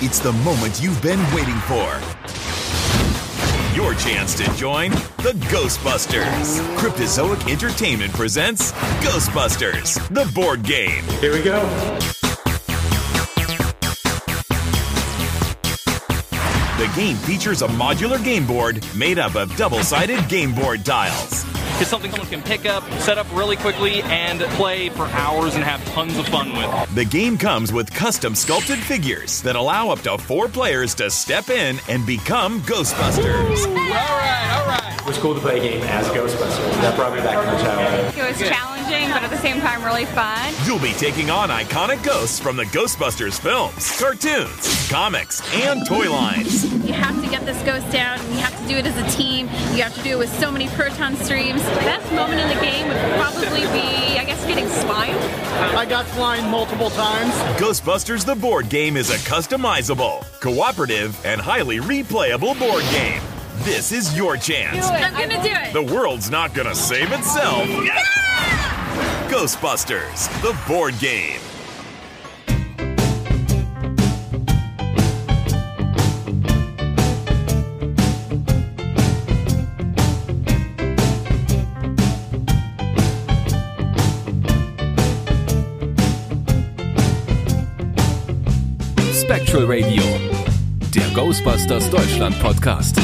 It's the moment you've been waiting for. Your chance to join the Ghostbusters. Cryptozoic Entertainment presents Ghostbusters, the board game. Here we go. The game features a modular game board made up of double sided game board tiles. It's something someone can pick up, set up really quickly, and play for hours and have tons of fun with. The game comes with custom sculpted figures that allow up to four players to step in and become Ghostbusters. All right, all right. It was cool to play a game as Ghostbusters. That brought me back to my childhood. It was challenging, but at the same time, really fun. You'll be taking on iconic ghosts from the Ghostbusters films, cartoons, comics, and toy lines. You have to get this ghost down, and you have to do it as a team. You have to do it with so many proton streams. The best moment in the game would probably be, I guess, getting slimed. I got flying multiple times. Ghostbusters the board game is a customizable, cooperative, and highly replayable board game. This is your chance. I'm gonna do it. The world's not gonna save itself. Ghostbusters, the board game. Spectral Radio, der Ghostbusters Deutschland Podcast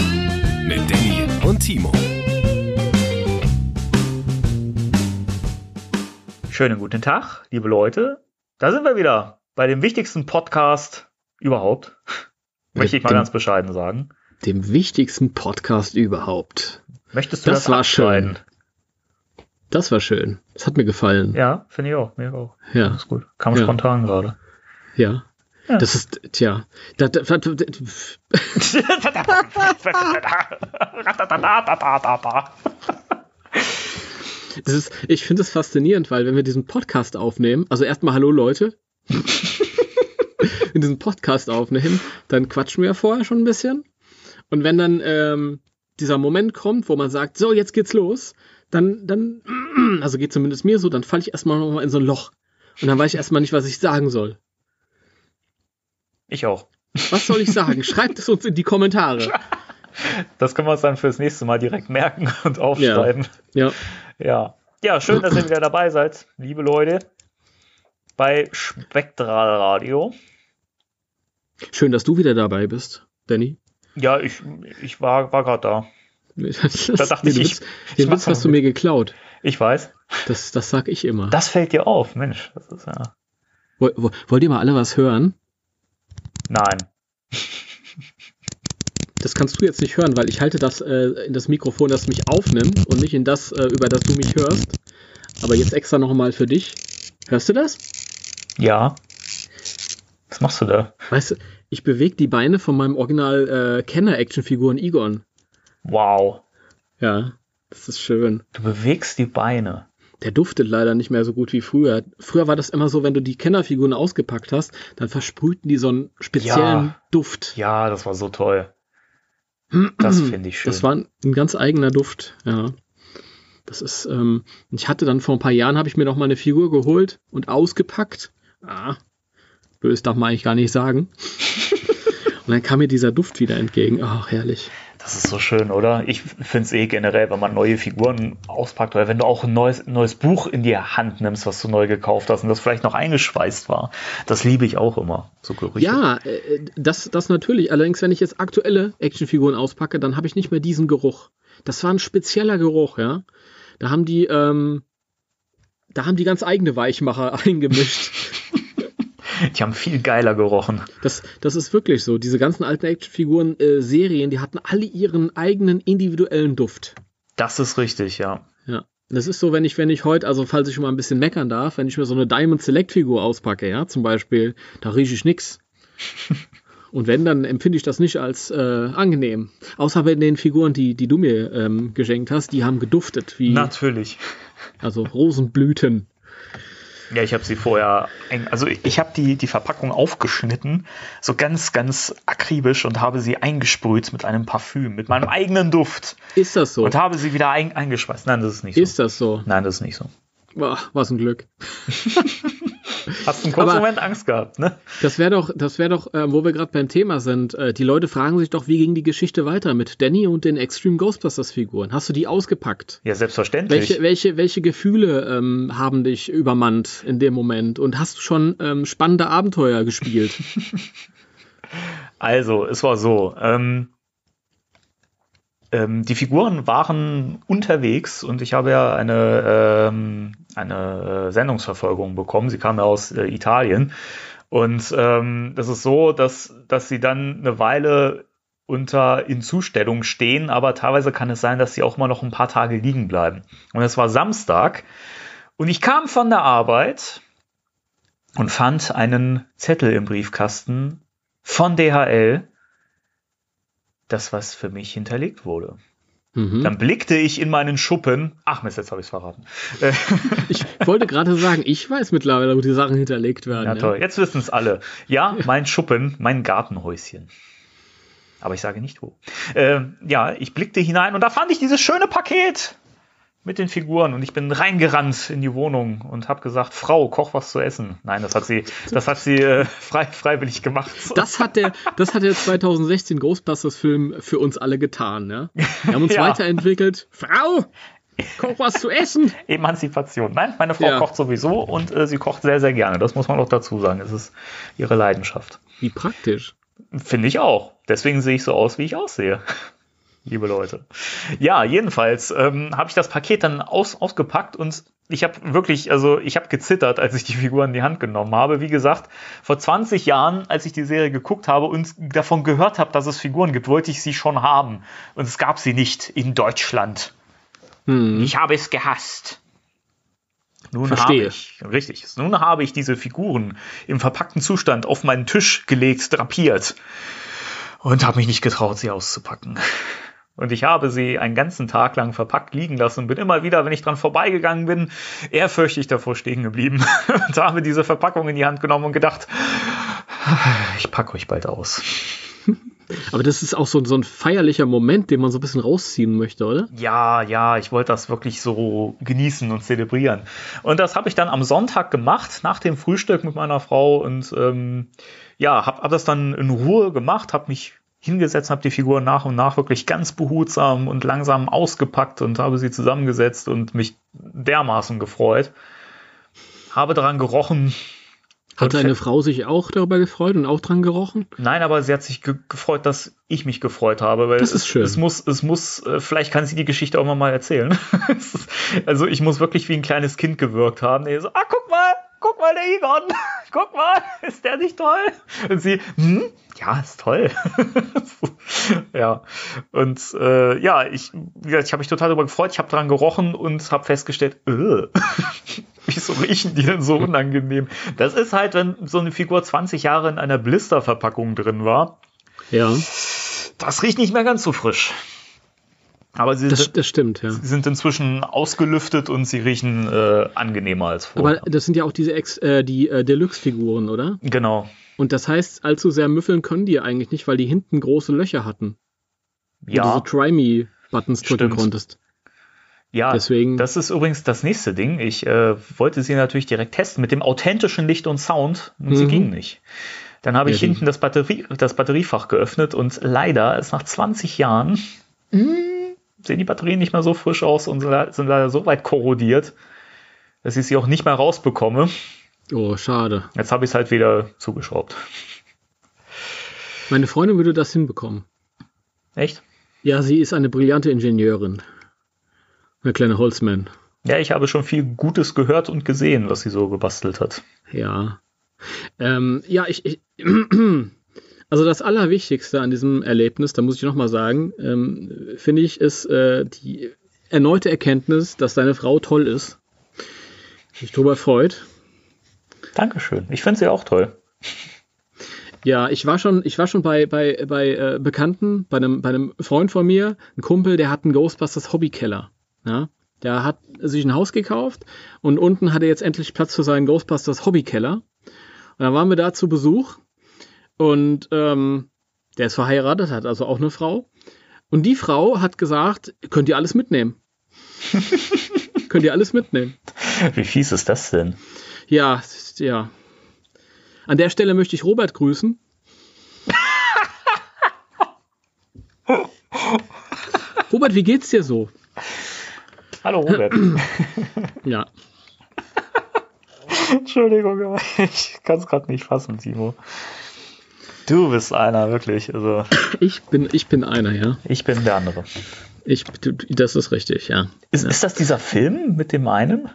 mit Danny und Timo. Schönen guten Tag, liebe Leute. Da sind wir wieder bei dem wichtigsten Podcast überhaupt. Möchte ich mal dem- ganz bescheiden sagen. dem wichtigsten Podcast überhaupt. Möchtest du Das das, war abschneiden? Das war schön. Das hat mir gefallen. Ja, finde ich auch. Mir auch. Ja. Das ist gut. Kam Ja. spontan gerade. Ja. Ja. Das ist, tja. Da, da, da, das ist, ich finde es faszinierend, weil wenn wir diesen Podcast aufnehmen, also erstmal Hallo Leute, in diesen Podcast aufnehmen, dann quatschen wir vorher schon ein bisschen. Und wenn dann ähm, dieser Moment kommt, wo man sagt, so, jetzt geht's los, dann, dann, also geht zumindest mir so, dann falle ich erstmal noch mal in so ein Loch. Und dann weiß ich erstmal nicht, was ich sagen soll. Ich auch. Was soll ich sagen? Schreibt es uns in die Kommentare. Das können wir uns dann fürs nächste Mal direkt merken und aufschreiben. Ja. Ja. Ja, schön, dass ihr wieder dabei seid, liebe Leute. Bei Spektral Radio. Schön, dass du wieder dabei bist, Danny. Ja, ich, ich war, war gerade da. Das, Da dachte ich, den ich- Witz, ich den mach Witz hast du mir geklaut. Ich weiß. Das, das sag ich immer. Das fällt dir auf, Mensch. Das ist ja. Woll- wo- Wollt ihr mal alle was hören? Nein. Das kannst du jetzt nicht hören, weil ich halte das äh, in das Mikrofon, das mich aufnimmt und nicht in das, äh, über das du mich hörst. Aber jetzt extra nochmal für dich. Hörst du das? Ja. Was machst du da? Weißt du, ich bewege die Beine von meinem Original äh, Kenner-Action-Figuren Egon. Wow. Ja, das ist schön. Du bewegst die Beine. Der duftet leider nicht mehr so gut wie früher. Früher war das immer so, wenn du die Kennerfiguren ausgepackt hast, dann versprühten die so einen speziellen Ja. Duft. Ja, das war so toll. Das finde ich schön. Das war ein, ein ganz eigener Duft, ja. Das ist, ähm, ich hatte dann vor ein paar Jahren, habe ich mir noch mal eine Figur geholt und ausgepackt. Ah, böse darf man eigentlich gar nicht sagen. und dann kam mir dieser Duft wieder entgegen. Ach, herrlich. Das ist so schön, oder? Ich finde es eh generell, wenn man neue Figuren auspackt oder wenn du auch ein neues, neues Buch in die Hand nimmst, was du neu gekauft hast und das vielleicht noch eingeschweißt war. Das liebe ich auch immer. So Gerüche. Ja, äh, das, das natürlich. Allerdings, wenn ich jetzt aktuelle Actionfiguren auspacke, dann habe ich nicht mehr diesen Geruch. Das war ein spezieller Geruch, ja. Da haben die, ähm, da haben die ganz eigene Weichmacher eingemischt. Die haben viel geiler gerochen. Das, das ist wirklich so. Diese ganzen alten Actionfiguren-Serien, die hatten alle ihren eigenen individuellen Duft. Das ist richtig, ja. Ja. Das ist so, wenn ich, wenn ich heute, also falls ich mal ein bisschen meckern darf, wenn ich mir so eine Diamond Select Figur auspacke, ja, zum Beispiel, da rieche ich nix. Und wenn, dann empfinde ich das nicht als äh, angenehm. Außer bei den Figuren, die, die du mir ähm, geschenkt hast, die haben geduftet, wie Natürlich. also Rosenblüten. Ja, ich habe sie vorher, also ich habe die, die Verpackung aufgeschnitten, so ganz, ganz akribisch und habe sie eingesprüht mit einem Parfüm, mit meinem eigenen Duft Ist das so? und habe sie wieder ein, eingeschweißt. Nein, das ist nicht so. Ist das so? Nein, das ist nicht so. Boah, was ein Glück. Hast einen kurzen Aber- Moment Angst gehabt, ne? Das wäre doch, das wäre doch, äh, wo wir gerade beim Thema sind. Äh, die Leute fragen sich doch, wie ging die Geschichte weiter mit Danny und den Extreme Ghostbusters Figuren? Hast du die ausgepackt? Ja, selbstverständlich. Welche, welche, welche Gefühle ähm, haben dich übermannt in dem Moment? Und hast du schon ähm, spannende Abenteuer gespielt? Also, es war so. Ähm, ähm, die Figuren waren unterwegs und ich habe ja eine, ähm, eine Sendungsverfolgung bekommen. Sie kam ja aus äh, Italien. Und ähm, das ist so, dass, dass sie dann eine Weile unter Inzustellung stehen, aber teilweise kann es sein, dass sie auch mal noch ein paar Tage liegen bleiben. Und es war Samstag und ich kam von der Arbeit und fand einen Zettel im Briefkasten von DHL, das was für mich hinterlegt wurde. Mhm. Dann blickte ich in meinen Schuppen. Ach Mist, jetzt habe ich es verraten. Äh, Ich wollte gerade sagen, ich weiß mittlerweile, wo die Sachen hinterlegt werden. ja, ja. toll. Jetzt wissen es alle. Ja, mein Schuppen, mein Gartenhäuschen. Aber ich sage nicht wo. Äh, ja, ich blickte hinein und da fand ich dieses schöne Paket mit den Figuren und ich bin reingerannt in die Wohnung und habe gesagt, Frau, koch was zu essen. Nein, das hat sie, das hat sie äh, frei, freiwillig gemacht. Das hat der, das hat der 2016 Ghostbusters-Film für uns alle getan. Ja? Wir haben uns Ja. weiterentwickelt. Frau, koch was zu essen. Emanzipation. Nein, meine Frau Ja. kocht sowieso und äh, sie kocht sehr, sehr gerne. Das muss man auch dazu sagen. Es ist ihre Leidenschaft. Wie praktisch. Finde ich auch. Deswegen sehe ich so aus, wie ich aussehe. Liebe Leute. Ja, jedenfalls ähm, habe ich das Paket dann aus, ausgepackt und ich habe wirklich, also ich habe gezittert, als ich die Figur in die Hand genommen habe. Wie gesagt, vor 20 Jahren, als ich die Serie geguckt habe und davon gehört habe, dass es Figuren gibt, wollte ich sie schon haben. Und es gab sie nicht in Deutschland. Ich habe es gehasst. Nun Verstehe. habe ich, richtig, nun habe ich diese Figuren im verpackten Zustand auf meinen Tisch gelegt, drapiert und habe mich nicht getraut, sie auszupacken. Und ich habe sie einen ganzen Tag lang verpackt liegen lassen und bin immer wieder, wenn ich dran vorbeigegangen bin, ehrfürchtig davor stehen geblieben und habe diese Verpackung in die Hand genommen und gedacht, ich packe euch bald aus. Aber das ist auch so, so ein feierlicher Moment, den man so ein bisschen rausziehen möchte, oder? Ja, ja, ich wollte das wirklich so genießen und zelebrieren. Und das habe ich dann am Sonntag gemacht, nach dem Frühstück mit meiner Frau und ähm, ja, habe hab das dann in Ruhe gemacht, habe mich hingesetzt, habe die Figuren nach und nach wirklich ganz behutsam und langsam ausgepackt und habe sie zusammengesetzt und mich dermaßen gefreut. Habe daran gerochen. Hat deine Frau sich auch darüber gefreut und auch dran gerochen? Nein, aber sie hat sich ge gefreut, dass ich mich gefreut habe. Weil Das ist es, schön. Es muss, es muss, äh, vielleicht kann sie die Geschichte auch mal, erzählen. Also ich muss wirklich wie ein kleines Kind gewirkt haben. Nee, so, ah, guck mal, guck mal, der Egon, guck mal, ist der nicht toll? Und sie, hm, ja, ist toll. ja, und äh, ja, ich, wie gesagt, ich habe mich total darüber gefreut. Ich habe daran gerochen und habe festgestellt, äh, wieso riechen die denn so unangenehm? Das ist halt, wenn so eine Figur 20 Jahre in einer Blisterverpackung drin war. Ja, Das riecht nicht mehr ganz so frisch. Aber sie, das, sind, das stimmt, ja. sie sind inzwischen ausgelüftet und sie riechen äh, angenehmer als vorher. Aber das sind ja auch diese Ex äh, die äh, Deluxe-Figuren, oder? genau. Und das heißt, allzu sehr müffeln können die eigentlich nicht, weil die hinten große Löcher hatten. Wo du Ja, so Try-Me-Buttons drücken Stimmt. konntest. ja deswegen- das ist übrigens das nächste Ding. Ich äh, wollte sie natürlich direkt testen mit dem authentischen Licht und Sound und sie Mhm. ging nicht. Dann habe ich Ja, hinten das, Batterie, das Batteriefach geöffnet und leider ist nach 20 Jahren Mhm. sehen die Batterien nicht mehr so frisch aus und sind leider so weit korrodiert, dass ich sie auch nicht mehr rausbekomme. Oh, schade. Jetzt habe ich es halt wieder zugeschraubt. Meine Freundin würde das hinbekommen. Echt? Ja, sie ist eine brillante Ingenieurin. Eine kleine Holzman. Ja, ich habe schon viel Gutes gehört und gesehen, was sie so gebastelt hat. Ja. Ähm, ja, ich, ich also das Allerwichtigste an diesem Erlebnis, da muss ich nochmal sagen, ähm, finde ich, ist äh, die erneute Erkenntnis, dass deine Frau toll ist. Mich darüber freut. Dankeschön. Ich finde sie auch toll. Ja, ich war schon, ich war schon bei, bei, bei äh, Bekannten, bei einem, bei einem Freund von mir, ein Kumpel, der hat einen Ghostbusters Hobbykeller. Ja? Der hat sich ein Haus gekauft und unten hat er jetzt endlich Platz für seinen Ghostbusters Hobbykeller. Und dann waren wir da zu Besuch und ähm, der ist verheiratet, hat also auch eine Frau. Und die Frau hat gesagt, könnt ihr alles mitnehmen. könnt ihr alles mitnehmen. Wie fies ist das denn? Ja, jetzt, ja. An der Stelle möchte ich Robert grüßen. Robert, wie geht's dir so? Hallo Robert. Ja. Entschuldigung, aber ich kann es gerade nicht fassen, Timo. Du bist einer, wirklich. Also, Ich bin, ich bin einer, ja. ich bin der andere. Ich, das ist richtig, ja. Ist, ist das dieser Film mit dem einen?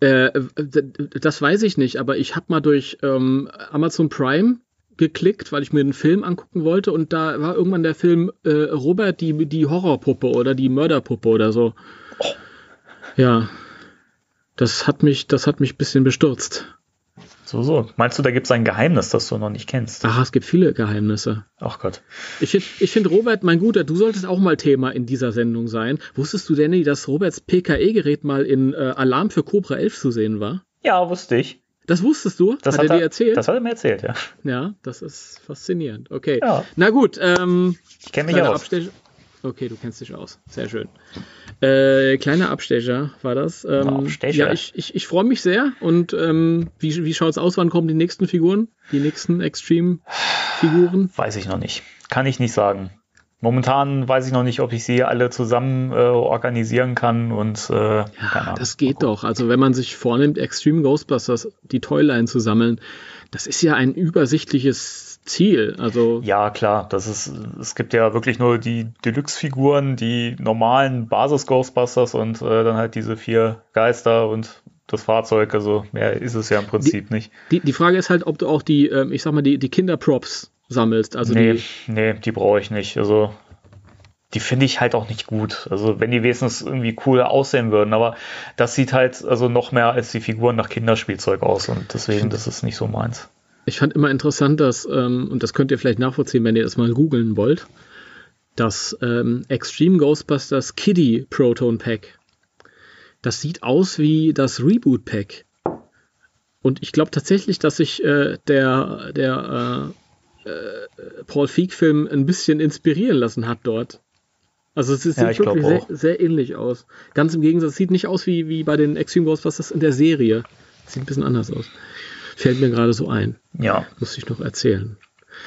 Äh, das weiß ich nicht, aber ich habe mal durch ähm, Amazon Prime geklickt, weil ich mir einen Film angucken wollte und da war irgendwann der Film äh, Robert die, die Horrorpuppe oder die Mörderpuppe oder so. Ja. Das hat mich, das hat mich ein bisschen bestürzt. So, so. Meinst du, da gibt es ein Geheimnis, das du noch nicht kennst? Aha, es gibt viele Geheimnisse. Ach Gott. Ich finde, ich find, Robert, mein Guter, du solltest auch mal Thema in dieser Sendung sein. Wusstest du, Danny, dass Roberts PKE-Gerät mal in äh, Alarm für Cobra 11 zu sehen war? Ja, wusste ich. Das wusstest du? Das hat, er dir erzählt? Das hat er mir erzählt, ja. Ja, das ist faszinierend. Okay. Ja. Na gut, ähm, Ich kenne mich kleiner aus. Abstecher. Okay, du kennst dich aus. Sehr schön. Äh, kleiner Abstecher war das. Ähm, Abstecher. Ja, ich, ich, ich freue mich sehr. Und ähm, wie, wie schaut's aus? Wann kommen die nächsten Figuren? Die nächsten Extreme-Figuren? Weiß ich noch nicht. Kann ich nicht sagen. Momentan weiß ich noch nicht, ob ich sie alle zusammen äh, organisieren kann und äh, keine Ja, Ahnung. das geht doch. Also wenn man sich vornimmt, Extreme Ghostbusters, die Toyline zu sammeln, das ist ja ein übersichtliches Ziel. Also Ja, klar. Das ist, es gibt ja wirklich nur die Deluxe-Figuren, die normalen Basis-Ghostbusters und äh, dann halt diese vier Geister und das Fahrzeug. Also mehr ist es ja im Prinzip nicht. die, die Frage ist halt, ob du auch die, ähm, ich sag mal, die, die Kinderprops sammelst. Also nee, die, nee, die brauche ich nicht. Also die finde ich halt auch nicht gut. Also wenn die wenigstens irgendwie cool aussehen würden, aber das sieht halt also noch mehr als die Figuren nach Kinderspielzeug aus und deswegen, das ist nicht so meins. Ich fand immer interessant, dass, ähm, und das könnt ihr vielleicht nachvollziehen, wenn ihr das mal googeln wollt, das ähm, Extreme Ghostbusters Kiddie Proton Pack. Das sieht aus wie das Reboot Pack. Und ich glaube tatsächlich, dass sich äh, der, der äh, äh, Paul Feig-Film ein bisschen inspirieren lassen hat dort. Also es Ja, sieht glaub wirklich sehr, sehr ähnlich aus. Ganz im Gegensatz, es sieht nicht aus wie, wie bei den Extreme Ghostbusters in der Serie. Sieht ein bisschen anders aus. Fällt mir gerade so ein. Ja, Muss ich noch erzählen.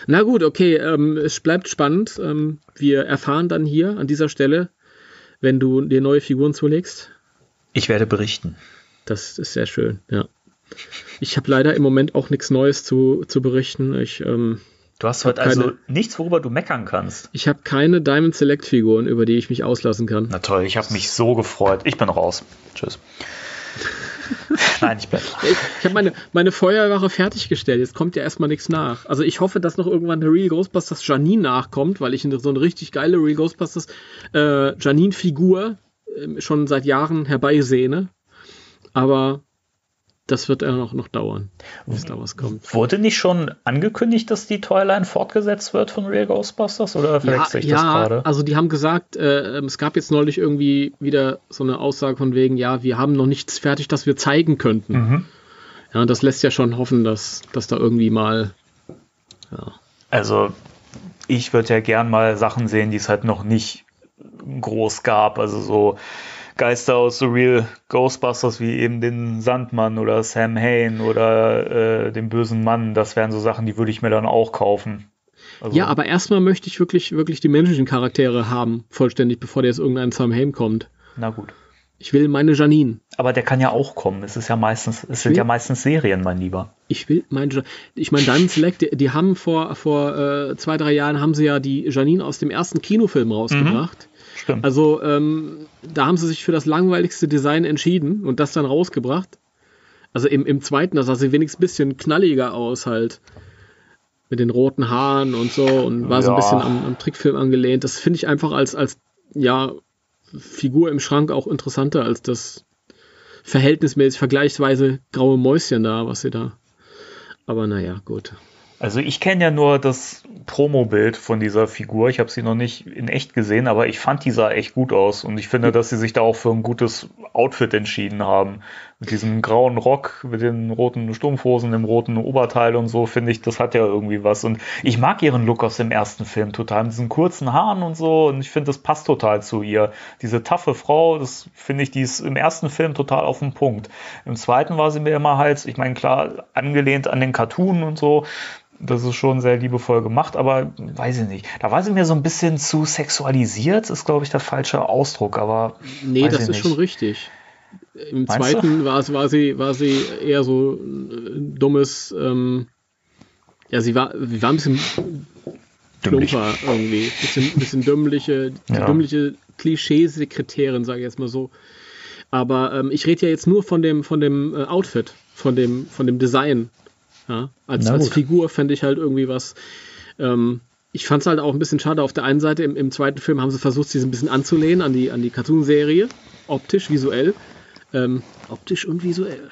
Na gut, okay, ähm, es bleibt spannend. Ähm, wir erfahren dann hier an dieser Stelle, wenn du dir neue Figuren zulegst. ich werde berichten. Das ist sehr schön, ja. Ich habe leider im Moment auch nichts Neues zu, zu berichten. Ich, ähm, Du hast heute also keine- nichts, worüber du meckern kannst. ich habe keine Diamond Select Figuren, über die ich mich auslassen kann. Na toll, ich habe mich so gefreut. Ich bin raus. Tschüss. Nein, ich bleib. Ich, ich habe meine, meine Feuerwache fertiggestellt. Jetzt kommt ja erstmal nichts nach. Also ich hoffe, dass noch irgendwann eine Real Ghostbusters Janine nachkommt, weil ich so eine richtig geile Real Ghostbusters äh, Janine-Figur ähm, schon seit Jahren herbeisehne. Aber das wird ja noch, noch dauern, bis da was kommt. Wurde nicht schon angekündigt, dass die Toyline fortgesetzt wird von Real Ghostbusters oder Ja, verwechsel ich das ja gerade? also die haben gesagt, äh, ähm, es gab jetzt neulich irgendwie wieder so eine Aussage von wegen, ja, wir haben noch nichts fertig, das wir zeigen könnten. Mhm. Ja, das lässt ja schon hoffen, dass, dass da irgendwie mal Also, ich würde ja gern mal Sachen sehen, die es halt noch nicht groß gab. Also so Geister aus The Real Ghostbusters wie eben den Sandmann oder Sam Hain oder äh, den bösen Mann. Das wären so Sachen, die würde ich mir dann auch kaufen. Also, Ja, aber erstmal möchte ich wirklich, wirklich die menschlichen Charaktere haben, vollständig, bevor der jetzt irgendein Sam Haim kommt. Na gut. Ich will meine Janine. Aber der kann ja auch kommen. Es ist ja meistens, es sind will- ja meistens Serien, mein Lieber. Ich will meine Ja- Ich meine, Diamond Select, die, die haben vor, vor äh, zwei, drei Jahren haben sie ja die Janine aus dem ersten Kinofilm rausgebracht. Stimmt. Also ähm, da haben sie sich für das langweiligste Design entschieden und das dann rausgebracht. Also im, im zweiten, da sah sie wenigstens ein bisschen knalliger aus halt. Mit den roten Haaren und so und war so ein Ja. bisschen am, am Trickfilm angelehnt. Das finde ich einfach als, als ja, Figur im Schrank auch interessanter als das verhältnismäßig vergleichsweise graue Mäuschen da, was sie da. Aber naja, gut. Also ich kenne ja nur das Promo-Bild von dieser Figur. Ich habe sie noch nicht in echt gesehen, aber ich fand die sah echt gut aus. Und ich finde, dass sie sich da auch für ein gutes Outfit entschieden haben. Mit diesem grauen Rock, mit den roten Strumpfhosen, dem roten Oberteil und so, finde ich, das hat ja irgendwie was. Und ich mag ihren Look aus dem ersten Film total, mit diesen kurzen Haaren und so. Und ich finde, das passt total zu ihr. Diese taffe Frau, das finde ich, die ist im ersten Film total auf den Punkt. Im zweiten war sie mir immer halt, ich meine, klar, angelehnt an den Cartoon und so. Das ist schon sehr liebevoll gemacht, aber weiß ich nicht. Da war sie mir so ein bisschen zu sexualisiert, ist, glaube ich, der falsche Ausdruck, aber. Nee, das ist nicht. schon richtig. Im Meinst zweiten war, es, war, sie, war sie eher so ein dummes, ähm, ja, sie war, sie war ein bisschen Dümmlich. plumper irgendwie. Bisschen, bisschen dümmliche, Ja. dümmliche Klischee-Sekretärin, sage ich jetzt mal so. Aber ähm, ich rede ja jetzt nur von dem, von dem äh, Outfit, von dem, von dem Design. Ja? Als, als. Figur fände ich halt irgendwie was. Ähm, ich fand es halt auch ein bisschen schade. Auf der einen Seite, im, im zweiten Film haben sie versucht, sie ein bisschen anzulehnen an die, an die Cartoon-Serie. Optisch, visuell. Ähm, optisch und visuell.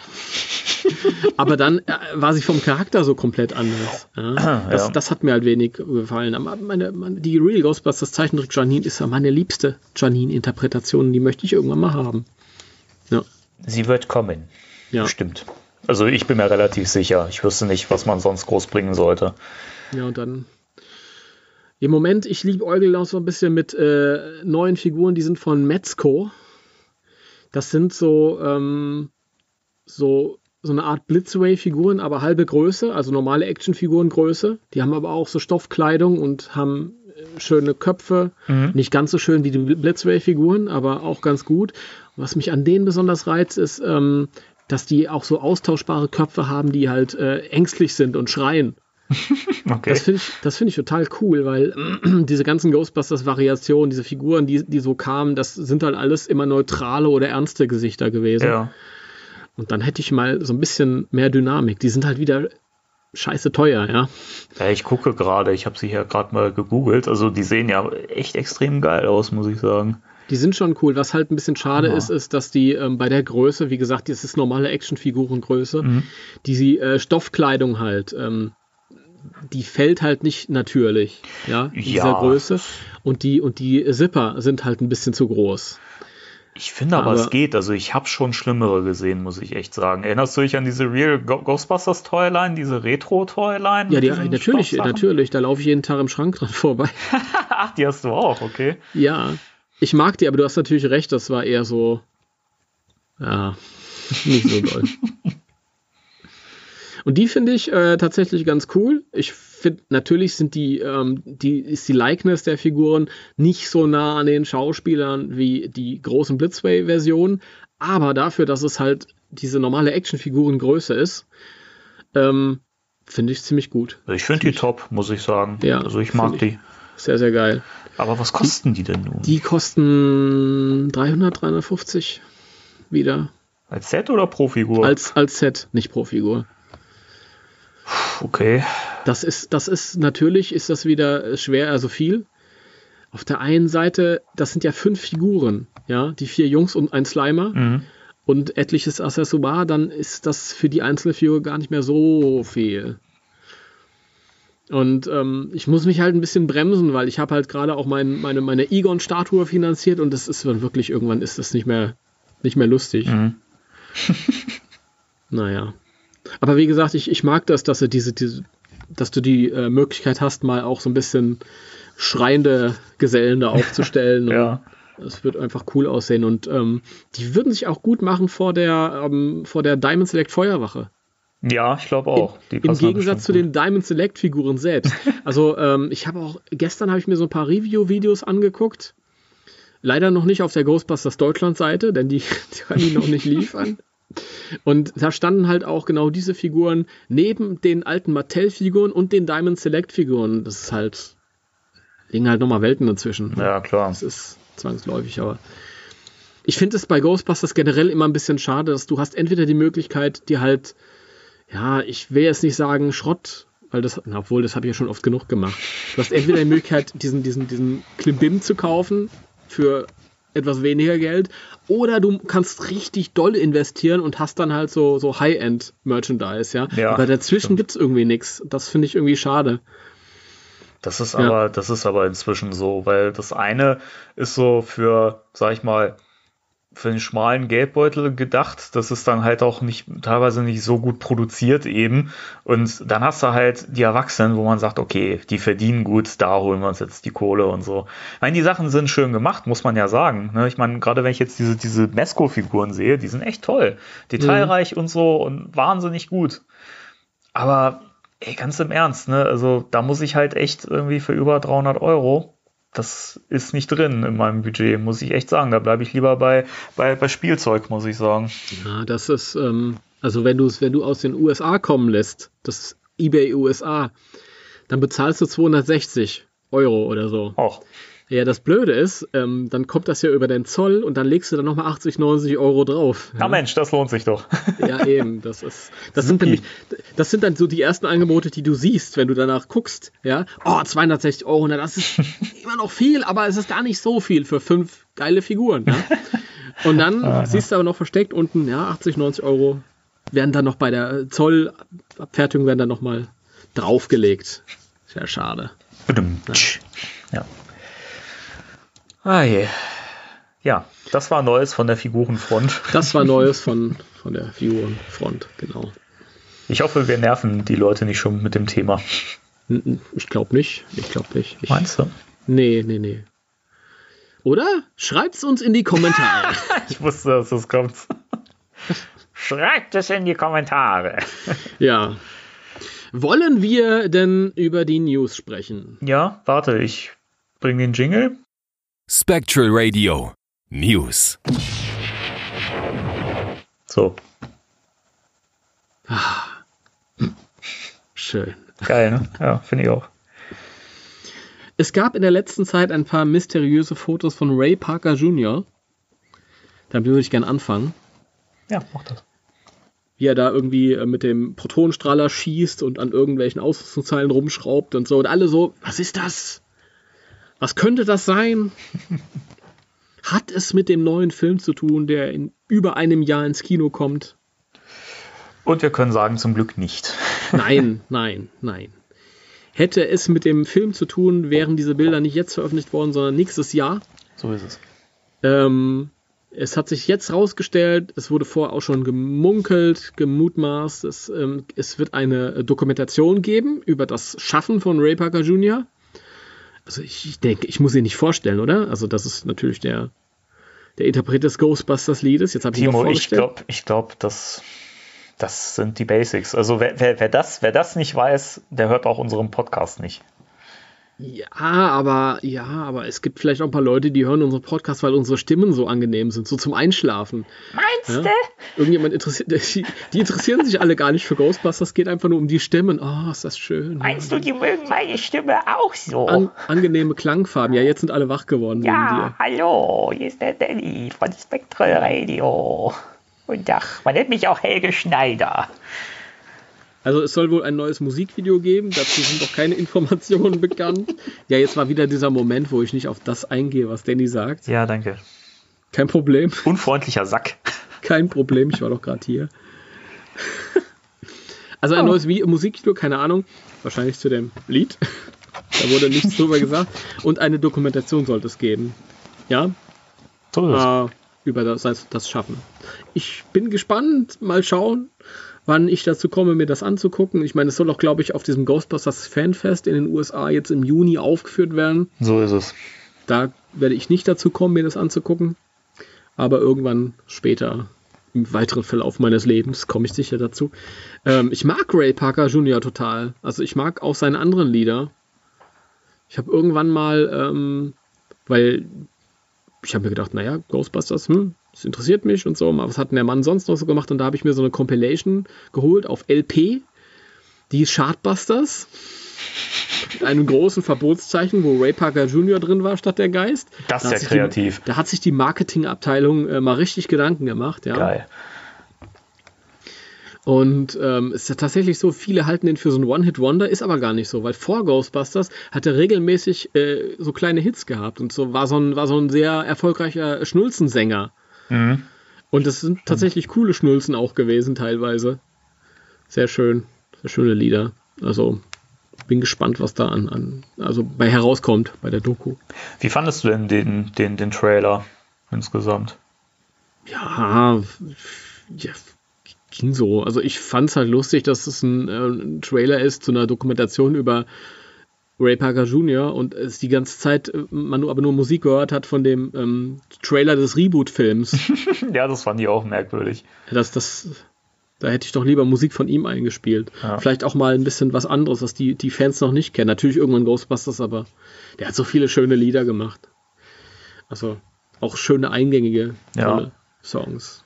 Aber dann äh, war sie vom Charakter so komplett anders. Ja? Das, Ja. das hat mir halt wenig gefallen. Aber meine, meine, die Real Ghostbusters Zeichentrick Janine ist ja meine liebste Janine-Interpretation. Die möchte ich irgendwann mal haben. Ja. Sie wird kommen. Ja. Stimmt. Also ich bin mir relativ sicher. Ich wüsste nicht, was man sonst groß bringen sollte. Ja, und dann. Im Moment, ich liebe Eugel auch so ein bisschen mit äh, neuen Figuren, die sind von Metzco. Das sind so, ähm, so, so eine Art Blitzway-Figuren, aber halbe Größe, also normale Actionfigurengröße. Die haben aber auch so Stoffkleidung und haben äh, schöne Köpfe. Nicht ganz so schön wie die Blitzway-Figuren, aber auch ganz gut. Was mich an denen besonders reizt, ist, ähm, dass die auch so austauschbare Köpfe haben, die halt äh, ängstlich sind und schreien. Okay. Das finde ich, das finde ich total cool, weil diese ganzen Ghostbusters-Variationen, diese Figuren, die, die so kamen, das sind halt alles immer neutrale oder ernste Gesichter gewesen. ja. Und dann hätte ich mal so ein bisschen mehr Dynamik. Die sind halt wieder scheiße teuer, ja. ja, ich gucke gerade. Ich habe sie hier gerade mal gegoogelt. Also die sehen ja echt extrem geil aus, muss ich sagen. Die sind schon cool. Was halt ein bisschen schade Ja. ist, ist, dass die ähm, bei der Größe, wie gesagt, das ist normale Actionfigurengröße, Mhm. die äh, Stoffkleidung halt, ähm, die fällt halt nicht natürlich, ja, in dieser Ja. Größe. Und die, und die Zipper sind halt ein bisschen zu groß. Ich finde aber, Aber- es geht. Also ich habe schon schlimmere gesehen, muss ich echt sagen. Erinnerst du dich an diese Real Ghostbusters Toyline, diese Retro Toyline? Ja, die, natürlich, natürlich. Da laufe ich jeden Tag im Schrank dran vorbei. Ach, die hast du auch, okay. Ja, ich mag die, aber du hast natürlich recht, das war eher so, ja, nicht so doll. Und die finde ich äh, tatsächlich ganz cool. Ich finde, natürlich sind die, ähm, die, ist die Likeness der Figuren nicht so nah an den Schauspielern wie die großen Blitzway-Versionen, aber dafür, dass es halt diese normale Actionfigurengröße ist, ähm, finde ich ziemlich gut. Ich finde die top, muss ich sagen. Ja, also ich mag die. Sehr, sehr geil. Aber was kosten die denn nun? Die kosten 300, 350 wieder. Als Set oder pro Figur? Als, als Set, nicht pro Figur. Okay. Das ist, das ist, natürlich ist das wieder schwer, also viel. Auf der einen Seite, das sind ja fünf Figuren, ja, die vier Jungs und ein Slimer Mhm. und etliches Accessoire, dann ist das für die einzelne Figur gar nicht mehr so viel. Und ähm, ich muss mich halt ein bisschen bremsen, weil ich habe halt gerade auch mein, meine, meine Egon-Statue finanziert und das ist dann wirklich, irgendwann ist das nicht mehr, nicht mehr lustig. Mhm. naja. Aber wie gesagt, ich, ich mag das, dass du diese, diese dass du die äh, Möglichkeit hast, mal auch so ein bisschen schreiende Gesellen da aufzustellen. Ja. Es wird einfach cool aussehen und ähm, die würden sich auch gut machen vor der, ähm, vor der Diamond Select Feuerwache. Ja, ich glaube auch. Im da Gegensatz zu den Diamond Select Figuren selbst. Also ähm, ich habe auch, gestern habe ich mir so ein paar Review-Videos angeguckt. Leider noch nicht auf der Ghostbusters Deutschland Seite, denn die, die kann ich noch nicht liefern. Und da standen halt auch genau diese Figuren neben den alten Mattel-Figuren und den Diamond Select-Figuren. Das ist halt, liegen halt nochmal Welten dazwischen. gut. Ja, klar. Das ist zwangsläufig, aber ich finde es bei Ghostbusters generell immer ein bisschen schade, dass du hast entweder die Möglichkeit, dir halt, ja, ich will jetzt nicht sagen Schrott, weil das, na, obwohl, das habe ich ja schon oft genug gemacht. Du hast entweder die Möglichkeit, diesen, diesen, diesen Klimbim zu kaufen für etwas weniger Geld, oder du kannst richtig doll investieren und hast dann halt so, so High-End-Merchandise, ja. Ja, Aber dazwischen gibt es irgendwie nichts. Das finde ich irgendwie schade. Das ist Ja. aber, das ist aber inzwischen so, weil das eine ist so für, sag ich mal, für den schmalen Geldbeutel gedacht. Das ist dann halt auch nicht, teilweise nicht so gut produziert eben. Und dann hast du halt die Erwachsenen, wo man sagt, okay, die verdienen gut, da holen wir uns jetzt die Kohle und so. Ich meine, die Sachen sind schön gemacht, muss man ja sagen. ne? Ich meine, gerade wenn ich jetzt diese, diese Mesco-Figuren sehe, die sind echt toll. Detailreich und so und wahnsinnig gut. Aber, ey, ganz im Ernst, ne, also da muss ich halt echt irgendwie für über 300 Euro das ist nicht drin in meinem Budget, muss ich echt sagen. Da bleibe ich lieber bei, bei, bei Spielzeug, muss ich sagen. Ja, das ist, ähm, also wenn du es, wenn du aus den USA kommen lässt, das ist eBay USA, dann bezahlst du 260 Euro oder so. Auch. Ja, das Blöde ist, ähm, dann kommt das ja über den Zoll und dann legst du dann nochmal 80, 90 Euro drauf. Na Mensch, das lohnt sich doch. Ja, eben. Das ist, das sind nämlich, das sind dann so die ersten Angebote, die du siehst, wenn du danach guckst. Ja, oh, 260 Euro, na, das ist immer noch viel, aber es ist gar nicht so viel für fünf geile Figuren. Ja? Und dann siehst du aber noch versteckt unten, ja, 80, 90 Euro werden dann noch bei der Zollabfertigung werden dann nochmal draufgelegt. Sehr schade. Ja. Ah je. Ja, das war Neues von der Figurenfront. Das war Neues von, von der Figurenfront, genau. Ich hoffe, wir nerven die Leute nicht schon mit dem Thema. Ich glaube nicht. Ich glaube nicht. Ich, Meinst du? Nee, nee, nee. Oder? Schreibt's uns in die Kommentare. Ich wusste, dass das kommt. Schreibt es in die Kommentare. ja. Wollen wir denn über die News sprechen? Ja, warte, ich bring den Jingle. Spectral Radio News. So, Schön. geil, ne? Ja, finde ich auch. Es gab in der letzten Zeit ein paar mysteriöse Fotos von Ray Parker Jr. Damit würde ich gern anfangen. Ja, mach das. Wie er da irgendwie äh, mit dem Protonenstrahler schießt und an irgendwelchen Ausrüstungsteilen rumschraubt und so. Und alle so, was ist das? Was könnte das sein? Hat es mit dem neuen Film zu tun, der in über einem Jahr ins Kino kommt? Und wir können sagen, zum Glück nicht. Nein, nein, nein. Hätte es mit dem Film zu tun, wären diese Bilder nicht jetzt veröffentlicht worden, sondern nächstes Jahr. So ist es. Ähm, es hat sich jetzt rausgestellt, es wurde vorher auch schon gemunkelt, gemutmaßt, es, ähm, es wird eine Dokumentation geben über das Schaffen von Ray Parker Jr. Also ich, ich denke, ich muss ihn nicht vorstellen, oder? Also das ist natürlich der, der Interpret des Ghostbusters-Liedes. Jetzt habe ich Timo, ich glaube, ich glaub, das, das sind die Basics. Also wer, wer, wer, das, wer das nicht weiß, der hört auch unseren Podcast nicht. Ja, aber ja, aber es gibt vielleicht auch ein paar Leute, die hören unseren Podcast, weil unsere Stimmen so angenehm sind, so zum Einschlafen. Meinst Ja? Irgendjemand interessiert, die, die interessieren sich alle gar nicht für Ghostbusters, es geht einfach nur um die Stimmen. Oh, ist das schön. du, die mögen meine Stimme auch so? An, angenehme Klangfarben. Ja, jetzt sind alle wach geworden dir. hallo, hier ist der Danny von Spectral Radio. Und ach, man nennt mich auch Helge Schneider. Also es soll wohl ein neues Musikvideo geben, dazu sind noch keine Informationen bekannt. Ja, jetzt war wieder dieser Moment, wo ich nicht auf das eingehe, was Danny sagt. Ja, danke. Kein Problem, Unfreundlicher Sack. kein Problem, ich war doch gerade hier. Also ein neues Vi- Musikvideo, keine Ahnung, wahrscheinlich zu dem Lied. Da wurde nichts drüber gesagt. Und eine Dokumentation sollte es geben. Ja, es. äh, über das, das, das Schaffen. Ich bin gespannt, mal schauen, wann ich dazu komme, mir das anzugucken. Ich meine, es soll auch, glaube ich, auf diesem Ghostbusters Fanfest in den USA jetzt im Juni aufgeführt werden. So ist es. Da werde ich nicht dazu kommen, mir das anzugucken. Aber irgendwann später, im weiteren Verlauf meines Lebens, komme ich sicher dazu. Ähm, ich mag Ray Parker Jr. total. Also ich mag auch seine anderen Lieder. Ich habe irgendwann mal, ähm, weil ich habe mir gedacht, naja, Ghostbusters, hm, das interessiert mich und so. Mal, Was hat denn der Mann sonst noch so gemacht? Und da habe ich mir so eine Compilation geholt auf LP. Die Chartbusters. Mit einem großen Verbotszeichen, wo Ray Parker Jr. drin war statt der Geist. Das ist Da ja sich die- kreativ. Da hat sich die Marketingabteilung äh, mal richtig Gedanken gemacht. Ja. Geil. Und ähm, es ist ja tatsächlich so, viele halten den für so ein One-Hit-Wonder, ist aber gar nicht so, weil vor Ghostbusters hat er regelmäßig äh, so kleine Hits gehabt und so war so ein, war so ein sehr erfolgreicher Schnulzensänger. Mhm. Und das sind tatsächlich coole Schnulzen auch gewesen, teilweise. Sehr schön, sehr schöne Lieder. Also bin gespannt, was da an, an also bei herauskommt bei der Doku. Wie fandest du denn den, den, den Trailer insgesamt? Ja, ja, ging so. Also ich fand es halt lustig, dass es ein, äh, ein, Trailer ist zu einer Dokumentation über Ray Parker Jr. und es die ganze Zeit äh, man nur, aber nur Musik gehört hat von dem ähm, Trailer des Reboot-Films. ja, das fand ich auch merkwürdig. Das, das, da hätte ich doch lieber Musik von ihm eingespielt. Ja. Vielleicht auch mal ein bisschen was anderes, was die, die Fans noch nicht kennen. Natürlich irgendwann Ghostbusters, aber der hat so viele schöne Lieder gemacht. Also auch schöne eingängige ja. Songs.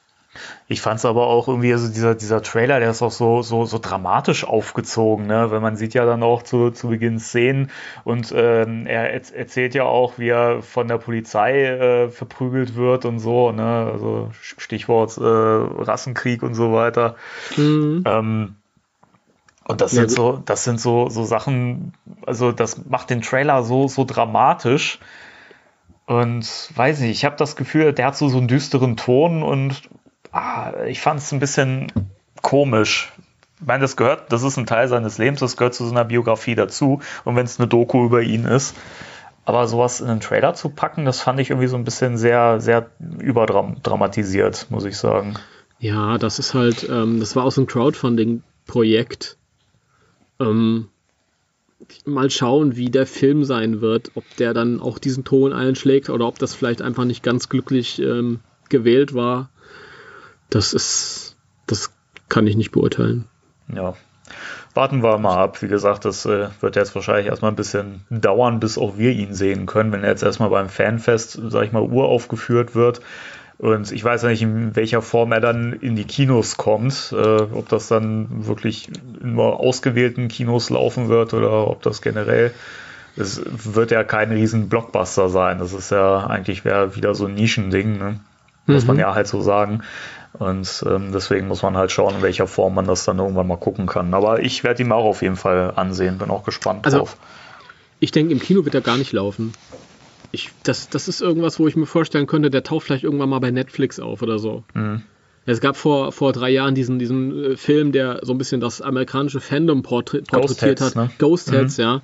Ich fand es aber auch irgendwie, also dieser, dieser Trailer, der ist auch so, so, so dramatisch aufgezogen, ne? Weil man sieht ja dann auch zu, zu Beginn Szenen und ähm, er erzählt ja auch, wie er von der Polizei äh, verprügelt wird und so, ne? Also Stichwort äh, Rassenkrieg und so weiter. Mhm. Ähm, und das sind so, das sind so, so Sachen, also das macht den Trailer so, so dramatisch. Und weiß nicht, ich habe das Gefühl, der hat so, so einen düsteren Ton und ah, ich fand es ein bisschen komisch. Ich meine, das gehört, das ist ein Teil seines Lebens, das gehört zu so einer Biografie dazu. Und wenn es eine Doku über ihn ist, aber sowas in einen Trailer zu packen, das fand ich irgendwie so ein bisschen sehr, sehr überdramatisiert, muss ich sagen. Ja, das ist halt, ähm, das war aus einem Crowdfunding-Projekt. Ähm, mal schauen, wie der Film sein wird, ob der dann auch diesen Ton einschlägt oder ob das vielleicht einfach nicht ganz glücklich ähm, gewählt war. Das ist, das kann ich nicht beurteilen. Ja. Warten wir mal ab. Wie gesagt, das äh, wird jetzt wahrscheinlich erstmal ein bisschen dauern, bis auch wir ihn sehen können, wenn er jetzt erstmal beim Fanfest, sag ich mal, uraufgeführt wird. Und ich weiß ja nicht, in welcher Form er dann in die Kinos kommt. Äh, ob das dann wirklich nur ausgewählten Kinos laufen wird oder ob das generell. Es wird ja kein riesen Blockbuster sein. Das ist ja eigentlich wieder so ein Nischending, ne? muss mhm. man ja halt so sagen. Und ähm, deswegen muss man halt schauen, in welcher Form man das dann irgendwann mal gucken kann. Aber ich werde ihn auch auf jeden Fall ansehen, bin auch gespannt also, drauf. Ich denke, im Kino wird er gar nicht laufen. Ich, das, das ist irgendwas, wo ich mir vorstellen könnte, der taucht vielleicht irgendwann mal bei Netflix auf oder so. Mhm. Es gab vor, vor drei Jahren diesen, diesen äh, Film, der so ein bisschen das amerikanische Fandom porträtiert Ghost hat. Ne? Ghost Heads, mhm. ja.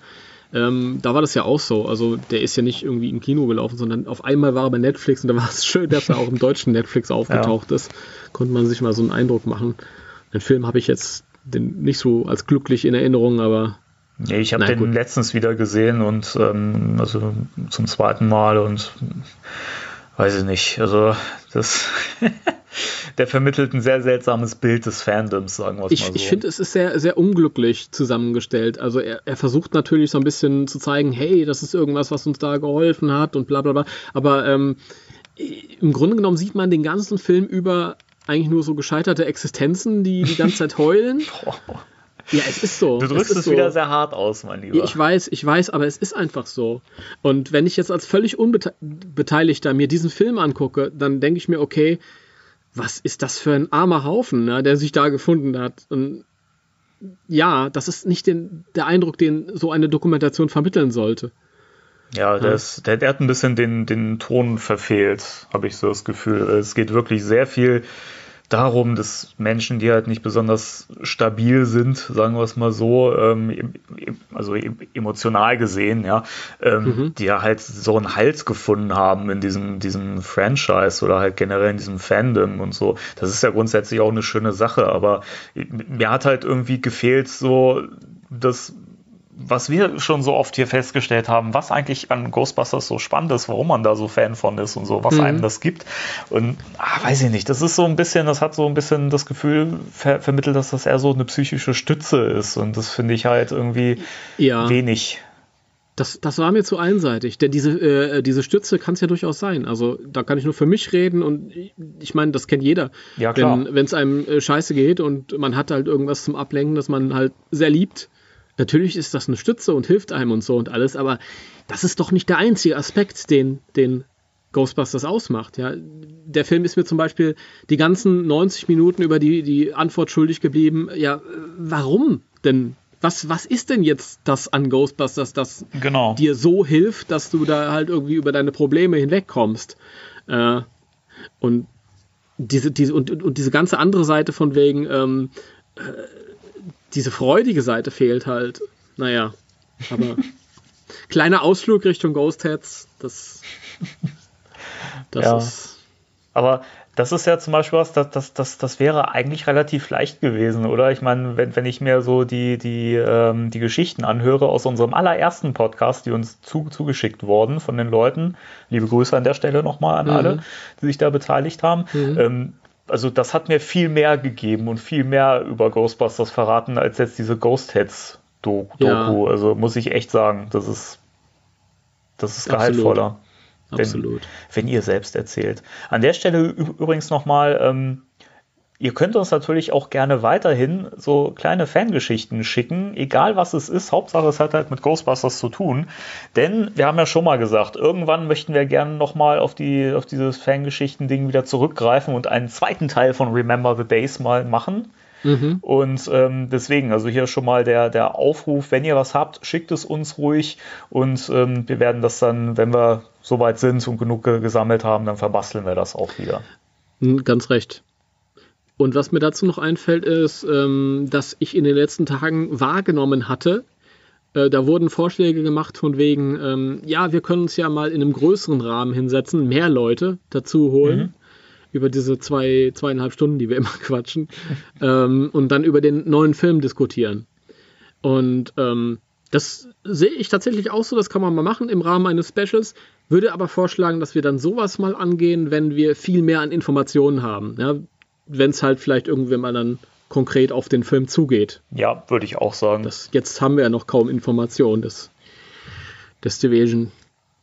Ähm, da war das ja auch so. Also der ist ja nicht irgendwie im Kino gelaufen, sondern auf einmal war er bei Netflix und da war es schön, dass er auch im deutschen Netflix aufgetaucht ja. ist. Konnte man sich mal so einen Eindruck machen. Den Film habe ich jetzt den nicht so als glücklich in Erinnerung, aber. Ja, ich habe den gut. letztens wieder gesehen und ähm, also zum zweiten Mal und weiß ich nicht. Also das der vermittelt ein sehr seltsames Bild des Fandoms, sagen wir es mal so. Ich finde, es ist sehr, sehr unglücklich zusammengestellt. Also er, er versucht natürlich so ein bisschen zu zeigen, hey, das ist irgendwas, was uns da geholfen hat und bla bla bla. Aber ähm, im Grunde genommen sieht man den ganzen Film über eigentlich nur so gescheiterte Existenzen, die die ganze Zeit heulen. Ja, es ist so. Du drückst es, es so. wieder sehr hart aus, mein Lieber. Ich weiß, ich weiß, aber es ist einfach so. Und wenn ich jetzt als völlig Unbeteiligter mir diesen Film angucke, dann denke ich mir, okay, was ist das für ein armer Haufen, ne, der sich da gefunden hat. Und ja, das ist nicht den, der Eindruck, den so eine Dokumentation vermitteln sollte. Ja, der, ist, der, der hat ein bisschen den, den Ton verfehlt, habe ich so das Gefühl. Es geht wirklich sehr viel darum, dass Menschen, die halt nicht besonders stabil sind, sagen wir es mal so, ähm, also emotional gesehen, ja, ähm, mhm. die ja halt so einen Halt gefunden haben in diesem, diesem Franchise oder halt generell in diesem Fandom und so. Das ist ja grundsätzlich auch eine schöne Sache, aber mir hat halt irgendwie gefehlt so, dass was wir schon so oft hier festgestellt haben, was eigentlich an Ghostbusters so spannend ist, warum man da so Fan von ist und so, was mhm. einem das gibt. Und ah, weiß ich nicht, das ist so ein bisschen, das hat so ein bisschen das Gefühl ver vermittelt, dass das eher so eine psychische Stütze ist. Und das finde ich halt irgendwie ja. wenig. Das, das war mir zu einseitig, denn diese, äh, diese Stütze kann es ja durchaus sein. Also da kann ich nur für mich reden und ich meine, das kennt jeder. Ja, klar. Wenn es einem äh, scheiße geht und man hat halt irgendwas zum Ablenken, das man halt sehr liebt, Natürlich ist das eine Stütze und hilft einem und so und alles, aber das ist doch nicht der einzige Aspekt, den, den Ghostbusters ausmacht. Ja. Der Film ist mir zum Beispiel die ganzen 90 Minuten über die, die Antwort schuldig geblieben. Ja, warum denn? Was, was ist denn jetzt das an Ghostbusters, das genau. dir so hilft, dass du da halt irgendwie über deine Probleme hinwegkommst? Äh, und diese, diese, und, und diese ganze andere Seite von wegen, ähm, äh, diese freudige Seite fehlt halt. Naja, aber kleiner Ausflug Richtung Ghost Heads, das, das ja. ist. Aber Das ist ja zum Beispiel was, das, das, das, das wäre eigentlich relativ leicht gewesen, oder? Ich meine, wenn, wenn ich mir so die, die, ähm, die Geschichten anhöre aus unserem allerersten Podcast, die uns zu, zugeschickt wurden von den Leuten, liebe Grüße an der Stelle nochmal an Mhm. alle, die sich da beteiligt haben. Ähm, also das hat mir viel mehr gegeben und viel mehr über Ghostbusters verraten, als jetzt diese Ghost Heads Do- Ja. Doku. Also muss ich echt sagen, das ist, das ist Absolut. gehaltvoller wenn, Absolut. wenn ihr selbst erzählt. An der Stelle übrigens nochmal, ähm, ihr könnt uns natürlich auch gerne weiterhin so kleine Fangeschichten schicken, egal was es ist, Hauptsache es hat halt mit Ghostbusters zu tun, denn wir haben ja schon mal gesagt, irgendwann möchten wir gerne nochmal auf, die, auf dieses Fangeschichten-Ding wieder zurückgreifen und einen zweiten Teil von Remember the Days mal machen. Und ähm, deswegen, also hier schon mal der, der Aufruf, wenn ihr was habt, schickt es uns ruhig und ähm, wir werden das dann, wenn wir soweit sind und genug ge- gesammelt haben, dann verbasteln wir das auch wieder. Hm, Ganz recht. Und was mir dazu noch einfällt, ist, ähm, dass ich in den letzten Tagen wahrgenommen hatte, äh, da wurden Vorschläge gemacht von wegen, ähm, ja, wir können uns ja mal in einem größeren Rahmen hinsetzen, mehr Leute dazu holen. Über diese zwei, zweieinhalb Stunden, die wir immer quatschen. ähm, und dann über den neuen Film diskutieren. Und ähm, das sehe ich tatsächlich auch so, das kann man mal machen im Rahmen eines Specials. Würde aber vorschlagen, dass wir dann sowas mal angehen, wenn wir viel mehr an Informationen haben. Ja, wenn es halt vielleicht irgendwann mal dann konkret auf den Film zugeht. Ja, würde ich auch sagen. Das, jetzt haben wir ja noch kaum Informationen des, des Division.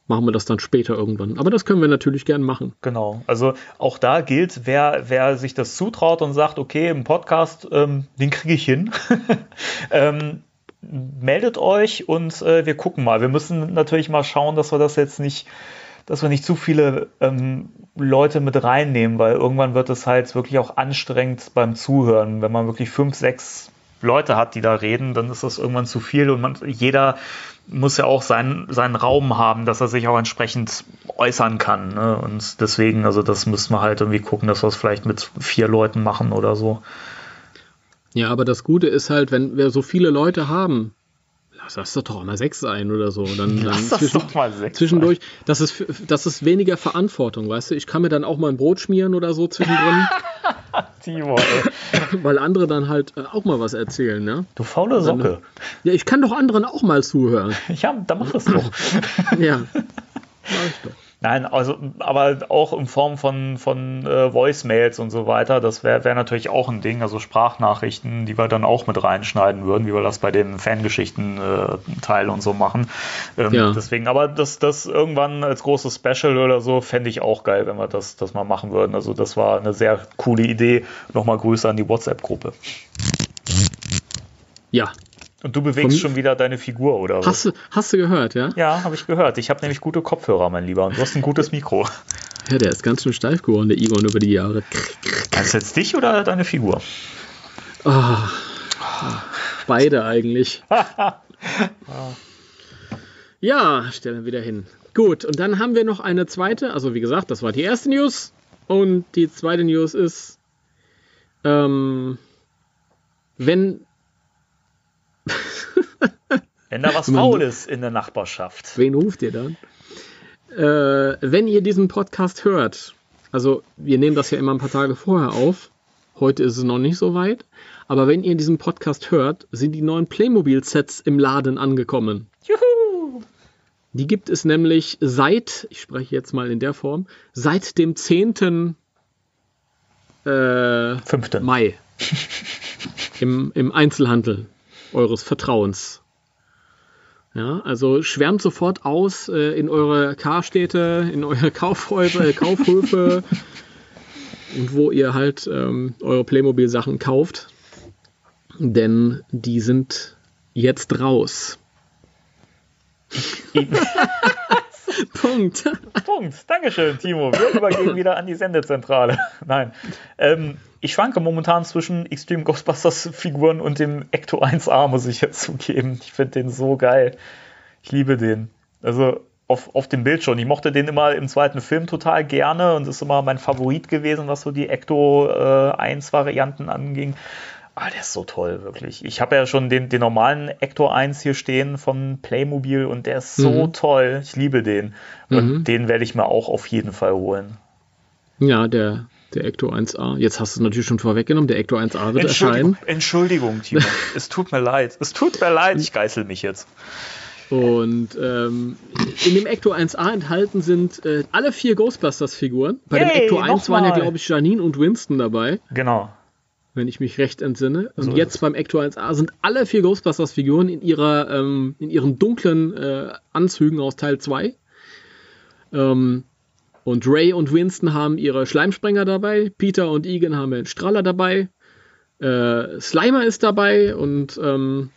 Machen wir das dann später irgendwann. Aber das können wir natürlich gern machen. Genau. Also auch da gilt, wer, wer sich das zutraut und sagt, okay, im Podcast, ähm, den kriege ich hin, ähm, meldet euch und äh, wir gucken mal. Wir müssen natürlich mal schauen, dass wir das jetzt nicht, dass wir nicht zu viele ähm, Leute mit reinnehmen, weil irgendwann wird es halt wirklich auch anstrengend beim Zuhören. Wenn man wirklich fünf, sechs Leute hat, die da reden, dann ist das irgendwann zu viel und man, jeder muss ja auch seinen, seinen Raum haben, dass er sich auch entsprechend äußern kann. Ne? Und deswegen, also das müssen wir halt irgendwie gucken, dass wir es vielleicht mit vier Leuten machen oder so. Ja, aber das Gute ist halt, wenn wir so viele Leute haben, lass das doch auch mal sechs sein oder so. Dann, dann Lass das doch mal sechs zwischendurch, das ist, das ist weniger Verantwortung, weißt du? Ich kann mir dann auch mal ein Brot schmieren oder so zwischendrin, Timo, ey. weil andere dann halt äh, auch mal was erzählen, ne? Du faule Socke. Ja, ich kann doch anderen auch mal zuhören. Ja, dann mach es doch. Ja. Mach ich doch. Nein, also, aber auch in Form von, von äh, Voicemails und so weiter, das wäre wär natürlich auch ein Ding, also Sprachnachrichten, die wir dann auch mit reinschneiden würden, wie wir das bei den Fangeschichten-Teil und so machen. Ähm, Ja. Deswegen, aber das, das irgendwann als großes Special oder so, fände ich auch geil, wenn wir das, das mal machen würden. Also das war eine sehr coole Idee. Nochmal Grüße an die WhatsApp-Gruppe. Ja. Und du bewegst schon wieder deine Figur, oder was? Hast du, hast du gehört, ja? Ja, habe ich gehört. Ich habe nämlich gute Kopfhörer, mein Lieber. Und du hast ein gutes Mikro. Ja, der ist ganz schön steif geworden, der Igon, über die Jahre. Du jetzt dich oder deine Figur? Ah. Beide eigentlich. Ja, stellen wir wieder hin. Gut, und dann haben wir noch eine zweite. Also wie gesagt, das war die erste News. Und die zweite News ist, ähm, wenn, Wenn da was faul ist in der Nachbarschaft. wen ruft ihr dann? Äh, wenn ihr diesen Podcast hört, also wir nehmen das ja immer ein paar Tage vorher auf. Heute ist es noch nicht so weit. Aber wenn ihr diesen Podcast hört, sind die neuen Playmobil-Sets im Laden angekommen. Juhu! Die gibt es nämlich seit, ich spreche jetzt mal in der Form, seit dem 10. Äh. Mai. Im, Im Einzelhandel eures Vertrauens. Ja, also schwärmt sofort aus äh, in eure Karstädte, in eure Kaufhäuser, äh, Kaufhöfe und wo ihr halt ähm, eure Playmobil-Sachen kauft. Denn die sind jetzt raus. Punkt. Punkt. Dankeschön, Timo. Wir übergeben wieder an die Sendezentrale. Nein. Ähm, ich schwanke momentan zwischen Extreme Ghostbusters Figuren und dem Ecto 1A, muss ich jetzt zugeben. Ich finde den so geil. Ich liebe den. Also auf, auf dem Bild schon. Ich mochte den immer im zweiten Film total gerne und ist immer mein Favorit gewesen, was so die Ecto äh, 1 Varianten anging. Ah, der ist so toll, wirklich. Ich habe ja schon den, den normalen Ecto 1 hier stehen von Playmobil und der ist so Mhm. toll. Ich liebe den. Und Mhm. den werde ich mir auch auf jeden Fall holen. Ja, der, Der Ecto 1A. Jetzt hast du es natürlich schon vorweggenommen. Der Ecto 1A wird Entschuldigung, erscheinen. Entschuldigung, Timo. es tut mir leid. Es tut mir leid, ich geißel mich jetzt. Und ähm, in dem Ecto 1A enthalten sind äh, alle vier Ghostbusters-Figuren. Bei dem Yay, Ecto 1 waren ja, glaube ich, Janine und Winston dabei, Genau. Wenn ich mich recht entsinne. Und So ist jetzt beim Ecto 1A sind alle vier Ghostbusters-Figuren in, ihrer, ähm, in ihren dunklen äh, Anzügen aus Teil 2. Ähm, und Ray und Winston haben ihre Schleimsprenger dabei. Peter und Egan haben den Strahler dabei. Äh, Slimer ist dabei und ähm,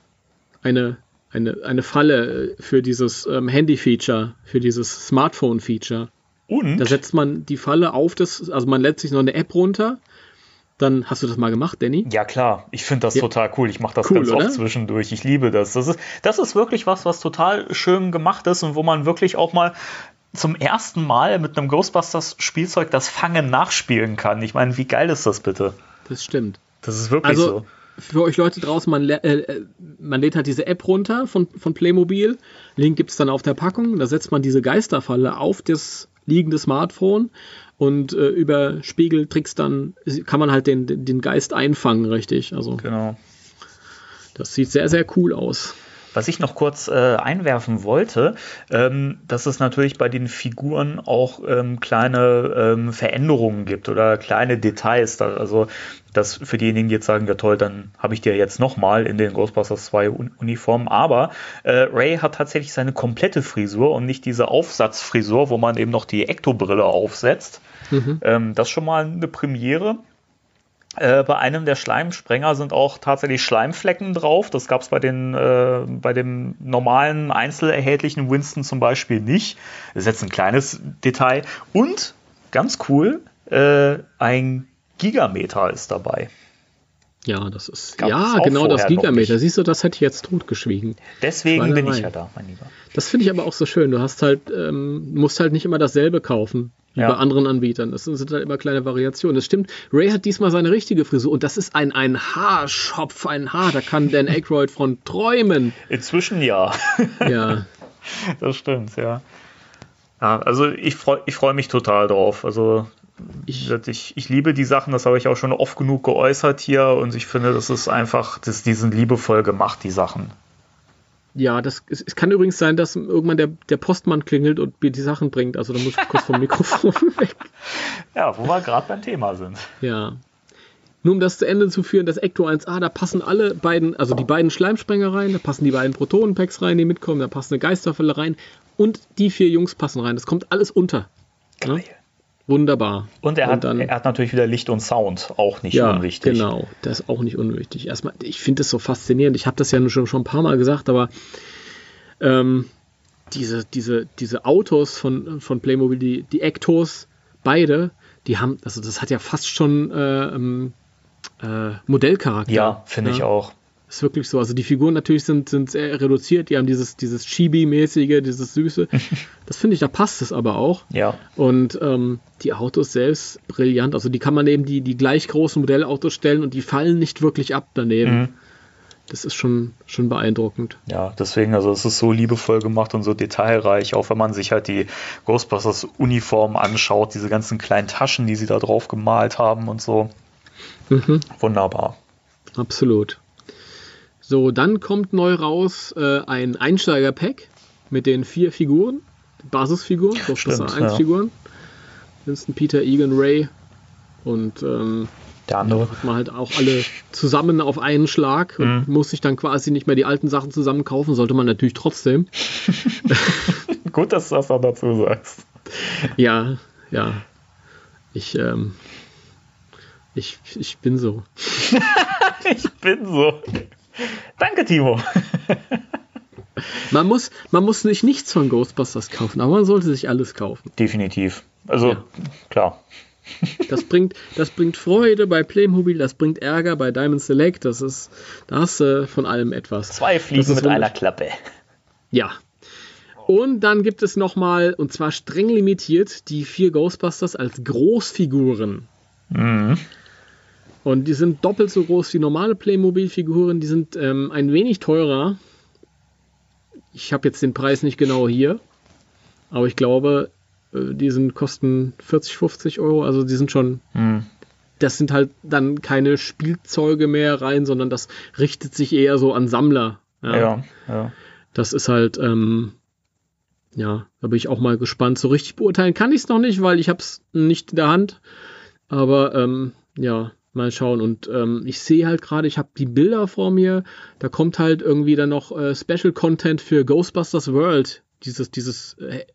eine, eine, eine Falle für dieses ähm, Handy-Feature, für dieses Smartphone-Feature. Und Da setzt man die Falle auf das, also man lädt sich noch eine App runter. Dann hast du das mal gemacht, Danny? Ja, klar. Ich finde das Ja. total cool. Ich mache das Cool, ganz oder? oft zwischendurch. Ich liebe das. Das ist, das ist wirklich was, was total schön gemacht ist und wo man wirklich auch mal zum ersten Mal mit einem Ghostbusters-Spielzeug das Fangen nachspielen kann. Ich meine, wie geil ist das bitte? Das stimmt. Das ist wirklich Also so. für euch Leute draußen, man, äh, äh, man lädt halt diese App runter von, von Playmobil. Link gibt es dann auf der Packung. Da setzt man diese Geisterfalle auf das liegende Smartphone und äh, über Spiegeltricks dann kann man halt den, den Geist einfangen, richtig. Also Genau. das sieht sehr, sehr cool aus. Was ich noch kurz äh, einwerfen wollte, ähm, dass es natürlich bei den Figuren auch ähm, kleine ähm, Veränderungen gibt oder kleine Details. Da, also das für diejenigen, die jetzt sagen, ja toll, dann habe ich dir jetzt nochmal in den Ghostbusters 2 Un Uniformen. Aber äh, Ray hat tatsächlich seine komplette Frisur und nicht diese Aufsatzfrisur, wo man eben noch die Ektobrille aufsetzt. Ähm, das ist schon mal eine Premiere. Äh, bei einem der Schleimsprenger sind auch tatsächlich Schleimflecken drauf. Das gab es bei, den, äh, bei dem normalen einzeln erhältlichen Winston zum Beispiel nicht. Das ist jetzt ein kleines Detail. Und ganz cool, äh, ein Gigameter ist dabei. Ja, das ist. Gab's ja, genau das Gigameter. Siehst du, das hätte ich jetzt totgeschwiegen. Deswegen bin ich Schweinerei. ja da, mein Lieber. Das finde ich aber auch so schön. Du hast halt, ähm, musst halt nicht immer dasselbe kaufen wie Ja. bei anderen Anbietern. Das sind halt immer kleine Variationen. Das stimmt. Ray hat diesmal seine richtige Frisur und das ist ein, ein Haarschopf, ein Haar. Da kann Dan Aykroyd von träumen. Inzwischen ja. Ja, das stimmt, ja. Ja, also ich freue ich freu mich total drauf. Also ich, ich, ich liebe die Sachen, das habe ich auch schon oft genug geäußert hier und ich finde, das ist einfach, das, die sind liebevoll gemacht, die Sachen. Ja das, es, es kann übrigens sein, dass irgendwann der, der Postmann klingelt und mir die Sachen bringt. Also da muss ich kurz vom Mikrofon weg. Ja, wo wir gerade beim Thema sind. Ja. Nur um das zu Ende zu führen, das Ecto 1A, da passen alle beiden, also die beiden Schleimsprenger rein, da passen die beiden Protonenpacks rein, die mitkommen, da passt eine Geisterfalle rein und die vier Jungs passen rein. Das kommt alles unter. Geil. Wunderbar. Und er hat, dann, er hat natürlich wieder Licht und Sound, auch nicht ja, unwichtig. genau. Das ist auch nicht unwichtig. Erstmal, ich finde das so faszinierend. Ich habe das ja schon, schon ein paar Mal gesagt, aber ähm, diese, diese, diese Autos von, von Playmobil, die, die Ectos, beide, die haben, also das hat ja fast schon äh, ähm, äh, Modellcharakter. Ja, finde ich auch. Ist wirklich so. Also die Figuren natürlich sind, sind sehr reduziert, die haben dieses, dieses Chibi-mäßige, dieses Süße. Das finde ich, da passt es aber auch. Ja, Und ähm, die Autos selbst brillant. Also die kann man neben die, die gleich großen Modellautos stellen und die fallen nicht wirklich ab daneben. Mhm. Das ist schon, schon beeindruckend. ja, deswegen, also es ist so liebevoll gemacht und so detailreich, auch wenn man sich halt die Ghostbusters Uniform anschaut, diese ganzen kleinen Taschen, die sie da drauf gemalt haben und so. Mhm. Wunderbar. Absolut. So, dann kommt neu raus äh, ein Einsteiger-Pack mit den vier Figuren, Basisfiguren, Ghostbuster Stimmt, 1 ja. Figuren. Winston, Peter, Egan, Ray und ähm, Der andere. hat man halt auch alle zusammen auf einen Schlag und Mhm. muss sich dann quasi nicht mehr die alten Sachen zusammen kaufen, sollte man natürlich trotzdem. Gut, dass du das noch dazu sagst. Ja, ja. Ich, ähm, ich, ich bin so. Ich bin so. Danke, Timo. Man muss, man muss nicht nichts von Ghostbusters kaufen, aber man sollte sich alles kaufen. Definitiv. Also, Ja. klar. Das bringt, das bringt Freude bei Playmobil, das bringt Ärger bei Diamond Select. Das ist, da hast du von allem etwas. Zwei Fliegen mit einer Klappe. Ja. Und dann gibt es nochmal, und zwar streng limitiert, die vier Ghostbusters als Großfiguren. Mhm. Und die sind doppelt so groß wie normale Playmobil-Figuren. Die sind ähm, ein wenig teurer. Ich habe jetzt den Preis nicht genau hier. Aber ich glaube, äh, die sind, kosten 40, 50 Euro, also die sind schon, Hm. das sind halt dann keine Spielzeuge mehr rein, sondern das richtet sich eher so an Sammler. Ja, ja. Das ist halt, ähm, ja, da bin ich auch mal gespannt. So richtig beurteilen kann ich es noch nicht, weil ich habe es nicht in der Hand. Aber ähm, ja, mal schauen. Und ähm, ich sehe halt gerade, ich habe die Bilder vor mir. Da kommt halt irgendwie dann noch äh, Special Content für Ghostbusters World. Dieses, dieses äh,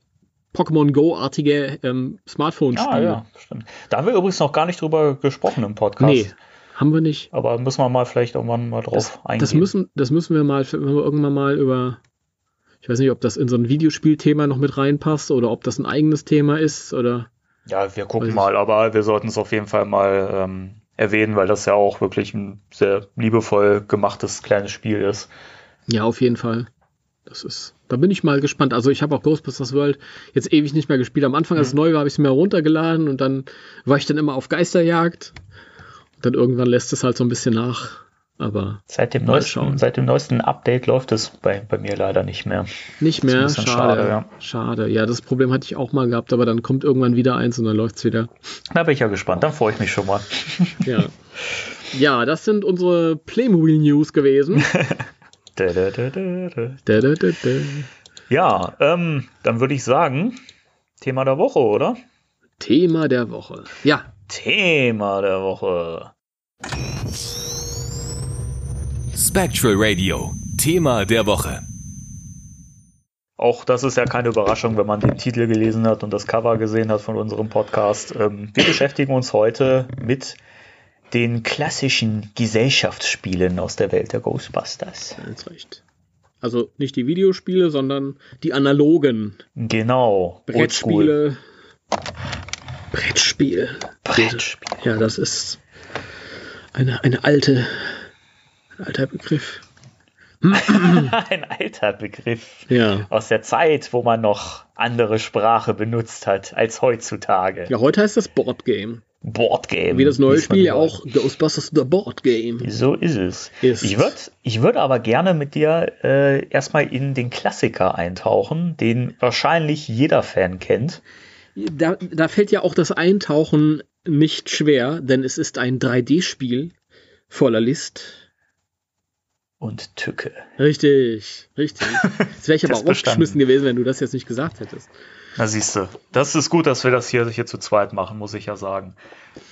Pokémon Go-artige ähm, Smartphone-Spiel. Ah, ja, stimmt. Da haben wir übrigens noch gar nicht drüber gesprochen im Podcast. Nee, haben wir nicht. Aber müssen wir mal vielleicht irgendwann mal drauf Das, eingehen. das, müssen, das müssen wir mal, wenn wir irgendwann mal über. Ich weiß nicht, ob das in so ein Videospielthema noch mit reinpasst oder ob das ein eigenes Thema ist oder. Ja, wir gucken mal, aber wir sollten es auf jeden Fall mal ähm, erwähnen, weil das ja auch wirklich ein sehr liebevoll gemachtes kleines Spiel ist. Ja, auf jeden Fall. Das ist. Da bin ich mal gespannt. Also ich habe auch Ghostbusters World jetzt ewig nicht mehr gespielt. Am Anfang, als es neu war, habe ich es mir runtergeladen und dann war ich dann immer auf Geisterjagd. Und dann irgendwann lässt es halt so ein bisschen nach. Aber Seit dem, neuesten, seit dem neuesten Update läuft es bei, bei mir leider nicht mehr. nicht mehr. Schade. schade, Schade, ja. ja. das Problem hatte ich auch mal gehabt, aber dann kommt irgendwann wieder eins und dann läuft's wieder. Da bin ich ja gespannt, dann freue ich mich schon mal. Ja. ja, das sind unsere Playmobil News gewesen. Da, da, da. Ja, ähm, dann würde ich sagen, Thema der Woche, oder? Thema der Woche. Ja, Thema der Woche. Spectral Radio. Thema der Woche. Auch das ist ja keine Überraschung, wenn man den Titel gelesen hat und das Cover gesehen hat von unserem Podcast. Ähm, wir beschäftigen uns heute mit den klassischen Gesellschaftsspielen aus der Welt der Ghostbusters. ganz recht. Also nicht die Videospiele, sondern die analogen Genau. Brettspiele. Brettspiel. Brettspiel. Ja, das ist eine, eine alte, ein alter Begriff. Ein alter Begriff Ja. aus der Zeit, wo man noch andere Sprache benutzt hat als heutzutage. Ja, heute heißt das Board Game. Boardgame. Wie das neue Spiel ja auch Ghostbusters The Board Game. So ist es. Ist. Ich würde ich würd aber gerne mit dir äh, erstmal in den Klassiker eintauchen, den wahrscheinlich jeder Fan kennt. Da, da fällt ja auch das Eintauchen nicht schwer, denn es ist ein 3D-Spiel voller List. Und Tücke. Richtig, richtig. Jetzt wäre ich aber aufgeschmissen gewesen, wenn du das jetzt nicht gesagt hättest. Na siehst du, das ist gut, dass wir das hier, hier zu zweit machen, muss ich ja sagen.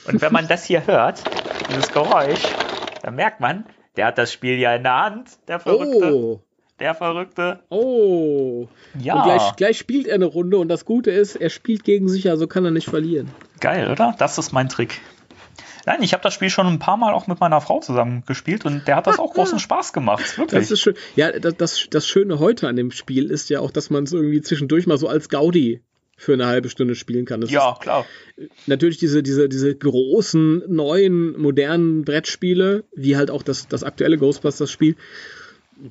Und wenn man das hier hört, dieses Geräusch, dann merkt man, der hat das Spiel ja in der Hand, der Verrückte. Oh, Der Verrückte. oh. Ja, Und gleich, gleich spielt er eine Runde und das Gute ist, er spielt gegen sich, also kann er nicht verlieren. geil, oder? Das ist mein Trick. Nein, ich habe das Spiel schon ein paar Mal auch mit meiner Frau zusammen gespielt und der hat das auch großen Spaß gemacht. Wirklich. Das ist schön. Ja, das, das, das Schöne heute an dem Spiel ist ja auch, dass man es irgendwie zwischendurch mal so als Gaudi für eine halbe Stunde spielen kann. Das ja, klar. natürlich diese, diese, diese großen, neuen, modernen Brettspiele, wie halt auch das, das aktuelle Ghostbusters-Spiel.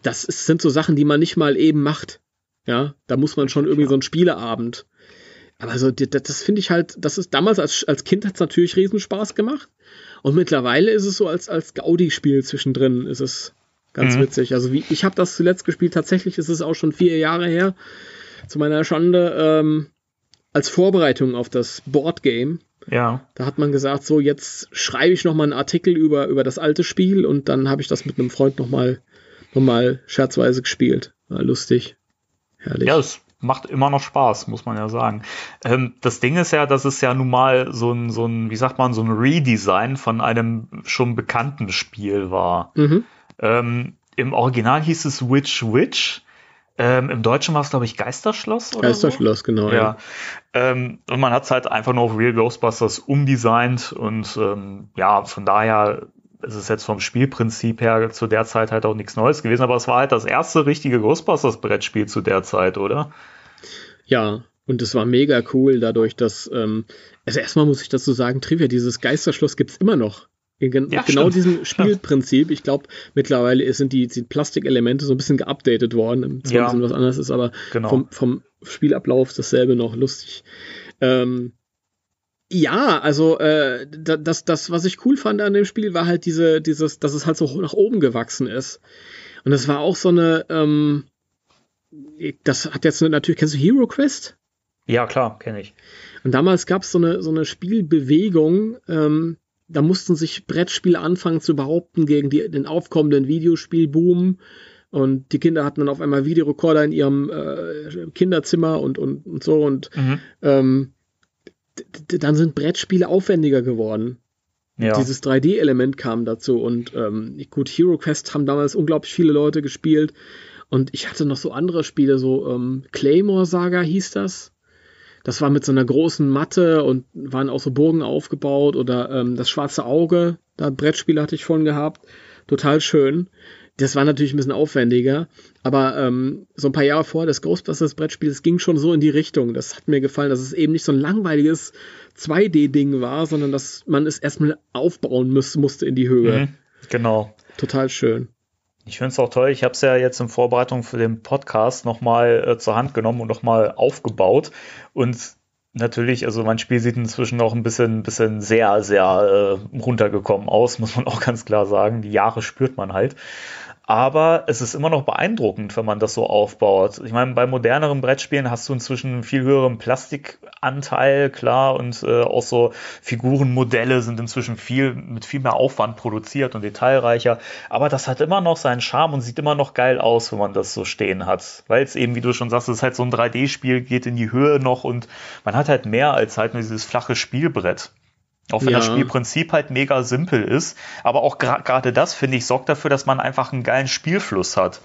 Das ist, sind so Sachen, die man nicht mal eben macht. Ja, da muss man schon irgendwie so einen Spieleabend. Aber so, das, das finde ich halt, das ist damals als, als Kind hat es natürlich Riesenspaß gemacht. Und mittlerweile ist es so als, als Gaudi-Spiel zwischendrin, ist es ganz Mhm. witzig. Also wie, ich habe das zuletzt gespielt, tatsächlich ist es auch schon vier Jahre her, zu meiner Schande, ähm, als Vorbereitung auf das Boardgame. Ja. Da hat man gesagt, so jetzt schreibe ich noch mal einen Artikel über, über das alte Spiel und dann habe ich das mit einem Freund noch mal, noch mal scherzweise gespielt. War lustig. Herrlich. Ja, es macht immer noch Spaß, muss man ja sagen. Ähm, das Ding ist ja, dass es ja nun mal so ein, so ein, wie sagt man, so ein Redesign von einem schon bekannten Spiel war. Mhm. Ähm, Im Original hieß es Witch Witch. Ähm, Im Deutschen war es, glaube ich, Geisterschloss oder Geisterschloss, genau. so. Ja. Ähm, und man hat es halt einfach nur auf Real Ghostbusters umdesignt und ähm, ja, von daher ist es jetzt vom Spielprinzip her zu der Zeit halt auch nichts Neues gewesen, aber es war halt das erste richtige Ghostbusters-Brettspiel zu der Zeit, oder? Ja, und es war mega cool dadurch, dass, ähm, also erstmal muss ich dazu sagen, Trivia, dieses Geisterschloss gibt's immer noch. Gen Ja, genau stimmt. diesem Spielprinzip. Ich glaube, mittlerweile sind die, die Plastikelemente so ein bisschen geupdatet worden. Zwar Ja. ein bisschen was anderes ist, aber Genau. vom, vom Spielablauf dasselbe noch lustig. Ähm, ja, also äh, da- das, das, was ich cool fand an dem Spiel, war halt diese, dieses, dass es halt so nach oben gewachsen ist. Und das war auch so eine, ähm, das hat jetzt natürlich, kennst du Hero Quest? Ja, klar, kenne ich. Und damals gab es so eine, so eine Spielbewegung, ähm, da mussten sich Brettspiele anfangen zu behaupten gegen die, den aufkommenden Videospielboom. Und die Kinder hatten dann auf einmal Videorekorder in ihrem äh, Kinderzimmer und, und, und so. Und Mhm. ähm, dann sind Brettspiele aufwendiger geworden. Ja. Dieses 3D-Element kam dazu. Und ähm, gut, Hero Quest haben damals unglaublich viele Leute gespielt. Und ich hatte noch so andere Spiele, so ähm, Claymore Saga hieß das. Das war mit so einer großen Matte und waren auch so Burgen aufgebaut oder ähm, das schwarze Auge, da Brettspiele hatte ich von gehabt. Total schön. Das war natürlich ein bisschen aufwendiger, aber ähm, so ein paar Jahre vor das Ghostbusters Brettspiel, das ging schon so in die Richtung. Das hat mir gefallen, dass es eben nicht so ein langweiliges 2D-Ding war, sondern dass man es erstmal aufbauen muss, musste in die Höhe. Mhm. Genau. Total schön. Ich finde es auch toll. Ich habe es ja jetzt in Vorbereitung für den Podcast nochmal äh, zur Hand genommen und nochmal aufgebaut. Und natürlich, also mein Spiel sieht inzwischen auch ein bisschen, bisschen sehr, sehr äh, runtergekommen aus, muss man auch ganz klar sagen. Die Jahre spürt man halt. Aber es ist immer noch beeindruckend, wenn man das so aufbaut. Ich meine, bei moderneren Brettspielen hast du inzwischen einen viel höheren Plastikanteil, klar, und äh, auch so Figurenmodelle sind inzwischen viel mit viel mehr Aufwand produziert und detailreicher. Aber das hat immer noch seinen Charme und sieht immer noch geil aus, wenn man das so stehen hat. Weil es eben, wie du schon sagst, es ist halt so ein 3D-Spiel, geht in die Höhe noch und man hat halt mehr als halt nur dieses flache Spielbrett. Auch wenn Ja. das Spielprinzip halt mega simpel ist. Aber auch gerade das, finde ich, sorgt dafür, dass man einfach einen geilen Spielfluss hat.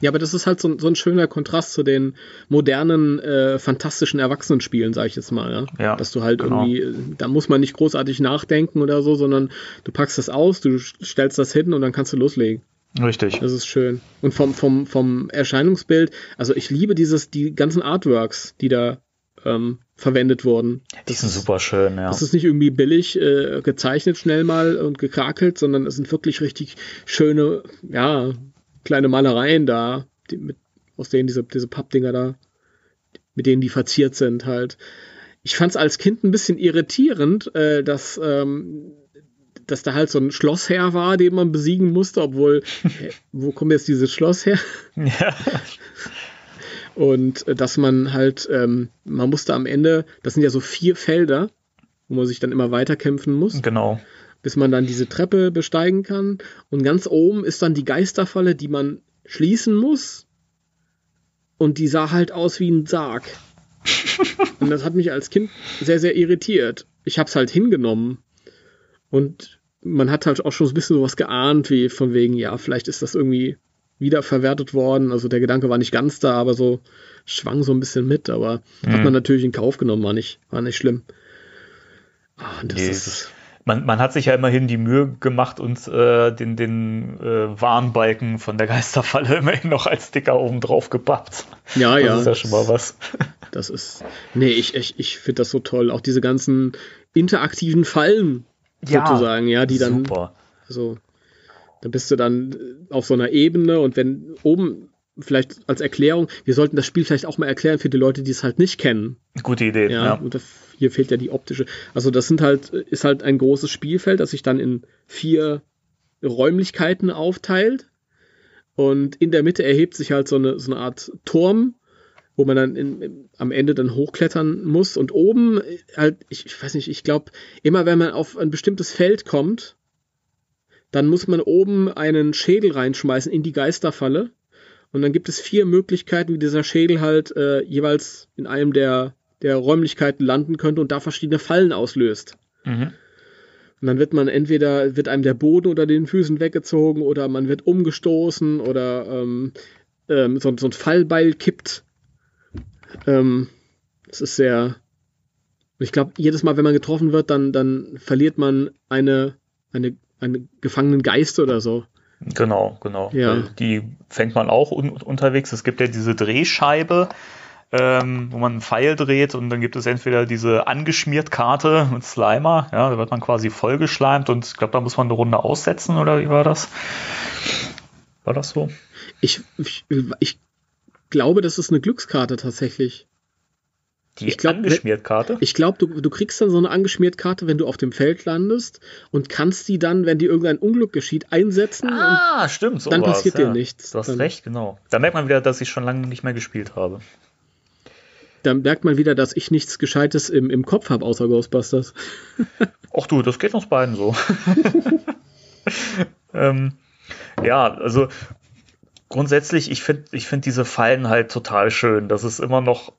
Ja, aber das ist halt so, ein- so ein schöner Kontrast zu den modernen, äh, fantastischen Erwachsenenspielen, sag ich jetzt mal. Ja? Ja, Dass du halt genau. irgendwie, äh, da muss man nicht großartig nachdenken oder so, sondern du packst das aus, du stellst das hin und dann kannst du loslegen. Richtig. Das ist schön. Und vom, vom, vom Erscheinungsbild, also ich liebe dieses, die ganzen Artworks, die da ähm, verwendet wurden. Die sind super schön, ja. Das ist nicht irgendwie billig äh, gezeichnet schnell mal und gekrakelt, sondern es sind wirklich richtig schöne, ja, kleine Malereien da, die, mit, aus denen diese, diese Pappdinger da, mit denen die verziert sind halt. Ich fand es als Kind ein bisschen irritierend, äh, dass, ähm, dass da halt so ein Schlossherr war, den man besiegen musste, obwohl, äh, wo kommt jetzt dieses Schloss her? ja. Und äh, dass man halt, ähm, man musste am Ende, das sind ja so vier Felder, wo man sich dann immer weiterkämpfen muss, Genau. bis man dann diese Treppe besteigen kann. Und ganz oben ist dann die Geisterfalle, die man schließen muss. Und die sah halt aus wie ein Sarg. Und das hat mich als Kind sehr, sehr irritiert. Ich hab's halt hingenommen. Und man hat halt auch schon so ein bisschen sowas geahnt, wie von wegen, ja, vielleicht ist das irgendwie wiederverwertet worden. Also der Gedanke war nicht ganz da, aber so schwang so ein bisschen mit. Aber hat man natürlich in Kauf genommen, war nicht, war nicht schlimm. Und das Nee, ist, Man, man hat sich ja immerhin die Mühe gemacht und äh, den, den äh, Warnbalken von der Geisterfalle immerhin noch als Sticker oben drauf gepappt. ja, Das ja. ist ja schon mal was. Das ist. Nee, ich, ich, ich finde das so toll. Auch diese ganzen interaktiven Fallen sozusagen, ja, die dann. Super. Also, da bist du dann äh, auf so einer Ebene und wenn oben vielleicht als Erklärung, wir sollten das Spiel vielleicht auch mal erklären für die Leute, die es halt nicht kennen. Gute Idee. Ja, Ja. und da, hier fehlt ja die optische. Also das sind halt, ist halt ein großes Spielfeld, das sich dann in vier Räumlichkeiten aufteilt. Und in der Mitte erhebt sich halt so eine, so eine Art Turm, wo man dann in, in, am Ende dann hochklettern muss. Und oben äh, halt, ich, ich weiß nicht, ich glaube, immer wenn man auf ein bestimmtes Feld kommt, dann muss man oben einen Schädel reinschmeißen in die Geisterfalle. Und dann gibt es vier Möglichkeiten, wie dieser Schädel halt äh, jeweils in einem der, der Räumlichkeiten landen könnte und da verschiedene Fallen auslöst. Mhm. Und dann wird man entweder, wird einem der Boden unter den Füßen weggezogen oder man wird umgestoßen oder ähm, ähm, so, so ein Fallbeil kippt. Ähm, das ist sehr. Ich glaube, jedes Mal, wenn man getroffen wird, dann, dann verliert man eine, eine, einen gefangenen Geist oder so. Genau, genau. Ja. Die fängt man auch un unterwegs. Es gibt ja diese Drehscheibe, ähm, wo man einen Pfeil dreht und dann gibt es entweder diese angeschmiert Karte mit Slimer, ja, da wird man quasi vollgeschleimt und ich glaube, da muss man eine Runde aussetzen oder wie war das? War das so? Ich, ich, ich glaube, das ist eine Glückskarte tatsächlich. Die Ich glaub, angeschmiert Karte? Ich glaube, du, du kriegst dann so eine angeschmiert Karte, wenn du auf dem Feld landest und kannst die dann, wenn dir irgendein Unglück geschieht, einsetzen. Ah, stimmt. So dann war's, passiert ja. dir nichts. Du hast Dann- recht, genau. Da merkt man wieder, dass ich schon lange nicht mehr gespielt habe. da merkt man wieder, dass ich nichts Gescheites im, im Kopf habe außer Ghostbusters. Ach du, das geht uns beiden so. ähm, ja, also grundsätzlich, ich finde ich find diese Fallen halt total schön. Das ist immer noch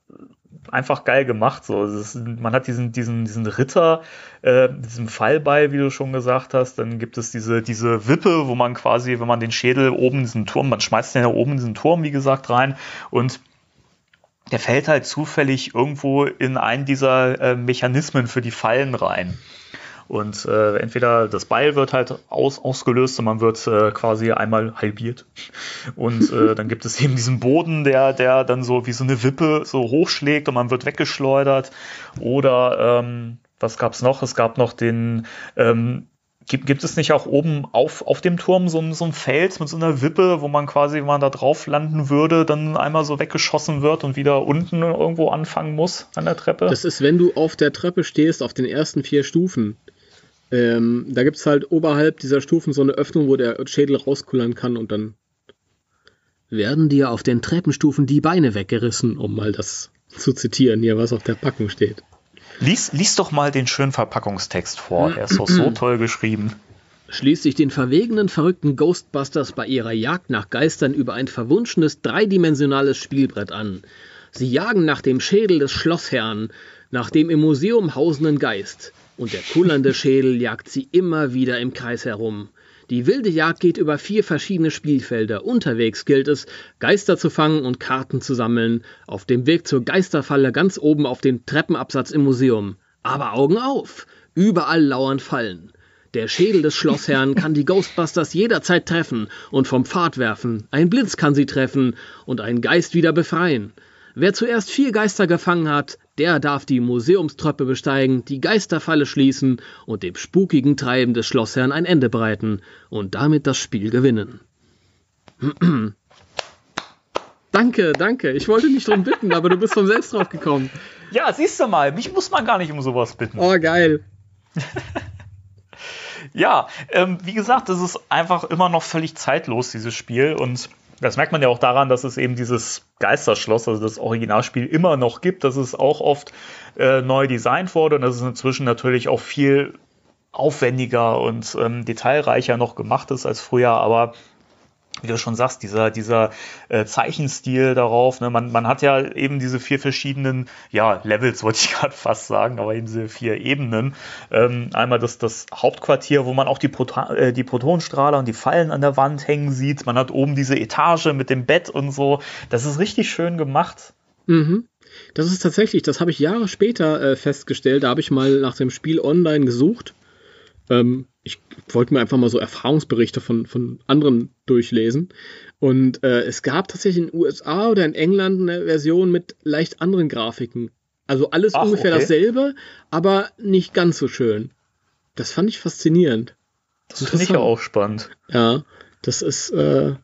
einfach geil gemacht. So. Ist, man hat diesen, diesen, diesen Ritter, äh, diesem Fallbeil, wie du schon gesagt hast. Dann gibt es diese, diese Wippe, wo man quasi, wenn man den Schädel oben in diesen Turm, man schmeißt den ja oben in diesen Turm, wie gesagt, rein. Und der fällt halt zufällig irgendwo in einen dieser äh, Mechanismen für die Fallen rein. Und äh, entweder das Beil wird halt aus, ausgelöst und man wird äh, quasi einmal halbiert. Und äh, dann gibt es eben diesen Boden, der, der dann so wie so eine Wippe so hochschlägt und man wird weggeschleudert. Oder ähm, was gab's noch? Es gab noch den ähm, Gibt, gibt es nicht auch oben auf, auf dem Turm so ein, so ein Feld mit so einer Wippe, wo man quasi, wenn man da drauf landen würde, dann einmal so weggeschossen wird und wieder unten irgendwo anfangen muss an der Treppe? Das ist, wenn du auf der Treppe stehst, auf den ersten vier Stufen. Ähm, da gibt es halt oberhalb dieser Stufen so eine Öffnung, wo der Schädel rauskullern kann und dann werden dir auf den Treppenstufen die Beine weggerissen, um mal das zu zitieren hier, was auf der Packung steht. Lies, lies doch mal den schönen Verpackungstext vor. Er ist doch so toll geschrieben. Schließlich den verwegenen, verrückten Ghostbusters bei ihrer Jagd nach Geistern über ein verwunschenes, dreidimensionales Spielbrett an. Sie jagen nach dem Schädel des Schlossherrn, nach dem im Museum hausenden Geist. Und der kullernde Schädel jagt sie immer wieder im Kreis herum. Die wilde Jagd geht über vier verschiedene Spielfelder. Unterwegs gilt es, Geister zu fangen und Karten zu sammeln. Auf dem Weg zur Geisterfalle ganz oben auf dem Treppenabsatz im Museum. Aber Augen auf! Überall lauern Fallen. Der Schädel des Schlossherrn kann die Ghostbusters jederzeit treffen und vom Pfad werfen. Ein Blitz kann sie treffen und einen Geist wieder befreien. Wer zuerst vier Geister gefangen hat, der darf die Museumstreppe besteigen, die Geisterfalle schließen und dem spukigen Treiben des Schlossherrn ein Ende bereiten und damit das Spiel gewinnen. danke, danke. Ich wollte nicht drum bitten, aber du bist von selbst drauf gekommen. Ja, siehst du mal, mich muss man gar nicht um sowas bitten. Oh, geil. ja, ähm, wie gesagt, das ist einfach immer noch völlig zeitlos, dieses Spiel. Und das merkt man ja auch daran, dass es eben dieses Geisterschloss, also das Originalspiel, immer noch gibt, dass es auch oft äh, neu designt wurde und dass es inzwischen natürlich auch viel aufwendiger und ähm, detailreicher noch gemacht ist als früher, aber wie du schon sagst, dieser, dieser äh, Zeichenstil darauf. Ne? Man, man hat ja eben diese vier verschiedenen, ja, Levels wollte ich gerade fast sagen, aber eben diese vier Ebenen. Ähm, einmal das, das Hauptquartier, wo man auch die, Proton, äh, die Protonenstrahler und die Fallen an der Wand hängen sieht. Man hat oben diese Etage mit dem Bett und so. Das ist richtig schön gemacht. Mhm. Das ist tatsächlich, das habe ich Jahre später äh, festgestellt. Da habe ich mal nach dem Spiel online gesucht. Ähm, ich wollte mir einfach mal so Erfahrungsberichte von, von anderen durchlesen. Und äh, es gab tatsächlich in den USA oder in England eine Version mit leicht anderen Grafiken. Also alles Ach, ungefähr okay. dasselbe, aber nicht ganz so schön. Das fand ich faszinierend. Das finde ich auch spannend. Ja, das ist, äh,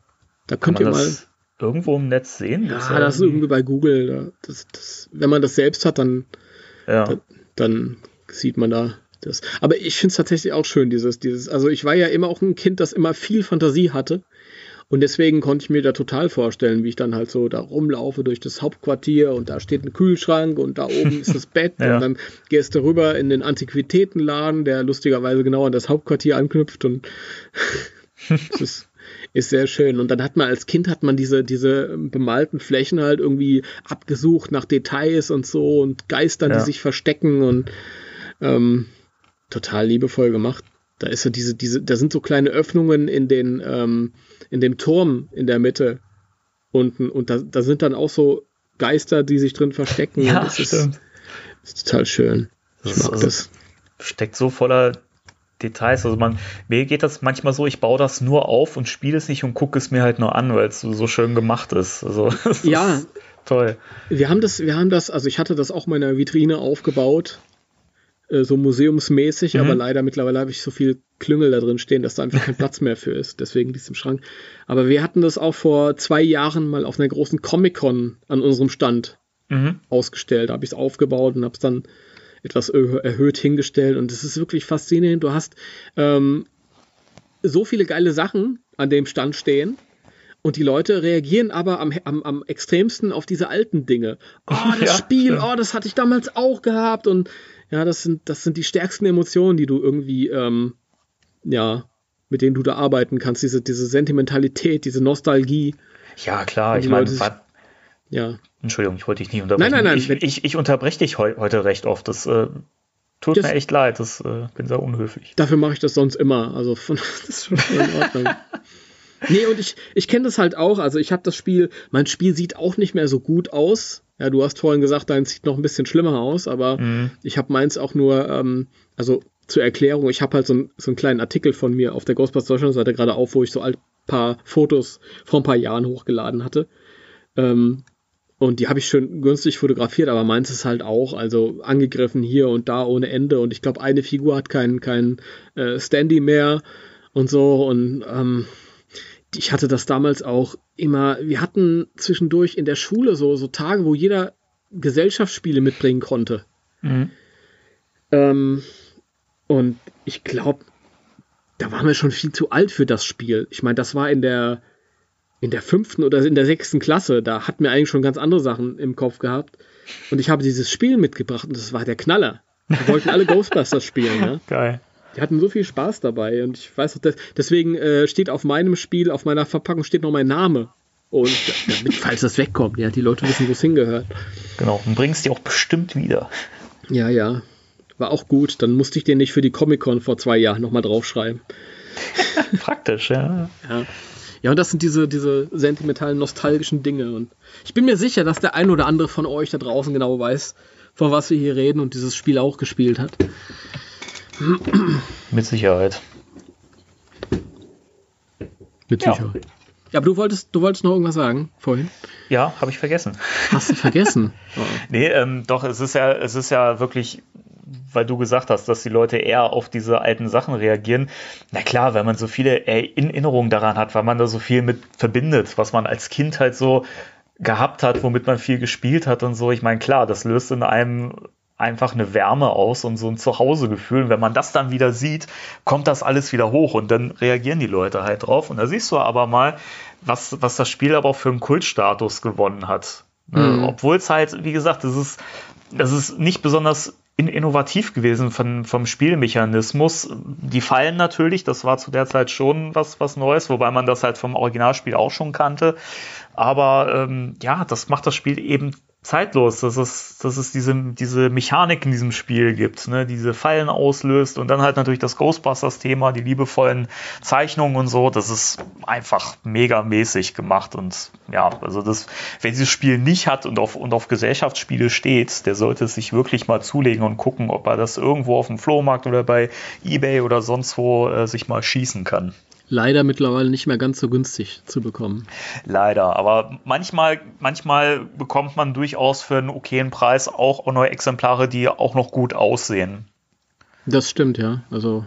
da könnt ihr mal. Irgendwo im Netz sehen? Ja, das ist irgendwie bei Google. Das, das, wenn man das selbst hat, dann, ja. dann, dann sieht man da das. Aber ich finde es tatsächlich auch schön, dieses, dieses, also ich war ja immer auch ein Kind, das immer viel Fantasie hatte. Und deswegen konnte ich mir da total vorstellen, wie ich dann halt so da rumlaufe durch das Hauptquartier und da steht ein Kühlschrank und da oben ist das Bett ja. und dann gehst du rüber in den Antiquitätenladen, der lustigerweise genau an das Hauptquartier anknüpft und das ist, ist sehr schön. Und dann hat man als Kind hat man diese, diese bemalten Flächen halt irgendwie abgesucht nach Details und so und Geistern, ja. die sich verstecken und ähm, total liebevoll gemacht. Da ist so diese, diese, da sind so kleine Öffnungen in den, ähm, in dem Turm in der Mitte unten und da, da sind dann auch so Geister, die sich drin verstecken. Ja, das stimmt. Ist, ist total schön. Ich das mag also, das. Steckt so voller Details. Also man, mir geht das manchmal so, ich baue das nur auf und spiele es nicht und gucke es mir halt nur an, weil es so, schön gemacht ist. Also, ja. Ist toll. Wir haben das, wir haben das, also ich hatte das auch meiner Vitrine aufgebaut äh, so museumsmäßig, mhm. aber leider mittlerweile habe ich so viel Klüngel da drin stehen, dass da einfach kein Platz mehr für ist. Deswegen liegt es im Schrank. Aber wir hatten das auch vor zwei Jahren mal auf einer großen Comic-Con an unserem Stand mhm. ausgestellt. Da habe ich es aufgebaut und habe es dann etwas erhöht hingestellt. Und es ist wirklich faszinierend. Du hast ähm, so viele geile Sachen an dem Stand stehen. Und die Leute reagieren aber am, am, am extremsten auf diese alten Dinge. Oh, das Ja, Spiel, stimmt. oh, das hatte ich damals auch gehabt. Und ja, das sind, das sind die stärksten Emotionen, die du irgendwie, ähm, ja, mit denen du da arbeiten kannst. Diese, diese Sentimentalität, diese Nostalgie. Ja, klar, ich meine, Ja, Entschuldigung, ich wollte dich nicht unterbrechen. Nein, nein, nein, Ich, ich, ich unterbreche dich heu, heute recht oft. Das äh, tut Das- mir echt leid. Das äh, bin sehr unhöflich. dafür mache ich das sonst immer. Also von, das ist schon in Ordnung. Nee, und ich, ich kenne das halt auch. Also ich habe das Spiel, mein Spiel sieht auch nicht mehr so gut aus. Ja, du hast vorhin gesagt, deins sieht noch ein bisschen schlimmer aus, aber ich habe meins auch nur, ähm, also zur Erklärung, ich habe halt so, ein, so einen kleinen Artikel von mir auf der Ghostbusters Deutschland Seite gerade auf, wo ich so ein paar Fotos vor ein paar Jahren hochgeladen hatte. Ähm, und die habe ich schön günstig fotografiert, aber meins ist halt auch, also angegriffen hier und da ohne Ende. Und ich glaube, eine Figur hat keinen kein, äh, Standy mehr und so. Und ähm, ich hatte das damals auch immer, wir hatten zwischendurch in der Schule so, so Tage, wo jeder Gesellschaftsspiele mitbringen konnte. Ähm, und ich glaube, da waren wir schon viel zu alt für das Spiel. Ich meine, das war in der in der fünften oder in der sechsten Klasse. Da hatten wir eigentlich schon ganz andere Sachen im Kopf gehabt. Und ich habe dieses Spiel mitgebracht und das war der Knaller. Wir wollten alle Ghostbusters spielen. Ja? Geil. Die hatten so viel Spaß dabei und ich weiß auch, des- deswegen äh, steht auf meinem Spiel, auf meiner Verpackung steht noch mein Name. Und damit, falls das wegkommt, ja, die Leute wissen, wo es hingehört. Genau. Und bringst die auch bestimmt wieder. Ja, ja. War auch gut. Dann musste ich den nicht für die Comic-Con vor zwei Jahren nochmal draufschreiben. Praktisch, ja. Ja. Ja, und das sind diese, diese sentimentalen, nostalgischen Dinge. Und ich bin mir sicher, dass der ein oder andere von euch da draußen genau weiß, von was wir hier reden und dieses Spiel auch gespielt hat. Mit Sicherheit. Mit Ja. Sicherheit. Ja, aber du wolltest, du wolltest noch irgendwas sagen vorhin. Ja, habe ich vergessen. Hast du vergessen? Oh. Nee, ähm, doch, es ist ja, es ist ja wirklich, weil du gesagt hast, dass die Leute eher auf diese alten Sachen reagieren. Na klar, weil man so viele Erinnerungen daran hat, weil man da so viel mit verbindet, was man als Kind halt so gehabt hat, womit man viel gespielt hat und so. Ich meine, klar, das löst in einem einfach eine Wärme aus und so ein Zuhausegefühl. Und wenn man das dann wieder sieht, kommt das alles wieder hoch und dann reagieren die Leute halt drauf. Und da siehst du aber mal, was, was das Spiel aber auch für einen Kultstatus gewonnen hat. Ne? Obwohl es halt, wie gesagt, das ist, das ist nicht besonders in innovativ gewesen von, vom Spielmechanismus. Die Fallen natürlich, das war zu der Zeit schon was, was Neues, wobei man das halt vom Originalspiel auch schon kannte. Aber ähm, ja, das macht das Spiel eben zeitlos, dass es, dass es diese, diese Mechanik in diesem Spiel gibt, ne, diese Fallen auslöst und dann halt natürlich das Ghostbusters-Thema, die liebevollen Zeichnungen und so, das ist einfach mega mäßig gemacht und ja, also das, wer dieses Spiel nicht hat und auf, und auf Gesellschaftsspiele steht, der sollte es sich wirklich mal zulegen und gucken, ob er das irgendwo auf dem Flohmarkt oder bei Ebay oder sonst wo äh, sich mal schießen kann. Leider mittlerweile nicht mehr ganz so günstig zu bekommen. Leider, aber manchmal, manchmal bekommt man durchaus für einen okayen Preis auch neue Exemplare, die auch noch gut aussehen. Das stimmt, ja. Also.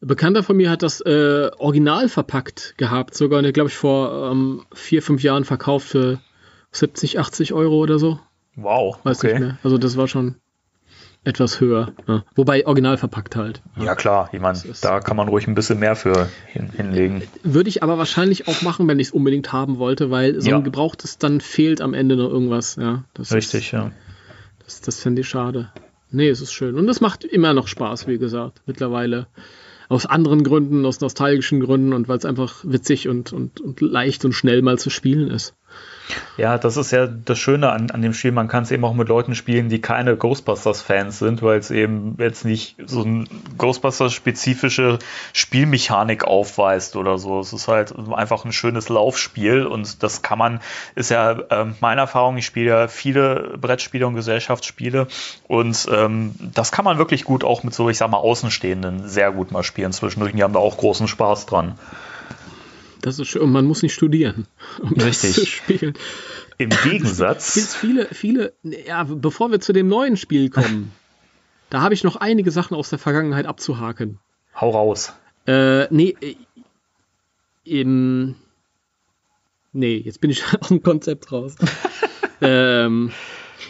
Bekannter von mir hat das äh, original verpackt gehabt, sogar, glaube ich, vor ähm, vier, fünf Jahren verkauft für 70, 80 Euro oder so. Wow, Weiß okay. nicht mehr. Also das war schon etwas höher. Ja. Wobei original verpackt halt. Ja klar, ich meine, da kann man ruhig ein bisschen mehr für hin, hinlegen. Würde ich aber wahrscheinlich auch machen, wenn ich es unbedingt haben wollte, weil so Ja. ein gebrauchtes, dann fehlt am Ende noch irgendwas. Ja, das Richtig, Ist, ja. das das finde ich schade. Nee, es ist schön. Und es macht immer noch Spaß, wie gesagt, mittlerweile. Aus anderen Gründen, aus nostalgischen Gründen und weil es einfach witzig und, und, und leicht und schnell mal zu spielen ist. Ja, das ist ja das Schöne an, an dem Spiel. Man kann es eben auch mit Leuten spielen, die keine Ghostbusters-Fans sind, weil es eben jetzt nicht so eine Ghostbusters-spezifische Spielmechanik aufweist oder so. Es ist halt einfach ein schönes Laufspiel und das kann man, ist ja ähm, meine Erfahrung, ich spiele ja viele Brettspiele und Gesellschaftsspiele und ähm, das kann man wirklich gut auch mit so, ich sag mal, Außenstehenden sehr gut mal spielen zwischendurch. Die haben da auch großen Spaß dran. Das ist schön. Und man muss nicht studieren, um das Richtig. zu spielen. Im Gegensatz. Gibt's viele, viele, ja, bevor wir zu dem neuen Spiel kommen, da habe ich noch einige Sachen aus der Vergangenheit abzuhaken. Hau raus. Äh, nee, äh, im, nee, jetzt bin ich aus dem Konzept raus. ähm,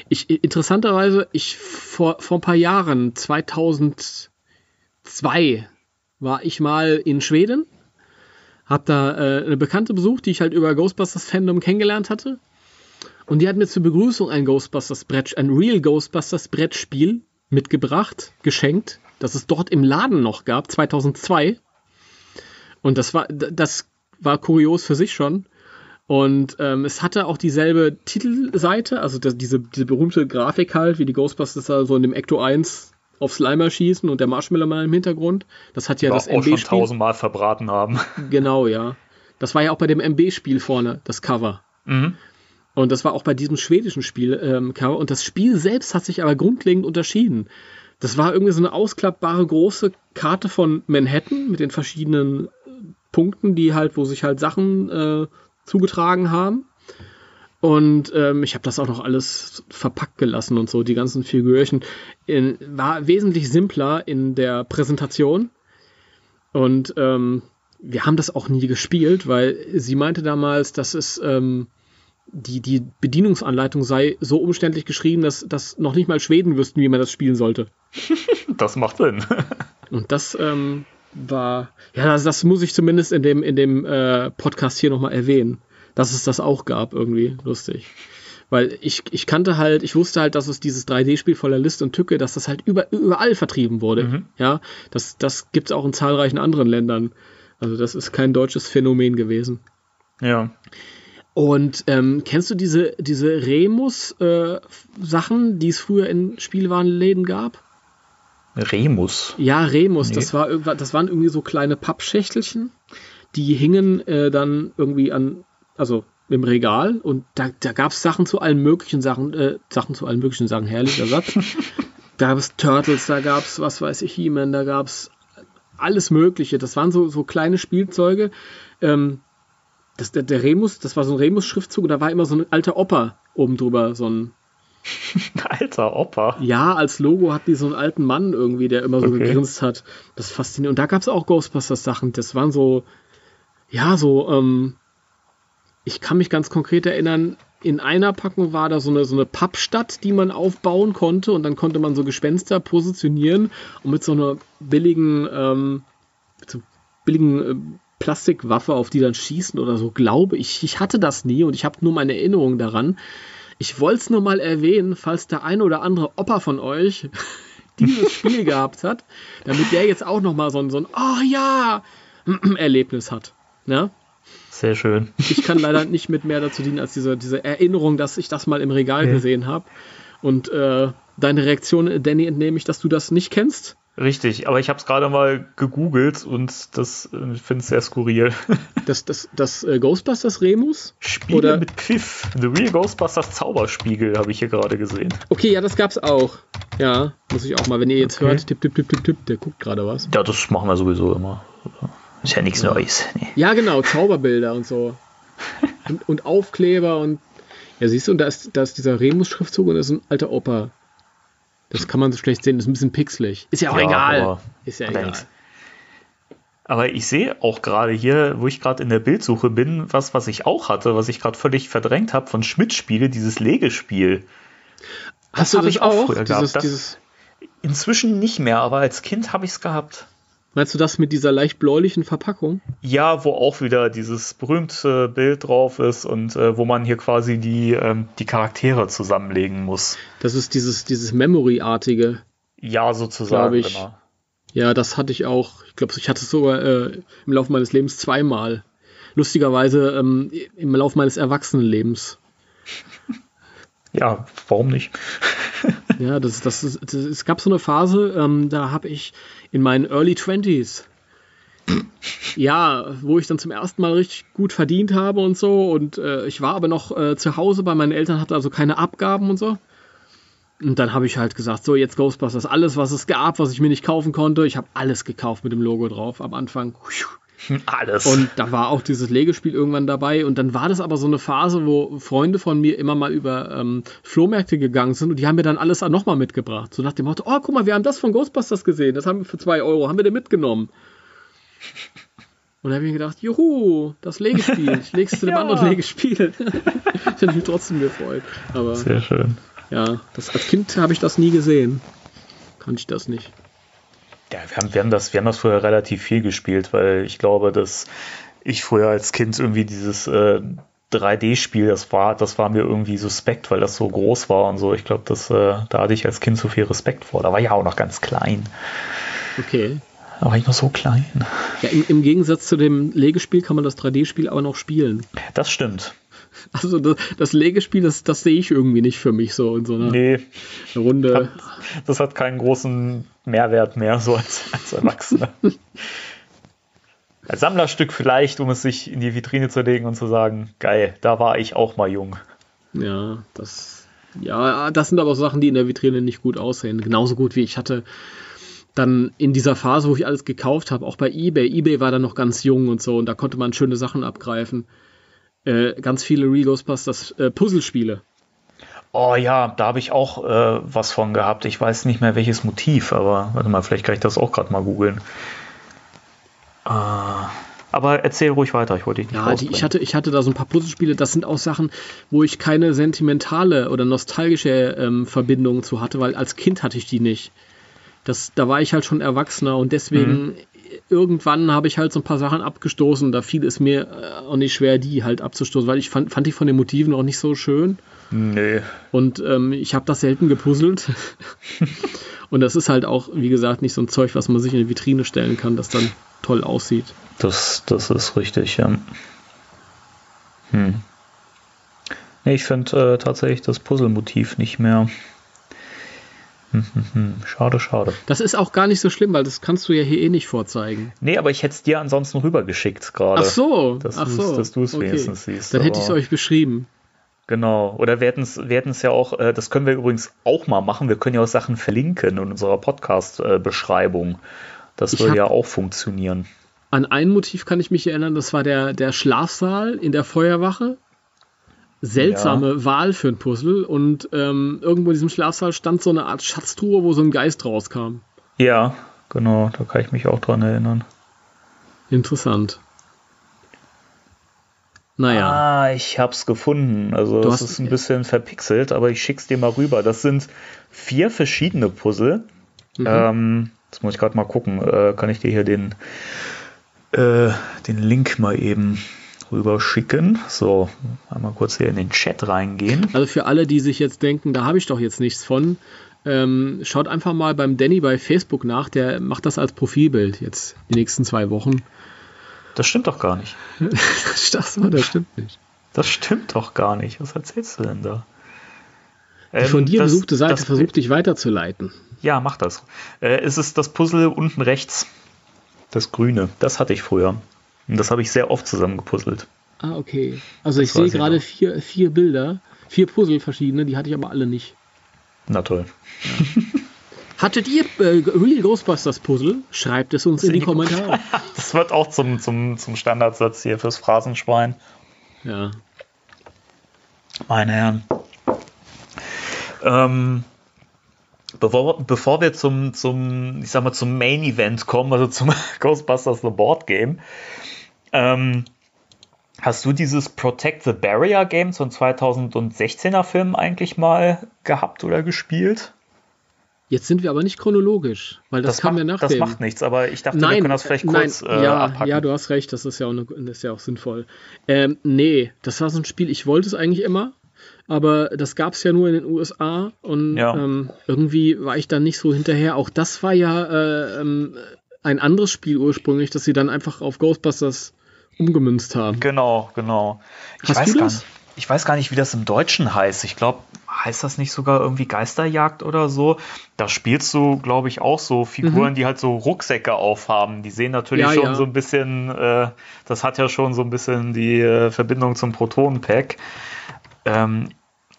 ich, interessanterweise, ich vor, vor ein paar Jahren, 2002, war ich mal in Schweden, Hab da äh, eine Bekannte besucht, die ich halt über Ghostbusters Fandom kennengelernt hatte. Und die hat mir zur Begrüßung ein Ghostbusters Brett, ein Real Ghostbusters Brettspiel mitgebracht, geschenkt, das es dort im Laden noch gab, 2002. Und das war, das war kurios für sich schon. Und ähm, es hatte auch dieselbe Titelseite, also das, diese, diese berühmte Grafik halt, wie die Ghostbusters da so in dem Ecto 1 auf Slimer schießen und der Marshmallow mal im Hintergrund. Das hat ja das auch schon MB-Spiel. tausendmal verbraten haben. Genau, ja. Das war ja auch bei dem MB-Spiel vorne, das Cover. Mhm. Und das war auch bei diesem schwedischen Spiel ähm, Cover. Und das Spiel selbst hat sich aber grundlegend unterschieden. Das war irgendwie so eine ausklappbare große Karte von Manhattan mit den verschiedenen äh, Punkten, die halt, wo sich halt Sachen äh, zugetragen haben. Und ähm, ich habe das auch noch alles verpackt gelassen und so, die ganzen Figürchen. In, war wesentlich simpler in der Präsentation. Und ähm, wir haben das auch nie gespielt, weil sie meinte damals, dass es ähm, die, die Bedienungsanleitung sei so umständlich geschrieben, dass, dass noch nicht mal Schweden wüssten, wie man das spielen sollte. Das macht Sinn. Und das ähm, war, ja, das, das muss ich zumindest in dem, in dem äh, Podcast hier nochmal erwähnen, dass es das auch gab, irgendwie lustig. Weil ich, ich kannte halt, ich wusste halt, dass es dieses 3D-Spiel voller List und Tücke, dass das halt über, überall vertrieben wurde. Mhm. Ja, das, das gibt es auch in zahlreichen anderen Ländern. Also das ist kein deutsches Phänomen gewesen. Ja. Und ähm, kennst du diese, diese Remus-Sachen, die es früher in Spielwarenläden gab? Remus. Ja, Remus, Nee. das, war, das waren irgendwie so kleine Pappschächtelchen, die hingen äh, dann irgendwie an, also im Regal und da, da gab es Sachen zu allen möglichen Sachen, äh, Sachen zu allen möglichen Sachen, herrlicher Satz. da gab es Turtles, da gab es, was weiß ich, He-Man, da gab es alles Mögliche. Das waren so, so kleine Spielzeuge. Ähm, das, der, der Remus, das war so ein Remus-Schriftzug und da war immer so ein alter Opa oben drüber, so ein Alter Opa. ja, als Logo hat die so einen alten Mann irgendwie, der immer so Okay. gegrinst hat. Das ist faszinierend. Und da gab es auch Ghostbusters-Sachen. Das waren so, ja, so, ähm, ich kann mich ganz konkret erinnern, in einer Packung war da so eine, so eine Pappstadt, die man aufbauen konnte und dann konnte man so Gespenster positionieren und mit so einer billigen, ähm, so billigen äh, Plastikwaffe auf die dann schießen oder so, glaube ich. Ich hatte das nie und ich habe nur meine Erinnerung daran. Ich wollte es nur mal erwähnen, falls der eine oder andere Opa von euch dieses Spiel gehabt hat, damit der jetzt auch noch mal so ein, so ein Oh ja Erlebnis hat. Ja? Sehr schön. Ich kann leider nicht mit mehr dazu dienen als diese, diese Erinnerung, dass ich das mal im Regal Ja. gesehen habe. Und äh, deine Reaktion, Danny, entnehme ich, dass du das nicht kennst. Richtig, aber ich habe es gerade mal gegoogelt und das äh, ich finde es sehr skurril. Das, das, das äh, Ghostbusters Remus? Spiele Oder- mit Pfiff. The Real Ghostbusters Zauberspiegel habe ich hier gerade gesehen. Okay, ja, das gab's auch. Ja, muss ich auch mal, wenn ihr jetzt Okay. hört, tipp, tipp, tipp, tipp, tipp, der guckt gerade was. Ja, das machen wir sowieso immer. Ist ja nichts Neues. Nee. Ja, genau, Zauberbilder und so. Und, und Aufkleber und. Ja, siehst du, und da ist, da ist dieser Remus-Schriftzug und da ist ein alter Opa. Das kann man so schlecht sehen, das ist ein bisschen pixelig. Ist ja auch Ja, egal. Ist ja egal. Aber ich sehe auch gerade hier, wo ich gerade in der Bildsuche bin, was, was ich auch hatte, was ich gerade völlig verdrängt habe von Schmidt-Spiele, dieses Legespiel. Hast du hab das ich auch auch? früher Dieses, gehabt. Das- dieses, Inzwischen nicht mehr, aber als Kind habe ich es gehabt. Meinst du das mit dieser leicht bläulichen Verpackung? Ja, wo auch wieder dieses berühmte Bild drauf ist und äh, wo man hier quasi die, ähm, die Charaktere zusammenlegen muss. Das ist dieses, dieses Memory-artige. Ja, sozusagen. Ich. Genau. Ja, das hatte ich auch. Ich glaube, ich hatte es sogar äh, im Laufe meines Lebens zweimal. Lustigerweise ähm, im Laufe meines Erwachsenenlebens. Ja, warum nicht? Ja, das, das, ist, das, es gab so eine Phase, ähm, da habe ich in meinen Early 20s, ja, wo ich dann zum ersten Mal richtig gut verdient habe und so. Und äh, ich war aber noch äh, zu Hause bei meinen Eltern, hatte also keine Abgaben und so. Und dann habe ich halt gesagt, so jetzt Ghostbusters, alles, was es gab, was ich mir nicht kaufen konnte, ich habe alles gekauft mit dem Logo drauf am Anfang. Alles. Und da war auch dieses Legespiel irgendwann dabei. Und dann war das aber so eine Phase, wo Freunde von mir immer mal über ähm, Flohmärkte gegangen sind und die haben mir dann alles nochmal mitgebracht. So nach dem Motto, oh, guck mal, wir haben das von Ghostbusters gesehen. Das haben wir für zwei Euro, haben wir den mitgenommen. Und da habe ich mir gedacht, juhu, das Legespiel. Ich leg's zu dem Ja. anderen Legespiel. ich hätte mich trotzdem gefreut. Aber Sehr schön. ja, das, als Kind habe ich das nie gesehen. Kannte ich das nicht. Ja, wir haben, wir, haben das, wir haben das früher relativ viel gespielt, weil ich glaube, dass ich früher als Kind irgendwie dieses äh, 3D-Spiel, das war, das war mir irgendwie suspekt, weil das so groß war und so. Ich glaube, das, äh, da hatte ich als Kind so viel Respekt vor. Da war ich ja auch noch ganz klein. Okay. Da war ich noch so klein. Ja, im, im Gegensatz zu dem Legespiel kann man das 3D-Spiel aber noch spielen. Das stimmt. Also das, das Legespiel, das, das sehe ich irgendwie nicht für mich so in so einer Nee, Runde. das hat keinen großen Mehrwert mehr, so als, als Erwachsener. Als Sammlerstück vielleicht, um es sich in die Vitrine zu legen und zu sagen, geil, da war ich auch mal jung. Ja, das, ja, das sind aber auch Sachen, die in der Vitrine nicht gut aussehen. Genauso gut wie ich hatte dann in dieser Phase, wo ich alles gekauft habe, auch bei eBay. eBay war dann noch ganz jung und so und da konnte man schöne Sachen abgreifen. Äh, ganz viele Real Ghostbusters äh, Puzzlespiele. Oh ja, da habe ich auch äh, was von gehabt. Ich weiß nicht mehr welches Motiv, aber warte mal, vielleicht kann ich das auch gerade mal googeln. Äh, aber erzähl ruhig weiter, ich wollte dich nicht Ja, die, ich, hatte, ich hatte da so ein paar Puzzlespiele, das sind auch Sachen, wo ich keine sentimentale oder nostalgische ähm, Verbindung zu hatte, weil als Kind hatte ich die nicht. Das, da war ich halt schon Erwachsener und deswegen Mhm. irgendwann habe ich halt so ein paar Sachen abgestoßen. Da fiel es mir äh, auch nicht schwer, die halt abzustoßen, weil ich fand, fand die von den Motiven auch nicht so schön. Nee, Und ähm, ich habe das selten gepuzzelt. und das ist halt auch, wie gesagt, nicht so ein Zeug, was man sich in eine Vitrine stellen kann, das dann toll aussieht. das, das ist richtig, ja. Hm. Nee, ich finde äh, tatsächlich das Puzzlemotiv nicht mehr. Schade, schade. Das ist auch gar nicht so schlimm, weil das kannst du ja hier eh nicht vorzeigen. Nee, aber ich hätte es dir ansonsten rübergeschickt gerade. Ach so, Dass ach so. dass du's okay. wenigstens siehst, Dann hätte ich es euch beschrieben. Genau. Oder wir hätten es wir hätten's ja auch, äh, das können wir übrigens auch mal machen. Wir können ja auch Sachen verlinken in unserer Podcast-Beschreibung. Das Ich würde ja auch funktionieren. An ein Motiv kann ich mich erinnern, das war der, der Schlafsaal in der Feuerwache. Seltsame Wahl für ein Puzzle und ähm, irgendwo in diesem Schlafsaal stand so eine Art Schatztruhe, wo so ein Geist rauskam. Ja, genau. Da kann ich mich auch dran erinnern. Interessant. Naja, Ah, ich hab's gefunden. Also Du das hast- ist ein bisschen verpixelt, aber ich schick's dir mal rüber. Das sind vier verschiedene Puzzle. Mhm. Ähm, jetzt muss ich gerade mal gucken. Äh, kann ich dir hier den, äh, den Link mal eben rüber schicken? So, einmal kurz hier in den Chat reingehen. also für alle, die sich jetzt denken, da habe ich doch jetzt nichts von, ähm, schaut einfach mal beim Danny bei Facebook nach, der macht das als Profilbild jetzt die nächsten zwei Wochen. Das stimmt doch gar nicht. Das, das stimmt nicht. Das stimmt doch gar nicht. Was erzählst du denn da? Die Ähm, von dir das- besuchte Seite das- versucht dich weiterzuleiten. Ja, mach das. Äh, es ist das Puzzle unten rechts. Das grüne. Das hatte ich früher. Und das habe ich sehr oft zusammengepuzzelt. Ah, okay. Also ich Das sehe ich gerade noch. vier, vier Bilder, vier Puzzle verschiedene, die hatte ich aber alle nicht. Na toll. Hattet ihr äh, Real Ghostbusters Puzzle? Schreibt es uns in die Kommentare. Das wird auch zum, zum, zum Standardsatz hier fürs Phrasenschwein. Ja. Meine Herren. Ähm, bevor, bevor wir zum, zum, ich sag mal, zum Main Event kommen, also zum Ghostbusters The Board Game, ähm, hast du dieses Protect the Barrier Game, so ein 2016er Film eigentlich mal gehabt oder gespielt? Jetzt sind wir aber nicht chronologisch, weil das, kam macht, ja nach das macht nichts, aber ich dachte, wir Nein, können das vielleicht nein, kurz äh, ja, abhacken. ja, du hast recht, das ist ja auch, eine, das ist ja auch sinnvoll. Ähm, nee, das war so ein Spiel, ich wollte es eigentlich immer, aber das gab es ja nur in den USA und Ja. ähm, irgendwie war ich da nicht so hinterher. Auch das war ja äh, ähm, ein anderes Spiel ursprünglich, das sie dann einfach auf Ghostbusters umgemünzt haben. Genau, genau. Ich Hast weiß du gar das? Nicht, ich weiß gar nicht, wie das im Deutschen heißt. Ich glaube, heißt das nicht sogar irgendwie Geisterjagd oder so? Da spielst du, glaube ich, auch so Figuren, die halt so Rucksäcke aufhaben. Die sehen natürlich Mhm. Ja, schon ja. so ein bisschen, äh, das hat ja schon so ein bisschen die äh, Verbindung zum Protonenpack. Ähm,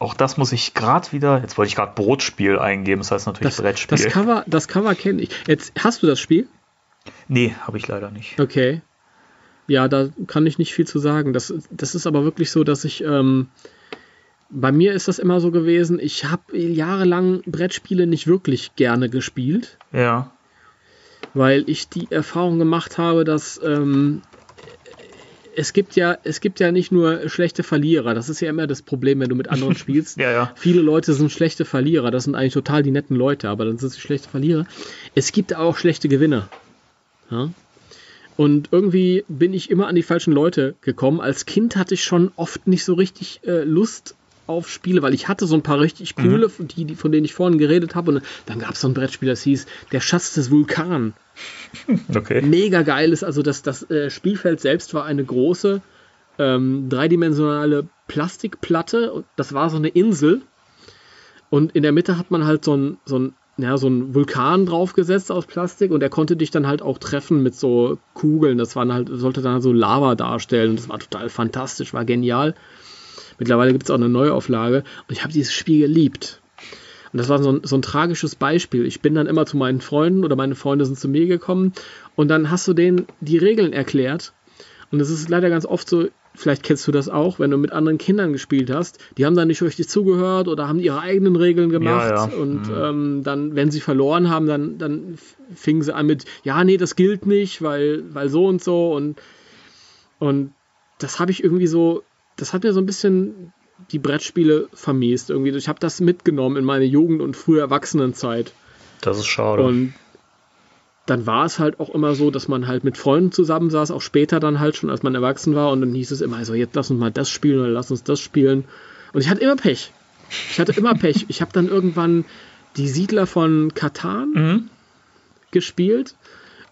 auch das muss ich gerade wieder, jetzt wollte ich gerade Brotspiel eingeben, das heißt natürlich Das, Brettspiel. das Cover, das Cover kenne ich. Jetzt hast du das Spiel? nee, habe ich leider nicht. Okay. Ja, da kann ich nicht viel zu sagen. Das, das ist aber wirklich so, dass ich. Ähm, bei mir ist das immer so gewesen, ich habe jahrelang Brettspiele nicht wirklich gerne gespielt, Ja, weil ich die Erfahrung gemacht habe, dass ähm, es gibt ja, es gibt ja nicht nur schlechte Verlierer. Das ist ja immer das Problem, wenn du mit anderen spielst. Ja, ja. Viele Leute sind schlechte Verlierer. Das sind eigentlich total die netten Leute, aber dann sind sie schlechte Verlierer. Es gibt auch schlechte Gewinner. Ja? Und irgendwie bin ich immer an die falschen Leute gekommen. Als Kind hatte ich schon oft nicht so richtig äh, Lust auf Spiele, weil ich hatte so ein paar richtig coole, mhm. die, die, von denen ich vorhin geredet habe. Und dann gab es so ein Brettspiel, das hieß Der Schatz des Vulkan. Okay. Mega geil ist, also das, das äh, Spielfeld selbst war eine große ähm, dreidimensionale Plastikplatte. Das war so eine Insel. Und in der Mitte hat man halt so ein, so ein ja, so ein Vulkan draufgesetzt aus Plastik und er konnte dich dann halt auch treffen mit so Kugeln. Das waren halt, sollte dann halt so Lava darstellen. Das war total fantastisch, war genial. Mittlerweile gibt es auch eine Neuauflage und ich habe dieses Spiel geliebt. Und das war so ein, so ein tragisches Beispiel. Ich bin dann immer zu meinen Freunden oder meine Freunde sind zu mir gekommen und dann hast du denen die Regeln erklärt. Und es ist leider ganz oft so, vielleicht kennst du das auch, wenn du mit anderen Kindern gespielt hast, die haben dann nicht richtig zugehört oder haben ihre eigenen Regeln gemacht Ja, ja. und Mhm. ähm, dann, wenn sie verloren haben, dann, dann fingen sie an mit, ja, nee, das gilt nicht, weil, weil so und so und, und das habe ich irgendwie so, das hat mir so ein bisschen die Brettspiele vermiest irgendwie. Ich habe das mitgenommen in meine Jugend und frühe Erwachsenenzeit. Das ist schade. Und dann war es halt auch immer so, dass man halt mit Freunden zusammensaß, auch später dann halt schon, als man erwachsen war. Und dann hieß es immer, also jetzt lass uns mal das spielen oder lass uns das spielen. Und ich hatte immer Pech. Ich hatte immer Pech. Ich habe dann irgendwann die Siedler von Katan gespielt.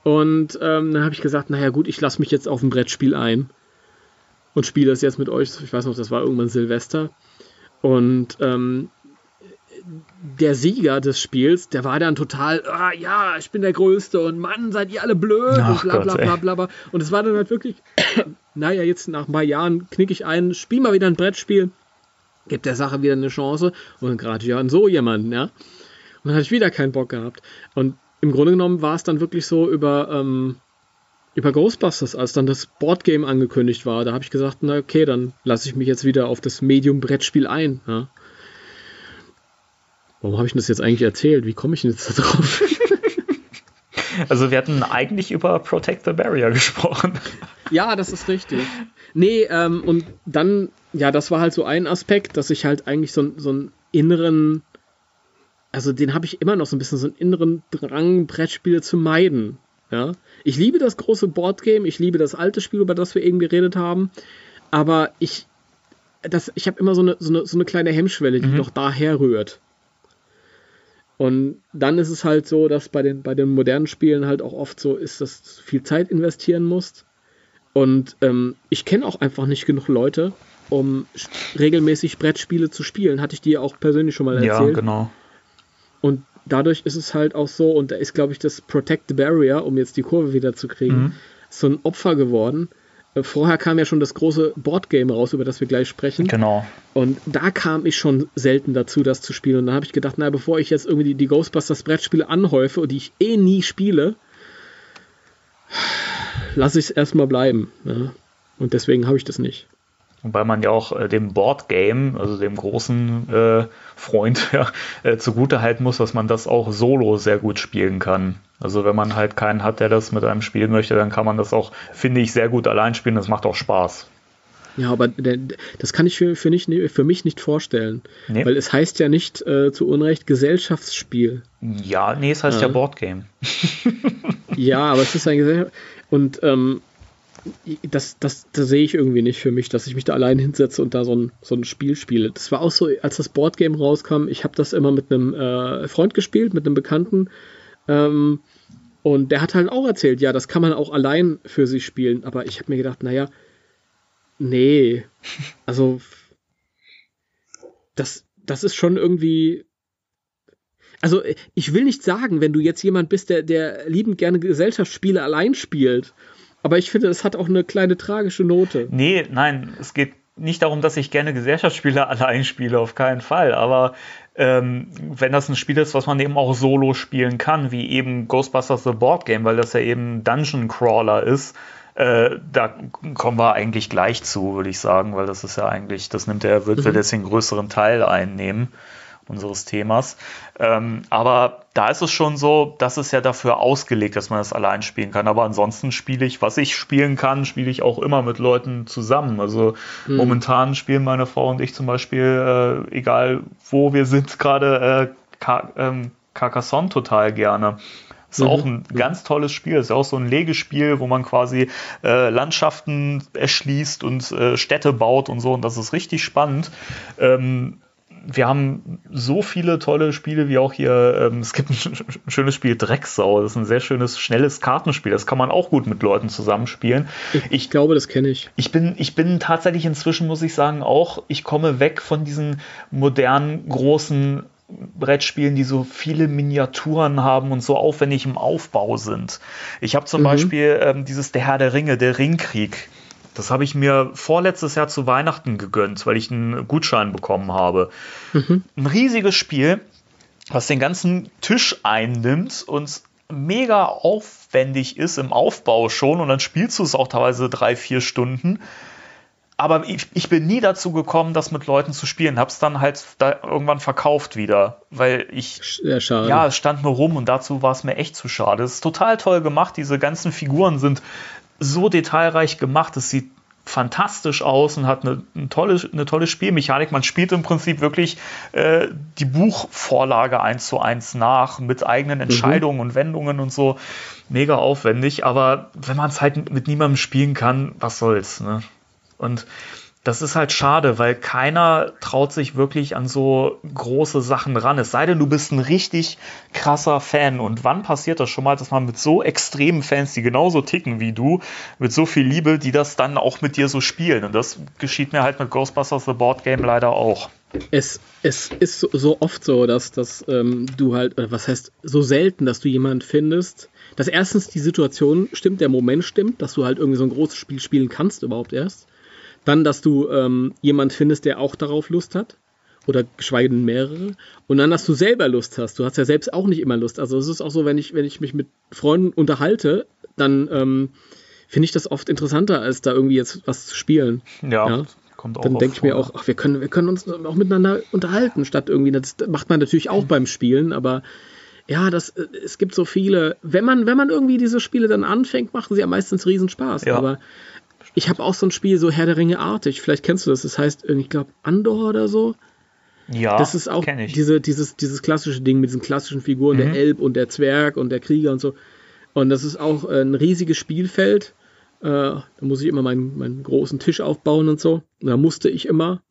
Und ähm, dann habe ich gesagt, naja gut, ich lasse mich jetzt auf ein Brettspiel ein und spiele das jetzt mit euch. Ich weiß noch, das war irgendwann Silvester. Und ähm, der Sieger des Spiels, der war dann total, ah, ja, ich bin der Größte und Mann, seid ihr alle blöd Ach und bla bla Gott, bla bla bla. Und es war dann halt wirklich, naja, jetzt nach ein paar Jahren knick ich ein, spiel mal wieder ein Brettspiel, gibt der Sache wieder eine Chance und gerade ja an so jemanden, ja. Und dann hatte ich wieder keinen Bock gehabt. Und im Grunde genommen war es dann wirklich so über, ähm, über Ghostbusters, als dann das Boardgame angekündigt war. Da habe ich gesagt, na okay, dann lasse ich mich jetzt wieder auf das Medium-Brettspiel ein. Ja. Warum habe ich das jetzt eigentlich erzählt? Wie komme ich denn jetzt da drauf? Also wir hatten eigentlich über Protect the Barrier gesprochen. ja, das ist richtig. Nee, ähm, und dann, ja, das war halt so ein Aspekt, dass ich halt eigentlich so, so einen inneren, also den habe ich immer noch so ein bisschen, so einen inneren Drang, Brettspiele zu meiden. Ja, ich liebe das große Boardgame, ich liebe das alte Spiel, über das wir eben geredet haben, aber ich, das, ich habe immer so eine, so, eine, so eine kleine Hemmschwelle, die noch daher rührt. Und dann ist es halt so, dass bei den, bei den modernen Spielen halt auch oft so ist, dass du viel Zeit investieren musst. Und ähm, ich kenne auch einfach nicht genug Leute, um regelmäßig Brettspiele zu spielen. Hatte ich dir auch persönlich schon mal Ja, erzählt. genau. Und dadurch ist es halt auch so, und da ist, glaube ich, das Protect the Barrier, um jetzt die Kurve wieder zu kriegen, Mhm. so ein Opfer geworden. Äh, Vorher kam ja schon das große Boardgame raus, über das wir gleich sprechen. Genau. Und da kam ich schon selten dazu, das zu spielen. Und dann habe ich gedacht, na, bevor ich jetzt irgendwie die, die Ghostbusters Brettspiele anhäufe und die ich eh nie spiele, lasse ich es erstmal bleiben. Ja. Und deswegen habe ich das nicht. Wobei man ja auch äh, dem Boardgame, also dem großen äh, Freund, ja, äh, zugute halten muss, dass man das auch solo sehr gut spielen kann. Also wenn man halt keinen hat, der das mit einem spielen möchte, dann kann man das auch, finde ich, sehr gut allein spielen. Das macht auch Spaß. Ja, aber das kann ich für, für, nicht, für mich nicht vorstellen. Nee. Weil es heißt ja nicht äh, zu Unrecht Gesellschaftsspiel. Ja, nee, es heißt ja, Ja. Boardgame. Ja, aber es ist ein Gesellschaft. Und ähm, das, das, das sehe ich irgendwie nicht für mich, dass ich mich da allein hinsetze und da so ein, so ein Spiel spiele. Das war auch so, als das Boardgame rauskam, ich habe das immer mit einem äh, Freund gespielt, mit einem Bekannten. Ähm, und der hat halt auch erzählt, ja, das kann man auch allein für sich spielen. Aber ich habe mir gedacht, naja, nee. Also, das, das ist schon irgendwie. Also, ich will nicht sagen, wenn du jetzt jemand bist, der, der liebend gerne Gesellschaftsspiele allein spielt. Aber ich finde, es hat auch eine kleine tragische Note. Nee, nein, es geht nicht darum, dass ich gerne Gesellschaftsspiele allein spiele, auf keinen Fall. Aber ähm, wenn das ein Spiel ist, was man eben auch solo spielen kann, wie eben Ghostbusters The Board Game, weil das ja eben Dungeon Crawler ist, äh, da kommen wir eigentlich gleich zu, würde ich sagen, weil das ist ja eigentlich, das nimmt er, wird, wird jetzt den größeren Teil einnehmen unseres Themas. Ähm, aber da ist es schon so, dass es ja dafür ausgelegt, dass man das allein spielen kann. Aber ansonsten spiele ich, was ich spielen kann, spiele ich auch immer mit Leuten zusammen. Also momentan spielen meine Frau und ich zum Beispiel, äh, egal wo wir sind, gerade äh, ähm, Carcassonne total gerne. Ist auch ein ganz tolles Spiel. Ist ja auch so ein Legespiel, wo man quasi äh, Landschaften erschließt und äh, Städte baut und so. Und das ist richtig spannend. Ähm, wir haben so viele tolle Spiele wie auch hier. Ähm, es gibt ein, sch schönes Spiel Drecksau. Das ist ein sehr schönes, schnelles Kartenspiel. Das kann man auch gut mit Leuten zusammenspielen. Ich, ich glaube, das kenne ich. Ich bin, ich bin tatsächlich inzwischen, muss ich sagen, auch, ich komme weg von diesen modernen, großen Brettspielen, die so viele Miniaturen haben und so aufwendig im Aufbau sind. Ich habe zum mhm. Beispiel ähm, dieses Der Herr der Ringe, der Ringkrieg. Das habe ich mir vorletztes Jahr zu Weihnachten gegönnt, weil ich einen Gutschein bekommen habe. Mhm. Ein riesiges Spiel, was den ganzen Tisch einnimmt und mega aufwendig ist im Aufbau schon und dann spielst du es auch teilweise drei, vier Stunden aber ich, ich, bin nie dazu gekommen, das mit Leuten zu spielen. Hab's dann halt da irgendwann verkauft wieder, weil ich ja, schade. ja, es stand nur rum und dazu war es mir echt zu schade. Es ist total toll gemacht. Diese ganzen Figuren sind so detailreich gemacht. Es sieht fantastisch aus und hat eine, eine, tolle, eine tolle Spielmechanik. Man spielt im Prinzip wirklich äh, die Buchvorlage eins zu eins nach mit eigenen mhm. Entscheidungen mhm. und Wendungen und so. Mega aufwendig, aber wenn man es halt mit niemandem spielen kann, was soll's, ne? Und das ist halt schade, weil keiner traut sich wirklich an so große Sachen ran. Es sei denn, du bist ein richtig krasser Fan. Und wann passiert das schon mal, dass man mit so extremen Fans, die genauso ticken wie du, mit so viel Liebe, die das dann auch mit dir so spielen? Und das geschieht mir halt mit Ghostbusters The Board Game leider auch. Es, es ist so oft so, dass, dass ähm, du halt, was heißt, so selten, dass du jemanden findest, dass erstens die Situation stimmt, der Moment stimmt, dass du halt irgendwie so ein großes Spiel spielen kannst überhaupt erst. Dann, dass du ähm, jemand findest, der auch darauf Lust hat. Oder geschweige denn mehrere. Und dann, dass du selber Lust hast. Du hast ja selbst auch nicht immer Lust. Also es ist auch so, wenn ich, wenn ich mich mit Freunden unterhalte, dann ähm, finde ich das oft interessanter, als da irgendwie jetzt was zu spielen. Ja. ja? Kommt auch dann denke ich mir auch, ach, wir können, wir können uns auch miteinander unterhalten, statt irgendwie, das macht man natürlich auch beim Spielen, aber ja, das, äh, es gibt so viele, wenn man, wenn man irgendwie diese Spiele dann anfängt, machen sie ja meistens Riesenspaß. Ja. Aber ich habe auch so ein Spiel, so Herr der Ringe artig. Vielleicht kennst du das. Das heißt, ich glaube, Andor oder so. Ja, das ist auch Diese, dieses, dieses klassische Ding mit diesen klassischen Figuren, mhm. der Elb und der Zwerg und der Krieger und so. Und das ist auch ein riesiges Spielfeld. Äh, da muss ich immer meinen, meinen großen Tisch aufbauen und so. Da musste ich immer.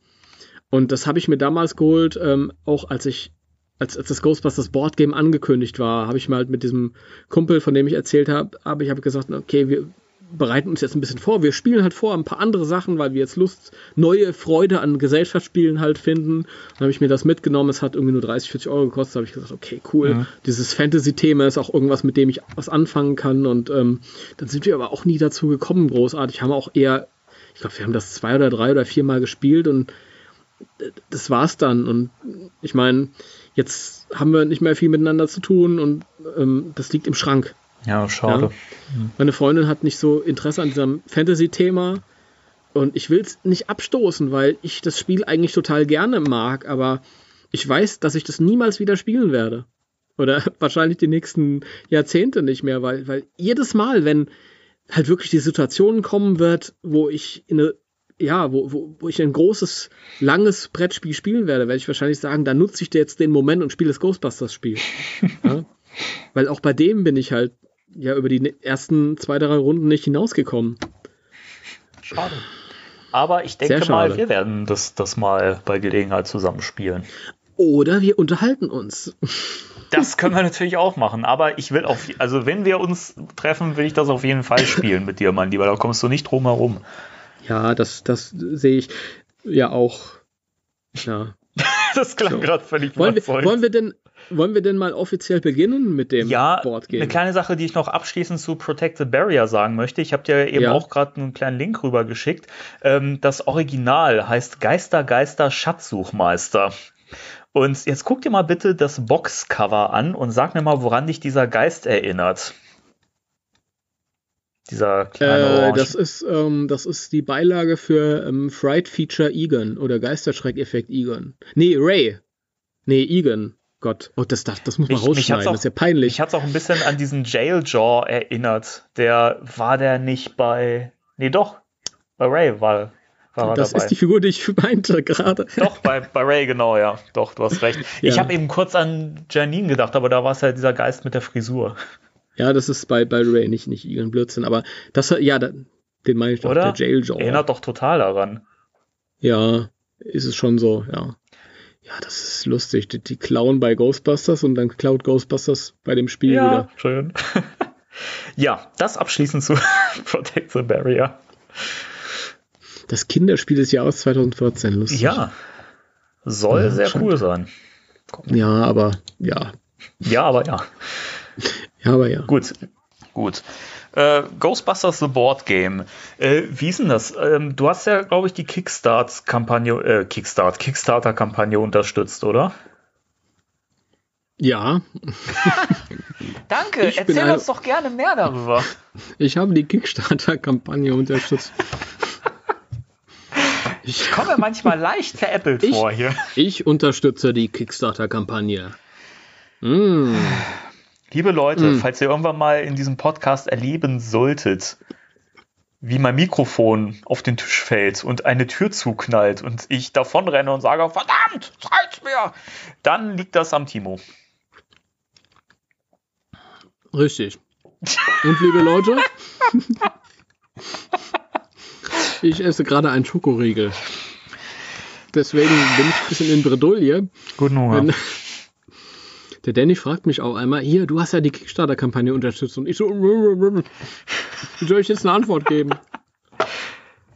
Und das habe ich mir damals geholt, ähm, auch als ich, als, als das Ghostbusters Board Game angekündigt war, habe ich mal halt mit diesem Kumpel, von dem ich erzählt habe, habe ich habe gesagt, okay, wir, bereiten uns jetzt ein bisschen vor. Wir spielen halt vor ein paar andere Sachen, weil wir jetzt Lust, neue Freude an Gesellschaftsspielen halt finden. Dann habe ich mir das mitgenommen. Es hat irgendwie nur 30, 40 Euro gekostet. Da habe ich gesagt, okay, cool. Ja. Dieses Fantasy-Thema ist auch irgendwas, mit dem ich was anfangen kann. Und ähm, dann sind wir aber auch nie dazu gekommen, großartig. Haben auch eher, ich glaube, wir haben das zwei oder drei oder vier Mal gespielt und das war's dann. Und ich meine, jetzt haben wir nicht mehr viel miteinander zu tun und ähm, das liegt im Schrank. Ja, schade. Ja. Meine Freundin hat nicht so Interesse an diesem Fantasy-Thema. Und ich will es nicht abstoßen, weil ich das Spiel eigentlich total gerne mag, aber ich weiß, dass ich das niemals wieder spielen werde. Oder wahrscheinlich die nächsten Jahrzehnte nicht mehr, weil, weil jedes Mal, wenn halt wirklich die Situation kommen wird, wo ich in eine, ja, wo, wo, wo ich ein großes, langes Brettspiel spielen werde, werde ich wahrscheinlich sagen, da nutze ich jetzt den Moment und spiele das Ghostbusters-Spiel. ja? Weil auch bei dem bin ich halt ja über die ersten zwei, drei Runden nicht hinausgekommen. Schade. Aber ich denke mal, wir werden das, das mal bei Gelegenheit zusammenspielen. Oder wir unterhalten uns. Das können wir natürlich auch machen, aber ich will auf, also wenn wir uns treffen, will ich das auf jeden Fall spielen mit dir, mein Lieber. Da kommst du nicht drum herum. Ja, das, das sehe ich ja auch. Ja. das klang so. gerade völlig wollen wir, wollen wir denn wollen wir denn mal offiziell beginnen mit dem ja, Boardgame? Eine kleine Sache, die ich noch abschließend zu Protect the Barrier sagen möchte. Ich habe dir eben ja. auch gerade einen kleinen Link rüber geschickt. Ähm, das Original heißt Geister, Geister, Schatzsuchmeister. Und jetzt guck dir mal bitte das Boxcover an und sag mir mal, woran dich dieser Geist erinnert. Dieser kleine äh, das ist ähm, das ist die Beilage für ähm, Fright Feature Egon oder Geisterschreck-Effekt Egon. Nee, Ray. Nee, Egon. Gott, oh, das, das, das muss man mich, rausschneiden, mich auch, das ist ja peinlich. Ich hat es auch ein bisschen an diesen Jailjaw erinnert. Der, war der nicht bei, nee doch, bei Ray war, war Das dabei. ist die Figur, die ich meinte gerade. Doch, bei, bei Ray, genau, ja. Doch, du hast recht. ja. Ich habe eben kurz an Janine gedacht, aber da war es ja dieser Geist mit der Frisur. Ja, das ist bei, bei Ray nicht, nicht irgendein Blödsinn, aber das, ja, da, den meine ich doch, Oder? der Jailjaw. Erinnert doch total daran. Ja, ist es schon so, ja. Ja, das ist lustig. Die, die klauen bei Ghostbusters und dann klaut Ghostbusters bei dem Spiel Ja, wieder. schön. ja, das abschließend zu Protect the Barrier. Das Kinderspiel des Jahres 2014, lustig. Ja, soll Ja, sehr scheint- cool sein. Ja, aber, ja. Ja, aber ja. Ja, aber ja. Gut, gut. Äh, Ghostbusters The Board Game. Äh, wie ist denn das? Ähm, du hast ja, glaube ich, die Kickstart-Kampagne, äh, Kickstart, Kickstarter-Kampagne unterstützt, oder? Ja, Danke, Ich bin ein- doch gerne mehr darüber. ich habe die Kickstarter-Kampagne unterstützt. Ich komme manchmal leicht veräppelt Ich- vor hier. Ich unterstütze die Kickstarter-Kampagne. Mm. Liebe Leute, Hm. falls ihr irgendwann mal in diesem Podcast erleben solltet, wie mein Mikrofon auf den Tisch fällt und eine Tür zuknallt und ich davonrenne und sage, verdammt, zeig's mir, dann liegt das am Timo. Richtig. Und liebe Leute, ich esse gerade einen Schokoriegel. Deswegen bin ich ein bisschen in Bredouille. Guten Hunger. Der Danny fragt mich auch einmal, hier, du hast ja die Kickstarter-Kampagne unterstützt. Und ich so, wie soll ich jetzt eine Antwort geben?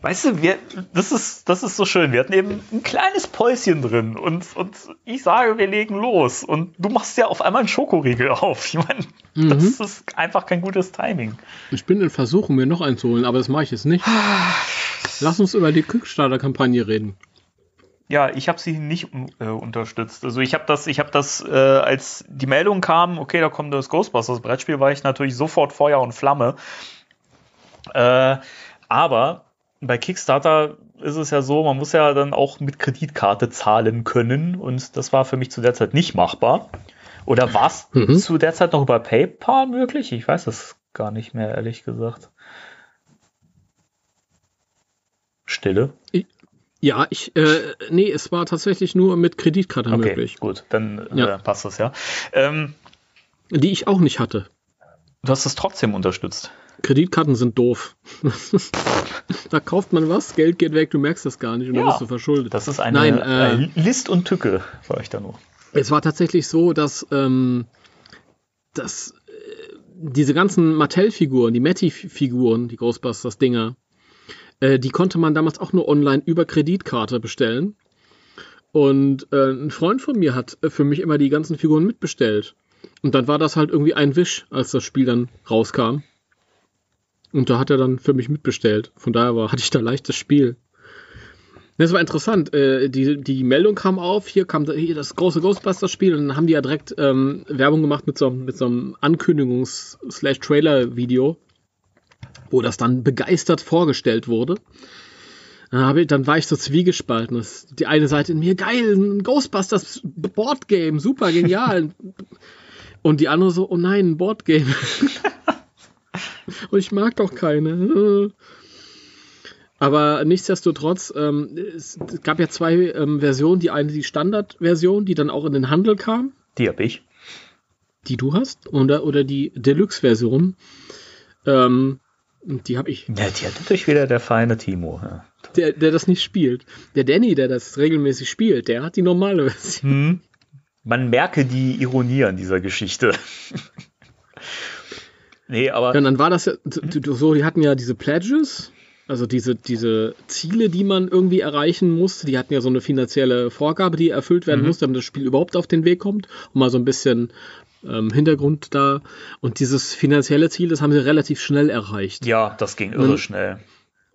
Weißt du, wir, das, ist, das ist so schön. Wir hatten eben ein kleines Päuschen drin und, und ich sage, wir legen los. Und du machst ja auf einmal einen Schokoriegel auf. Ich meine, das ist einfach kein gutes Timing. Ich bin in Versuchung, mir noch einen zu holen, aber das mache ich jetzt nicht. Lass uns über die Kickstarter-Kampagne reden. Ja, ich habe sie nicht äh, unterstützt. Also ich habe das, ich habe das, äh, als die Meldung kam, okay, da kommt das Ghostbusters Brettspiel, war ich natürlich sofort Feuer und Flamme. Äh, aber bei Kickstarter ist es ja so, man muss ja dann auch mit Kreditkarte zahlen können und das war für mich zu der Zeit nicht machbar. Oder war es Mhm. zu der Zeit noch über PayPal möglich? Ich weiß es gar nicht mehr, ehrlich gesagt. Stille. Ja, ich, äh, nee, es war tatsächlich nur mit Kreditkarte Okay, möglich, gut, dann Ja. äh, passt das ja. Ähm, die ich auch nicht hatte. du hast es trotzdem unterstützt. Kreditkarten sind doof. da kauft man was, Geld geht weg, du merkst das gar nicht und dann Ja, bist du verschuldet. Das ist eine, Nein, äh, List und Tücke, sag ich da nur. Es war tatsächlich so, dass, ähm, dass äh, diese ganzen Mattel-Figuren, die Matty-Figuren, die Ghostbusters-Dinger, äh, die konnte man damals auch nur online über Kreditkarte bestellen. Und äh, ein Freund von mir hat äh, für mich immer die ganzen Figuren mitbestellt. Und dann war das halt irgendwie ein Wisch, als das Spiel dann rauskam. Und da hat er dann für mich mitbestellt. Von daher war, hatte ich da leichtes Spiel. Das war interessant. Äh, die, die Meldung kam auf, hier kam hier das große Ghostbusters-Spiel und dann haben die ja direkt ähm, Werbung gemacht mit so, mit so einem Ankündigungs-Trailer-Video, wo das dann begeistert vorgestellt wurde. Dann, habe ich, dann war ich so zwiegespalten. Das, die eine Seite in mir, geil, ein Ghostbusters Boardgame, super genial. und die andere so, oh nein, ein Boardgame. und ich mag doch keine. Aber nichtsdestotrotz, ähm, es gab ja zwei ähm, Versionen. Die eine, die Standardversion, die dann auch in den Handel kam, Die hab ich. die du hast, oder, oder die Deluxe-Version. Ähm, die habe ich. Ja, die hat natürlich wieder der feine Timo. Ja. Der, der das nicht spielt. Der Danny, der das regelmäßig spielt, der hat die normale Version. Hm. Man merke die Ironie an dieser Geschichte. nee, aber Ja, und dann war das ja so, die hatten ja diese Pledges, also diese, diese Ziele, die man irgendwie erreichen musste. Die hatten ja so eine finanzielle Vorgabe, die erfüllt werden musste, damit das Spiel überhaupt auf den Weg kommt. Und mal so ein bisschen ähm, Hintergrund da. Und dieses finanzielle Ziel, das haben sie relativ schnell erreicht. ja, das ging irre Man- schnell.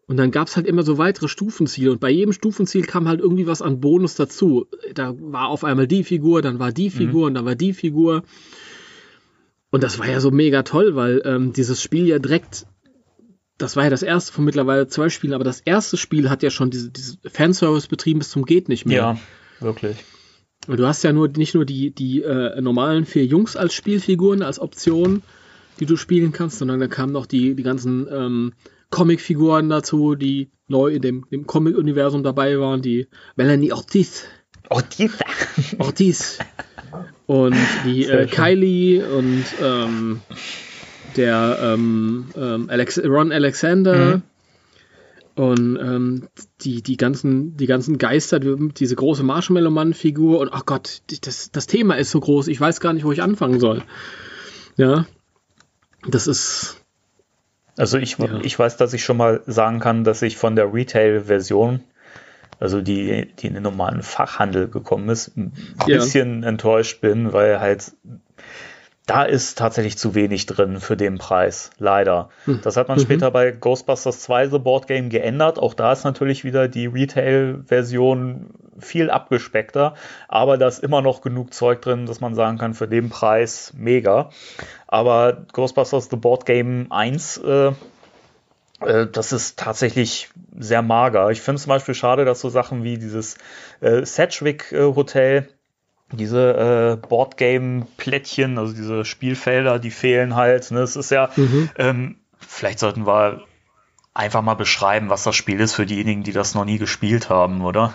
Und dann gab es halt immer so weitere Stufenziele. Und bei jedem Stufenziel kam halt irgendwie was an Bonus dazu. Da war auf einmal die Figur, dann war die Figur und dann war die Figur. Und das war ja so mega toll, weil ähm, dieses Spiel ja direkt, das war ja das erste von mittlerweile zwei Spielen, aber das erste Spiel hat ja schon diese, diese Fanservice betrieben bis zum geht nicht mehr. Ja, wirklich. Und du hast ja nur nicht nur die, die äh, normalen vier Jungs als Spielfiguren, als Option, die du spielen kannst, sondern da kamen noch die, die ganzen ähm, Comicfiguren dazu, die neu in dem, dem Comic-Universum dabei waren, die Melanie Ortiz, die. Ortiz und die äh. Kylie und ähm, der ähm, ähm, Alex Ron Alexander und ähm, die, die, ganzen, die ganzen Geister, die- diese große Marshmallow-Mann-Figur und ach Gott, das, das Thema ist so groß, ich weiß gar nicht, wo ich anfangen soll. Ja, das ist, Also ich, Ja. ich weiß, dass ich schon mal sagen kann, dass ich von der Retail-Version, also die, die in den normalen Fachhandel gekommen ist, ein Ja. bisschen enttäuscht bin, weil halt da ist tatsächlich zu wenig drin für den Preis, leider. Hm. Das hat man später bei Ghostbusters 2 The Board Game geändert. Auch da ist natürlich wieder die Retail-Version viel abgespeckter, aber da ist immer noch genug Zeug drin, dass man sagen kann, für den Preis mega. Aber Ghostbusters The Board Game 1 äh, äh, das ist tatsächlich sehr mager. Ich finde es zum Beispiel schade, dass so Sachen wie dieses äh, Sedgwick äh, Hotel, diese äh, Boardgame-Plättchen, also diese Spielfelder, die fehlen halt. Ne? Es ist ja, ähm, vielleicht sollten wir einfach mal beschreiben, was das Spiel ist für diejenigen, die das noch nie gespielt haben, oder?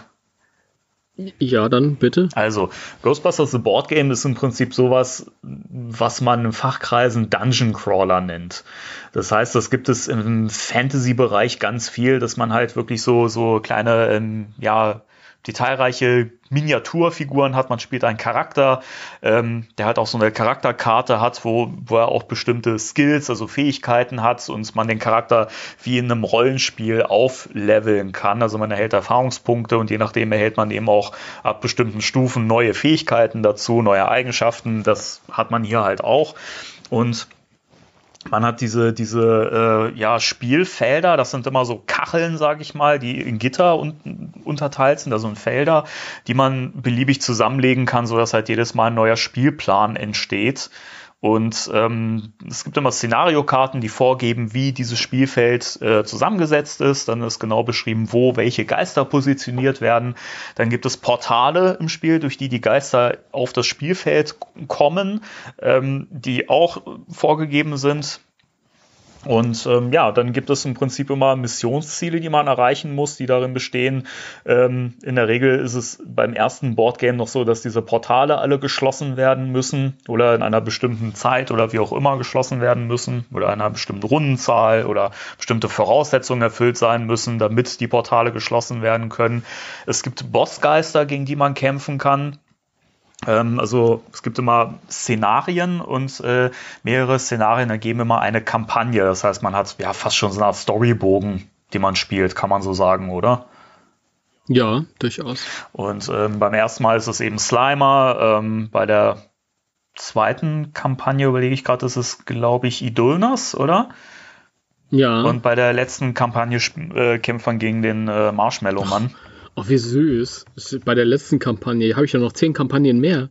ja, dann bitte. Also, Ghostbusters The Board Game ist im Prinzip sowas, was man in Fachkreisen Dungeon Crawler nennt. Das heißt, das gibt es im Fantasy-Bereich ganz viel, dass man halt wirklich so, so kleine, ähm, ja, detailreiche Miniaturfiguren hat. Man spielt einen Charakter, ähm, der halt auch so eine Charakterkarte hat, wo, wo er auch bestimmte Skills, also Fähigkeiten hat und man den Charakter wie in einem Rollenspiel aufleveln kann. Also man erhält Erfahrungspunkte und je nachdem erhält man eben auch ab bestimmten Stufen neue Fähigkeiten dazu, neue Eigenschaften. Das hat man hier halt auch. Und man hat diese, diese äh, ja, Spielfelder, das sind immer so Kacheln, sage ich mal, die in Gitter un unterteilt sind, also in Felder, die man beliebig zusammenlegen kann, sodass halt jedes Mal ein neuer Spielplan entsteht. Und ähm, es gibt immer Szenariokarten, die vorgeben, wie dieses Spielfeld äh, zusammengesetzt ist. Dann ist genau beschrieben, wo welche Geister positioniert werden. Dann gibt es Portale im Spiel, durch die die Geister auf das Spielfeld kommen, ähm, die auch vorgegeben sind. Und ähm, ja, dann gibt es im Prinzip immer Missionsziele, die man erreichen muss, die darin bestehen. Ähm, in der Regel ist es beim ersten Boardgame noch so, dass diese Portale alle geschlossen werden müssen oder in einer bestimmten Zeit oder wie auch immer geschlossen werden müssen oder einer bestimmten Rundenzahl oder bestimmte Voraussetzungen erfüllt sein müssen, damit die Portale geschlossen werden können. Es gibt Bossgeister, gegen die man kämpfen kann. Ähm, also es gibt immer Szenarien und äh, mehrere Szenarien ergeben immer eine Kampagne. Das heißt, man hat ja fast schon so eine Art Storybogen, die man spielt, kann man so sagen, oder? Ja, durchaus. Und ähm, beim ersten Mal ist es eben Slimer. Ähm, bei der zweiten Kampagne überlege ich gerade, ist es, glaube ich, Idolnas, oder? Ja. Und bei der letzten Kampagne äh, kämpft man gegen den äh, Marshmallow-Mann. Oh, wie süß. Bei der letzten Kampagne habe ich ja noch zehn Kampagnen mehr.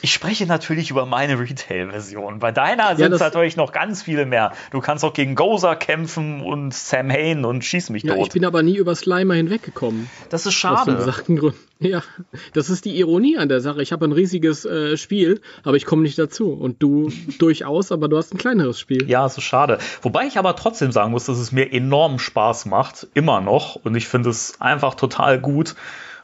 Ich spreche natürlich über meine Retail-Version. Bei deiner sind es natürlich noch ganz viele mehr. Du kannst auch gegen Gozer kämpfen und Sam Hain und schieß mich Ja, ich tot. bin aber nie über Slimer hinweggekommen. Das ist Aus schade. besagten Gründen. Ja, das ist die Ironie an der Sache. Ich habe ein riesiges äh, Spiel, aber ich komme nicht dazu. Und du durchaus, aber du hast ein kleineres Spiel. Ja, es ist schade. Wobei ich aber trotzdem sagen muss, dass es mir enorm Spaß macht, immer noch. Und ich finde es einfach total gut.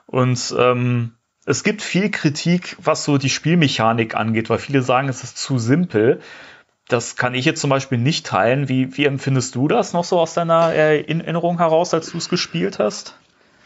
Und ähm, es gibt viel Kritik, was so die Spielmechanik angeht, weil viele sagen, es ist zu simpel. Das kann ich jetzt zum Beispiel nicht teilen. Wie, wie empfindest du das noch so aus deiner Erinnerung heraus, als du es gespielt hast?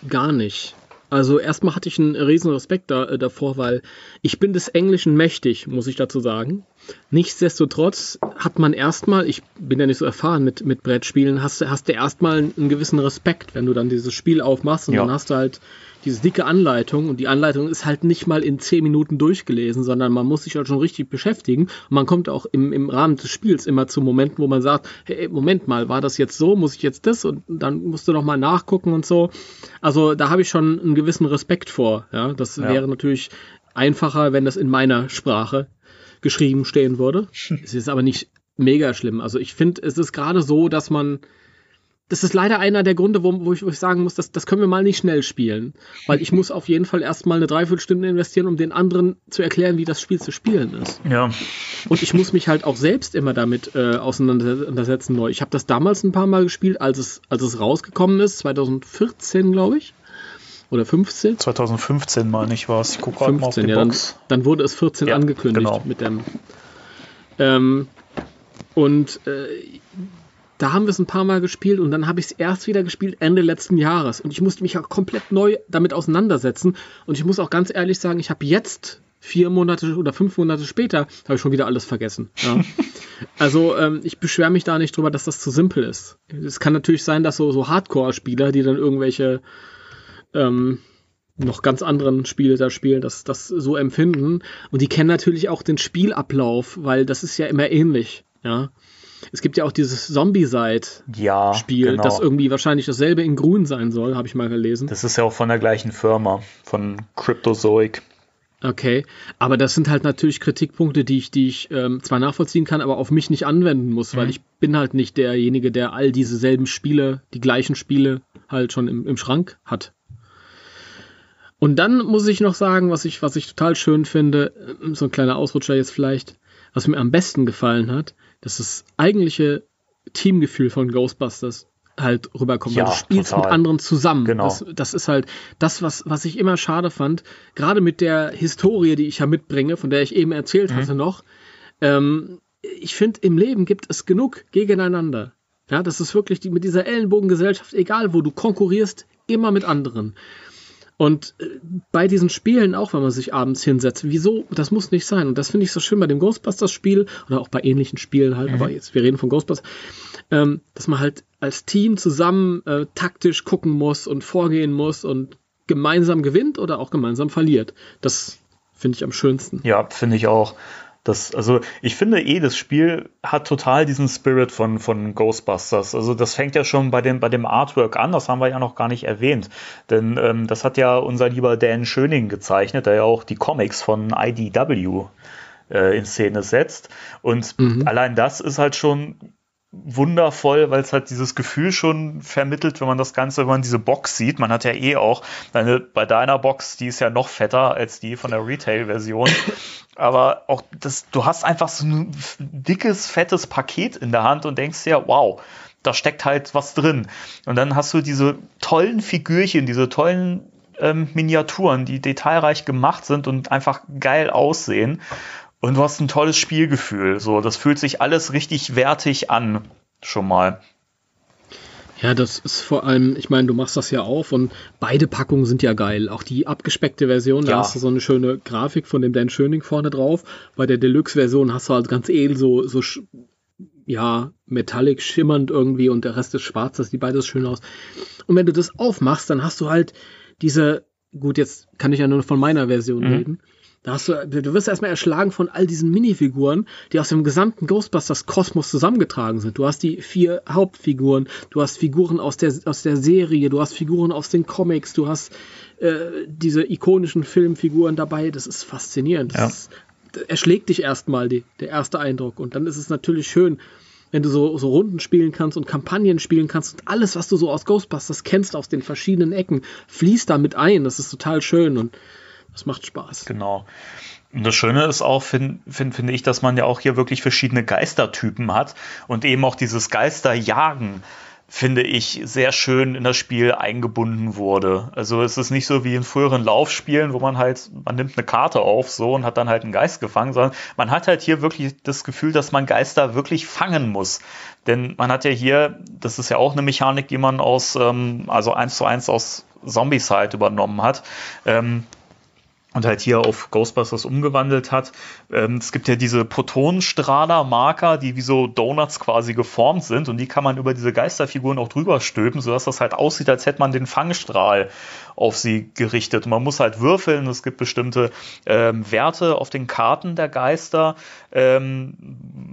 Gar nicht. Also erstmal hatte ich einen riesen Respekt da, äh, davor, weil ich bin des Englischen mächtig, muss ich dazu sagen. Nichtsdestotrotz hat man erstmal, ich bin ja nicht so erfahren mit, mit Brettspielen, hast, du- hast du erstmal einen gewissen Respekt, wenn du dann dieses Spiel aufmachst und Ja. dann hast du halt diese dicke Anleitung und die Anleitung ist halt nicht mal in 10 Minuten durchgelesen, sondern man muss sich halt schon richtig beschäftigen. Und man kommt auch im, im Rahmen des Spiels immer zu Momenten, wo man sagt, hey, Moment mal, war das jetzt so, muss ich jetzt das und dann musst du noch mal nachgucken und so. Also da habe ich schon einen gewissen Respekt vor. Ja, das Ja. wäre natürlich einfacher, wenn das in meiner Sprache geschrieben stehen würde. es ist aber nicht mega schlimm. Also ich finde, es ist gerade so, dass man das ist leider einer der Gründe, wo, wo, ich, wo ich sagen muss, das, das können wir mal nicht schnell spielen. Weil ich muss auf jeden Fall erstmal eine Dreiviertelstunde investieren, um den anderen zu erklären, wie das Spiel zu spielen ist. Ja. Und ich muss mich halt auch selbst immer damit äh, auseinandersetzen neu. Ich habe das damals ein paar Mal gespielt, als es, als es rausgekommen ist, 2014, glaube ich. Oder 15. 2015 meine ich war es. Ich gucke gerade mal auf die 15, ja, dann, Box. dann wurde es 14 Ja, angekündigt genau. mit dem. Ähm, und äh, da haben wir es ein paar Mal gespielt und dann habe ich es erst wieder gespielt Ende letzten Jahres. Und ich musste mich auch komplett neu damit auseinandersetzen. Und ich muss auch ganz ehrlich sagen, ich habe jetzt vier Monate oder fünf Monate später, habe ich schon wieder alles vergessen. Ja. also ähm, ich beschwere mich da nicht drüber, dass das zu simpel ist. Es kann natürlich sein, dass so, so Hardcore-Spieler, die dann irgendwelche ähm, noch ganz anderen Spiele da spielen, das, das so empfinden. Und die kennen natürlich auch den Spielablauf, weil das ist ja immer ähnlich. Ja. Es gibt ja auch dieses Zombie-Side-Spiel, Ja, genau. das irgendwie wahrscheinlich dasselbe in Grün sein soll, habe ich mal gelesen. Das ist ja auch von der gleichen Firma, von Cryptozoic. Okay, aber das sind halt natürlich Kritikpunkte, die ich, die ich ähm, zwar nachvollziehen kann, aber auf mich nicht anwenden muss, weil ich bin halt nicht derjenige, der all diese selben Spiele, die gleichen Spiele halt schon im, im Schrank hat. Und dann muss ich noch sagen, was ich, was ich total schön finde, so ein kleiner Ausrutscher jetzt vielleicht, was mir am besten gefallen hat, dass das eigentliche Teamgefühl von Ghostbusters halt rüberkommt. Ja, du spielst total. mit anderen zusammen. Genau. Das, das ist halt das, was, was ich immer schade fand, gerade mit der Historie, die ich ja mitbringe, von der ich eben erzählt Mhm. hatte noch. Ähm, ich finde, im Leben gibt es genug gegeneinander. Ja, das ist wirklich die, mit dieser Ellenbogengesellschaft, egal wo du konkurrierst, immer mit anderen. Und äh, bei diesen Spielen auch, wenn man sich abends hinsetzt, wieso, das muss nicht sein. Und das finde ich so schön bei dem Ghostbusters-Spiel oder auch bei ähnlichen Spielen halt, aber jetzt, wir reden von Ghostbusters, ähm, dass man halt als Team zusammen äh, taktisch gucken muss und vorgehen muss und gemeinsam gewinnt oder auch gemeinsam verliert. Das finde ich am schönsten. Ja, finde ich auch. Das, also ich finde eh, das Spiel hat total diesen Spirit von, von Ghostbusters. Also das fängt ja schon bei dem, bei dem Artwork an, das haben wir ja noch gar nicht erwähnt. Denn ähm, das hat ja unser lieber Dan Schöning gezeichnet, der ja auch die Comics von IDW äh, in Szene setzt. Und allein das ist halt schon wundervoll, weil es halt dieses Gefühl schon vermittelt, wenn man das Ganze, wenn man diese Box sieht. Man hat ja eh auch, deine, bei deiner Box, die ist ja noch fetter als die von der Retail-Version. Aber auch das, du hast einfach so ein dickes, fettes Paket in der Hand und denkst dir, wow, da steckt halt was drin. Und dann hast du diese tollen Figürchen, diese tollen ähm, Miniaturen, die detailreich gemacht sind und einfach geil aussehen. Und du hast ein tolles Spielgefühl. So, das fühlt sich alles richtig wertig an. Schon mal. Ja, das ist vor allem, ich meine, du machst das ja auf und beide Packungen sind ja geil. Auch die abgespeckte Version, da Ja. hast du so eine schöne Grafik von dem Dan Schöning vorne drauf. Bei der Deluxe-Version hast du halt ganz edel so, so ja, metallic schimmernd irgendwie und der Rest ist schwarz, das sieht beides schön aus. Und wenn du das aufmachst, dann hast du halt diese, gut, jetzt kann ich ja nur von meiner Version reden. Da hast du, du wirst erstmal erschlagen von all diesen Minifiguren, die aus dem gesamten Ghostbusters-Kosmos zusammengetragen sind. Du hast die vier Hauptfiguren, du hast Figuren aus der, aus der Serie, du hast Figuren aus den Comics, du hast äh, diese ikonischen Filmfiguren dabei. Das ist faszinierend. Das Ja. ist, erschlägt dich erstmal die, der erste Eindruck. Und dann ist es natürlich schön, wenn du so, so Runden spielen kannst und Kampagnen spielen kannst und alles, was du so aus Ghostbusters kennst, aus den verschiedenen Ecken, fließt da mit ein. Das ist total schön und das macht Spaß. Genau. Und das Schöne ist auch, finde find, finde ich, dass man ja auch hier wirklich verschiedene Geistertypen hat und eben auch dieses Geisterjagen, finde ich, sehr schön in das Spiel eingebunden wurde. Also es ist nicht so wie in früheren Laufspielen, wo man halt, man nimmt eine Karte auf so und hat dann halt einen Geist gefangen, sondern man hat halt hier wirklich das Gefühl, dass man Geister wirklich fangen muss. Denn man hat ja hier, das ist ja auch eine Mechanik, die man aus, ähm, also eins zu eins aus Zombie-Side übernommen hat. Ähm, und halt hier auf Ghostbusters umgewandelt hat. Ähm, es gibt ja diese Protonenstrahler-Marker, die wie so Donuts quasi geformt sind und die kann man über diese Geisterfiguren auch drüber stülpen, sodass das halt aussieht, als hätte man den Fangstrahl auf sie gerichtet. Man muss halt würfeln, es gibt bestimmte ähm, Werte auf den Karten der Geister, ähm,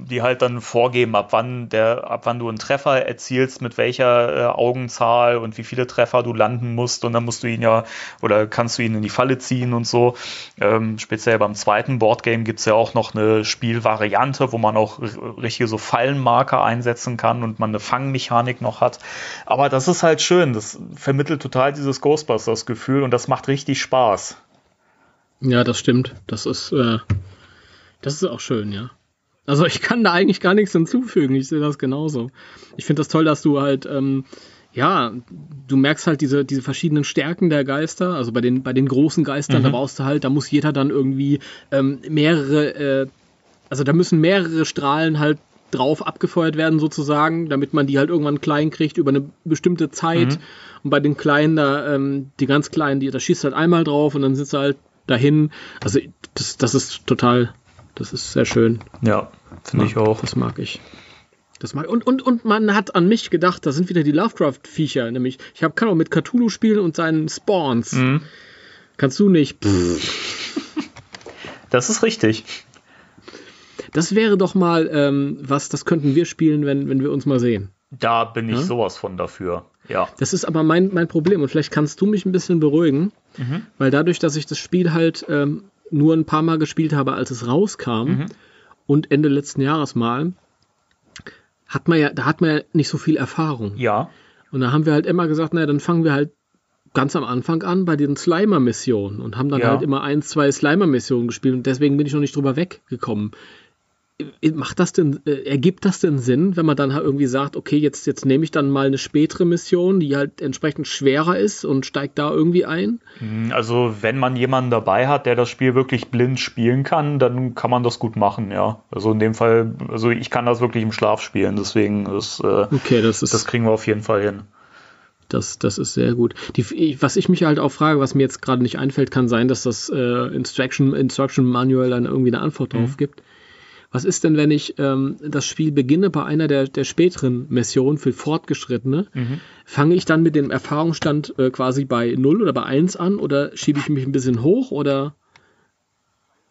die halt dann vorgeben, ab wann der, ab wann du einen Treffer erzielst, mit welcher äh, Augenzahl und wie viele Treffer du landen musst und dann musst du ihn ja oder kannst du ihn in die Falle ziehen und so. Ähm, speziell beim zweiten Boardgame gibt es ja auch noch eine Spielvariante, wo man auch richtige so Fallenmarker einsetzen kann und man eine Fangmechanik noch hat. Aber das ist halt schön, das vermittelt total dieses Ghostbusters-Gefühl und das macht richtig Spaß. Ja, das stimmt. Das ist, äh, das ist auch schön, ja. Also ich kann da eigentlich gar nichts hinzufügen. Ich sehe das genauso. Ich finde das toll, dass du halt, ähm, ja, du merkst halt diese, diese verschiedenen Stärken der Geister. Also bei den, bei den großen Geistern, da brauchst du halt, da muss jeder dann irgendwie ähm, mehrere äh, also da müssen mehrere Strahlen halt drauf abgefeuert werden sozusagen, damit man die halt irgendwann klein kriegt über eine bestimmte Zeit. Mhm. Und bei den kleinen, da, ähm, die ganz kleinen, die, da schießt halt einmal drauf und dann sitzt er halt dahin. Also das, das ist total, das ist sehr schön. Ja, finde ich auch. Das mag ich. Das mag, und, und, und man hat an mich gedacht, da sind wieder die Lovecraft-Viecher, nämlich ich hab, kann auch mit Cthulhu spielen und seinen Spawns. Mhm. Kannst du nicht. Pff. Das ist richtig. Das wäre doch mal ähm, was, das könnten wir spielen, wenn, wenn wir uns mal sehen. Da bin ich Ja? sowas von dafür. Ja. Das ist aber mein, mein Problem und vielleicht kannst du mich ein bisschen beruhigen, weil dadurch, dass ich das Spiel halt ähm, nur ein paar Mal gespielt habe, als es rauskam und Ende letzten Jahres mal, hat man ja, da hat man ja nicht so viel Erfahrung. Ja. Und da haben wir halt immer gesagt, naja, dann fangen wir halt ganz am Anfang an bei den Slimer-Missionen und haben dann Ja. halt immer ein, zwei Slimer-Missionen gespielt und deswegen bin ich noch nicht drüber weggekommen. Äh, Macht das denn, äh, ergibt das denn Sinn, wenn man dann halt irgendwie sagt, okay, jetzt, jetzt nehme ich dann mal eine spätere Mission, die halt entsprechend schwerer ist und steigt da irgendwie ein? Also, wenn man jemanden dabei hat, der das Spiel wirklich blind spielen kann, dann kann man das gut machen, ja. Also in dem Fall, also ich kann das wirklich im Schlaf spielen, deswegen ist, äh, Okay, das ist, das kriegen wir auf jeden Fall hin. Das, das ist sehr gut. Die, was ich mich halt auch frage, was mir jetzt gerade nicht einfällt, kann sein, dass das äh, Instruction, Instruction Manual dann irgendwie eine Antwort drauf gibt. Was ist denn, wenn ich ähm, das Spiel beginne bei einer der, der späteren Missionen für Fortgeschrittene? Fange ich dann mit dem Erfahrungsstand äh, quasi bei 0 oder bei 1 an oder schiebe ich mich ein bisschen hoch oder?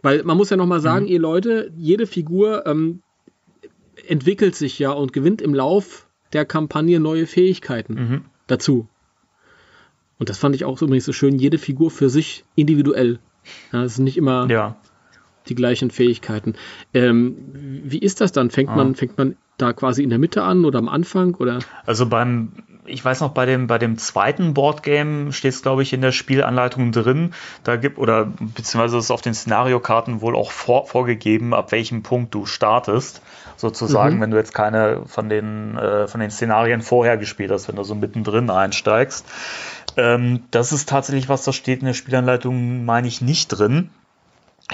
Weil man muss ja nochmal sagen, ihr Leute, jede Figur ähm, entwickelt sich ja und gewinnt im Lauf der Kampagne neue Fähigkeiten dazu. Und das fand ich auch so übrigens so schön, jede Figur für sich individuell. Ja, es sind nicht immer Ja. Die gleichen Fähigkeiten. Ähm, wie ist das dann? Fängt man, fängt man da quasi in der Mitte an oder am Anfang oder? Also beim, ich weiß noch, bei dem, bei dem zweiten Boardgame steht es, glaube ich, in der Spielanleitung drin. Da gibt, oder beziehungsweise ist auf den Szenariokarten wohl auch vor, vorgegeben, ab welchem Punkt du startest. Sozusagen, wenn du jetzt keine von den, äh, von den Szenarien vorher gespielt hast, wenn du so mittendrin einsteigst. Ähm, das ist tatsächlich was, das steht in der Spielanleitung, meine ich, nicht drin.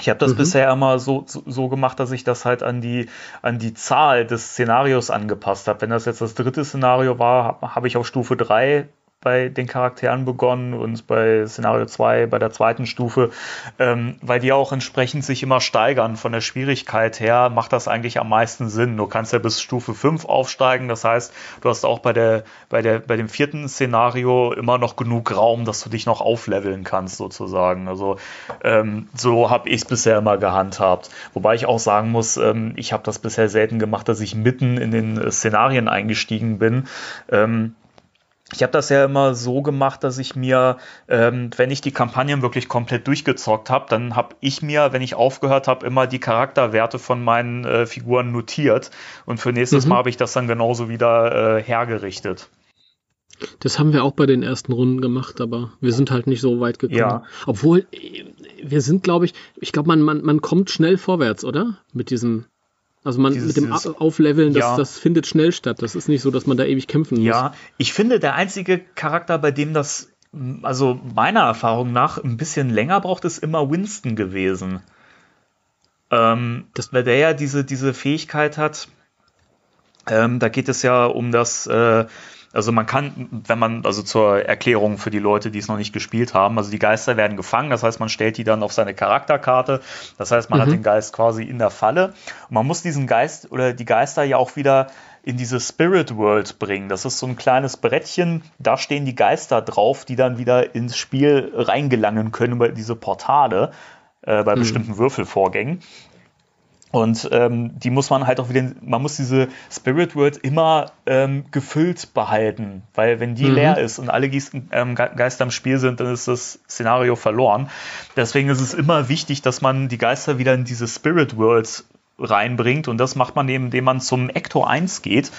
Ich habe das bisher immer so, so, so gemacht, dass ich das halt an die, an die Zahl des Szenarios angepasst habe. Wenn das jetzt das dritte Szenario war, habe hab ich auf Stufe 3 bei den Charakteren begonnen und bei Szenario 2 bei der zweiten Stufe, ähm, weil die auch entsprechend sich immer steigern von der Schwierigkeit her, macht das eigentlich am meisten Sinn. Du kannst ja bis Stufe 5 aufsteigen, das heißt, du hast auch bei der, bei der, bei dem vierten Szenario immer noch genug Raum, dass du dich noch aufleveln kannst, sozusagen. Also ähm, so habe ich es bisher immer gehandhabt. Wobei ich auch sagen muss, ähm, ich habe das bisher selten gemacht, dass ich mitten in den Szenarien eingestiegen bin. Ähm, ich habe das ja immer so gemacht, dass ich mir, ähm, wenn ich die Kampagnen wirklich komplett durchgezockt habe, dann habe ich mir, wenn ich aufgehört habe, immer die Charakterwerte von meinen äh, Figuren notiert. Und für nächstes Mal habe ich das dann genauso wieder äh, hergerichtet. Das haben wir auch bei den ersten Runden gemacht, aber wir sind halt nicht so weit gekommen. Ja. Obwohl, äh, wir sind, glaube ich, ich glaube, man, man, man kommt schnell vorwärts, oder? Mit diesen, also man Dieses- mit dem dieses- Aufleveln, das, Ja. das findet schnell statt. Das ist nicht so, dass man da ewig kämpfen muss. Ja, ich finde, der einzige Charakter, bei dem das, also meiner Erfahrung nach, ein bisschen länger braucht, ist immer Winston gewesen. Ähm, Das- weil der ja diese, diese Fähigkeit hat, ähm, da geht es ja um das, äh, also man kann, wenn man, also zur Erklärung für die Leute, die es noch nicht gespielt haben, also die Geister werden gefangen, das heißt, man stellt die dann auf seine Charakterkarte, das heißt, man hat den Geist quasi in der Falle und man muss diesen Geist oder die Geister ja auch wieder in diese Spirit World bringen. Das ist so ein kleines Brettchen, da stehen die Geister drauf, die dann wieder ins Spiel reingelangen können über diese Portale äh, bei bestimmten Würfelvorgängen. Und ähm, die muss man halt auch wieder, man muss diese Spirit World immer ähm, gefüllt behalten, weil wenn die leer ist und alle Geister, ähm, Ge- Geister im Spiel sind, dann ist das Szenario verloren. Deswegen ist es immer wichtig, dass man die Geister wieder in diese Spirit Worlds reinbringt und das macht man eben, indem man zum Ecto 1 geht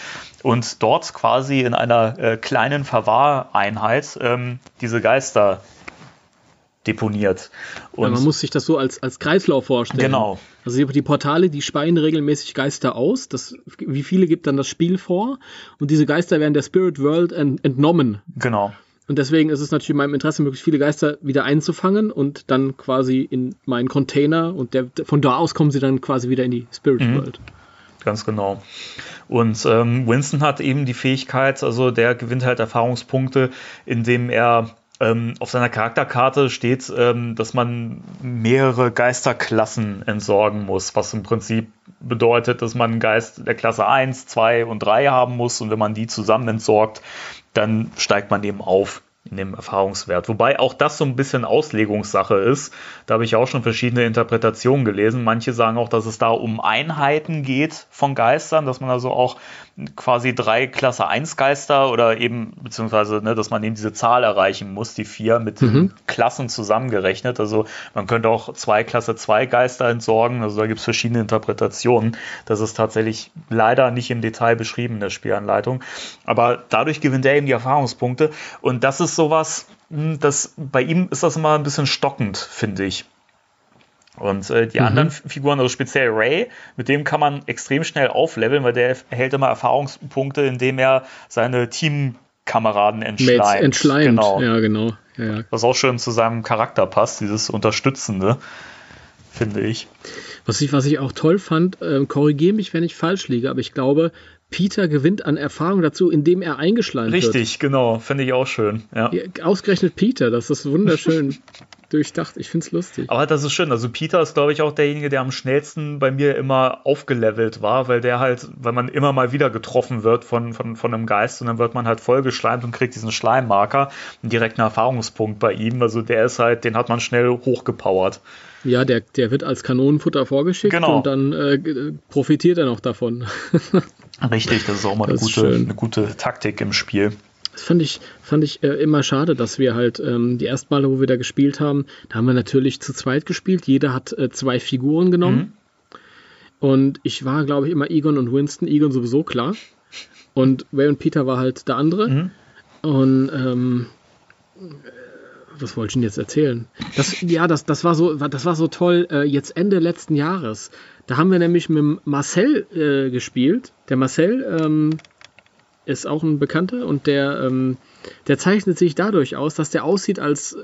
und dort quasi in einer äh, kleinen Verwahreinheit ähm, diese Geister deponiert. Ja, Und man muss sich das so als, als Kreislauf vorstellen. Genau. Also die, die Portale, die speien regelmäßig Geister aus. Das, wie viele gibt dann das Spiel vor? Und diese Geister werden der Spirit World ent, entnommen. genau. Und Und deswegen ist es natürlich in meinem Interesse, möglichst viele Geister wieder einzufangen und dann quasi in meinen Container und der, von da aus kommen sie dann quasi wieder in die Spirit Mhm. World. Ganz genau. Und ähm, Winston hat eben die Fähigkeit, also der gewinnt halt Erfahrungspunkte, indem er ähm, auf seiner Charakterkarte steht, ähm, dass man mehrere Geisterklassen entsorgen muss, was im Prinzip bedeutet, dass man Geist der Klasse 1, 2 und 3 haben muss. Und wenn man die zusammen entsorgt, dann steigt man eben auf in dem Erfahrungswert. Wobei auch das so ein bisschen Auslegungssache ist. Da habe ich auch schon verschiedene Interpretationen gelesen. Manche sagen auch, dass es da um Einheiten geht von Geistern, dass man also auch quasi drei Klasse 1 Geister oder eben, beziehungsweise, ne, dass man eben diese Zahl erreichen muss, die vier mit den Klassen zusammengerechnet. Also man könnte auch zwei Klasse 2 Geister entsorgen. Also da gibt es verschiedene Interpretationen. Das ist tatsächlich leider nicht im Detail beschrieben in der Spielanleitung. Aber dadurch gewinnt er eben die Erfahrungspunkte. Und das ist sowas, hm, das bei ihm ist das immer ein bisschen stockend, finde ich. Und äh, die anderen F- Figuren, also speziell Ray, mit dem kann man extrem schnell aufleveln, weil der erhält immer Erfahrungspunkte, indem er seine Teamkameraden Mates entschleimt. entschleimt. Genau. Ja, genau. Ja, ja. Was auch schön zu seinem Charakter passt, dieses Unterstützende, finde ich. Was ich, was ich auch toll fand, ähm, korrigiere mich, wenn ich falsch liege, aber ich glaube, Peter gewinnt an Erfahrung dazu, indem er eingeschleimt wird. Richtig, genau, finde ich auch schön. Ja. Ja, Ausgerechnet Peter, das ist wunderschön durchdacht. Ich finde es lustig. Aber das ist schön. Also Peter ist, glaube ich, auch derjenige, der am schnellsten bei mir immer aufgelevelt war, weil der halt, weil man immer mal wieder getroffen wird von, von, von einem Geist und dann wird man halt vollgeschleimt und kriegt diesen Schleimmarker, einen direkten Erfahrungspunkt bei ihm. Also der ist halt, den hat man schnell hochgepowert. Ja, der, der wird als Kanonenfutter vorgeschickt Genau. und dann äh, profitiert er noch davon. Richtig, das ist auch mal eine gute, eine gute Taktik im Spiel. Das fand ich, fand ich äh, immer schade, dass wir halt ähm, die ersten Male, wo wir da gespielt haben, da haben wir natürlich zu zweit gespielt. Jeder hat äh, zwei Figuren genommen. Und ich war, glaube ich, immer Egon und Winston. Egon sowieso klar. Und Ray und Peter war halt der andere. Und ähm, äh, was wollte ich denn jetzt erzählen? Das, ja, das, das, war so, das war so toll. Äh, jetzt Ende letzten Jahres. Da haben wir nämlich mit Marcel äh, gespielt. Der Marcel ähm, ist auch ein Bekannter und der, ähm, der zeichnet sich dadurch aus, dass der aussieht, als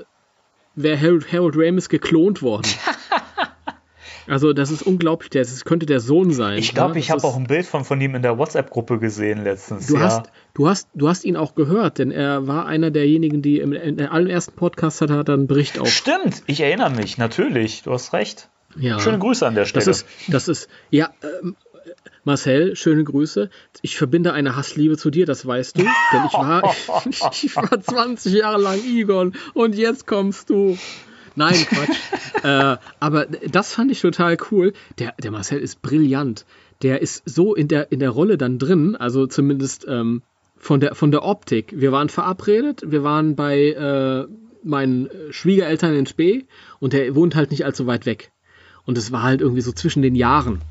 wäre Harold, Harold Ramis geklont worden. Also das ist unglaublich, das könnte der Sohn sein. Ich glaube, ja? ich habe auch ein Bild von, von ihm in der WhatsApp-Gruppe gesehen letztens. Du, ja. hast, du, hast, du hast ihn auch gehört, denn er war einer derjenigen, die im, in allerersten Podcast hat, hat er einen Bericht auf. Stimmt, ich erinnere mich, natürlich. Du hast recht. Ja. Schöne Grüße an der Stelle. Das ist, das ist, ja, ähm, Marcel, schöne Grüße. Ich verbinde eine Hassliebe zu dir, das weißt du. Denn ich war, ich war 20 Jahre lang Egon und jetzt kommst du. Nein, Quatsch. äh, aber das fand ich total cool. Der, der Marcel ist brillant. Der ist so in der, in der Rolle dann drin, also zumindest ähm, von, der, von der Optik. Wir waren verabredet, wir waren bei äh, meinen Schwiegereltern in Spee und der wohnt halt nicht allzu weit weg. Und es war halt irgendwie so zwischen den Jahren.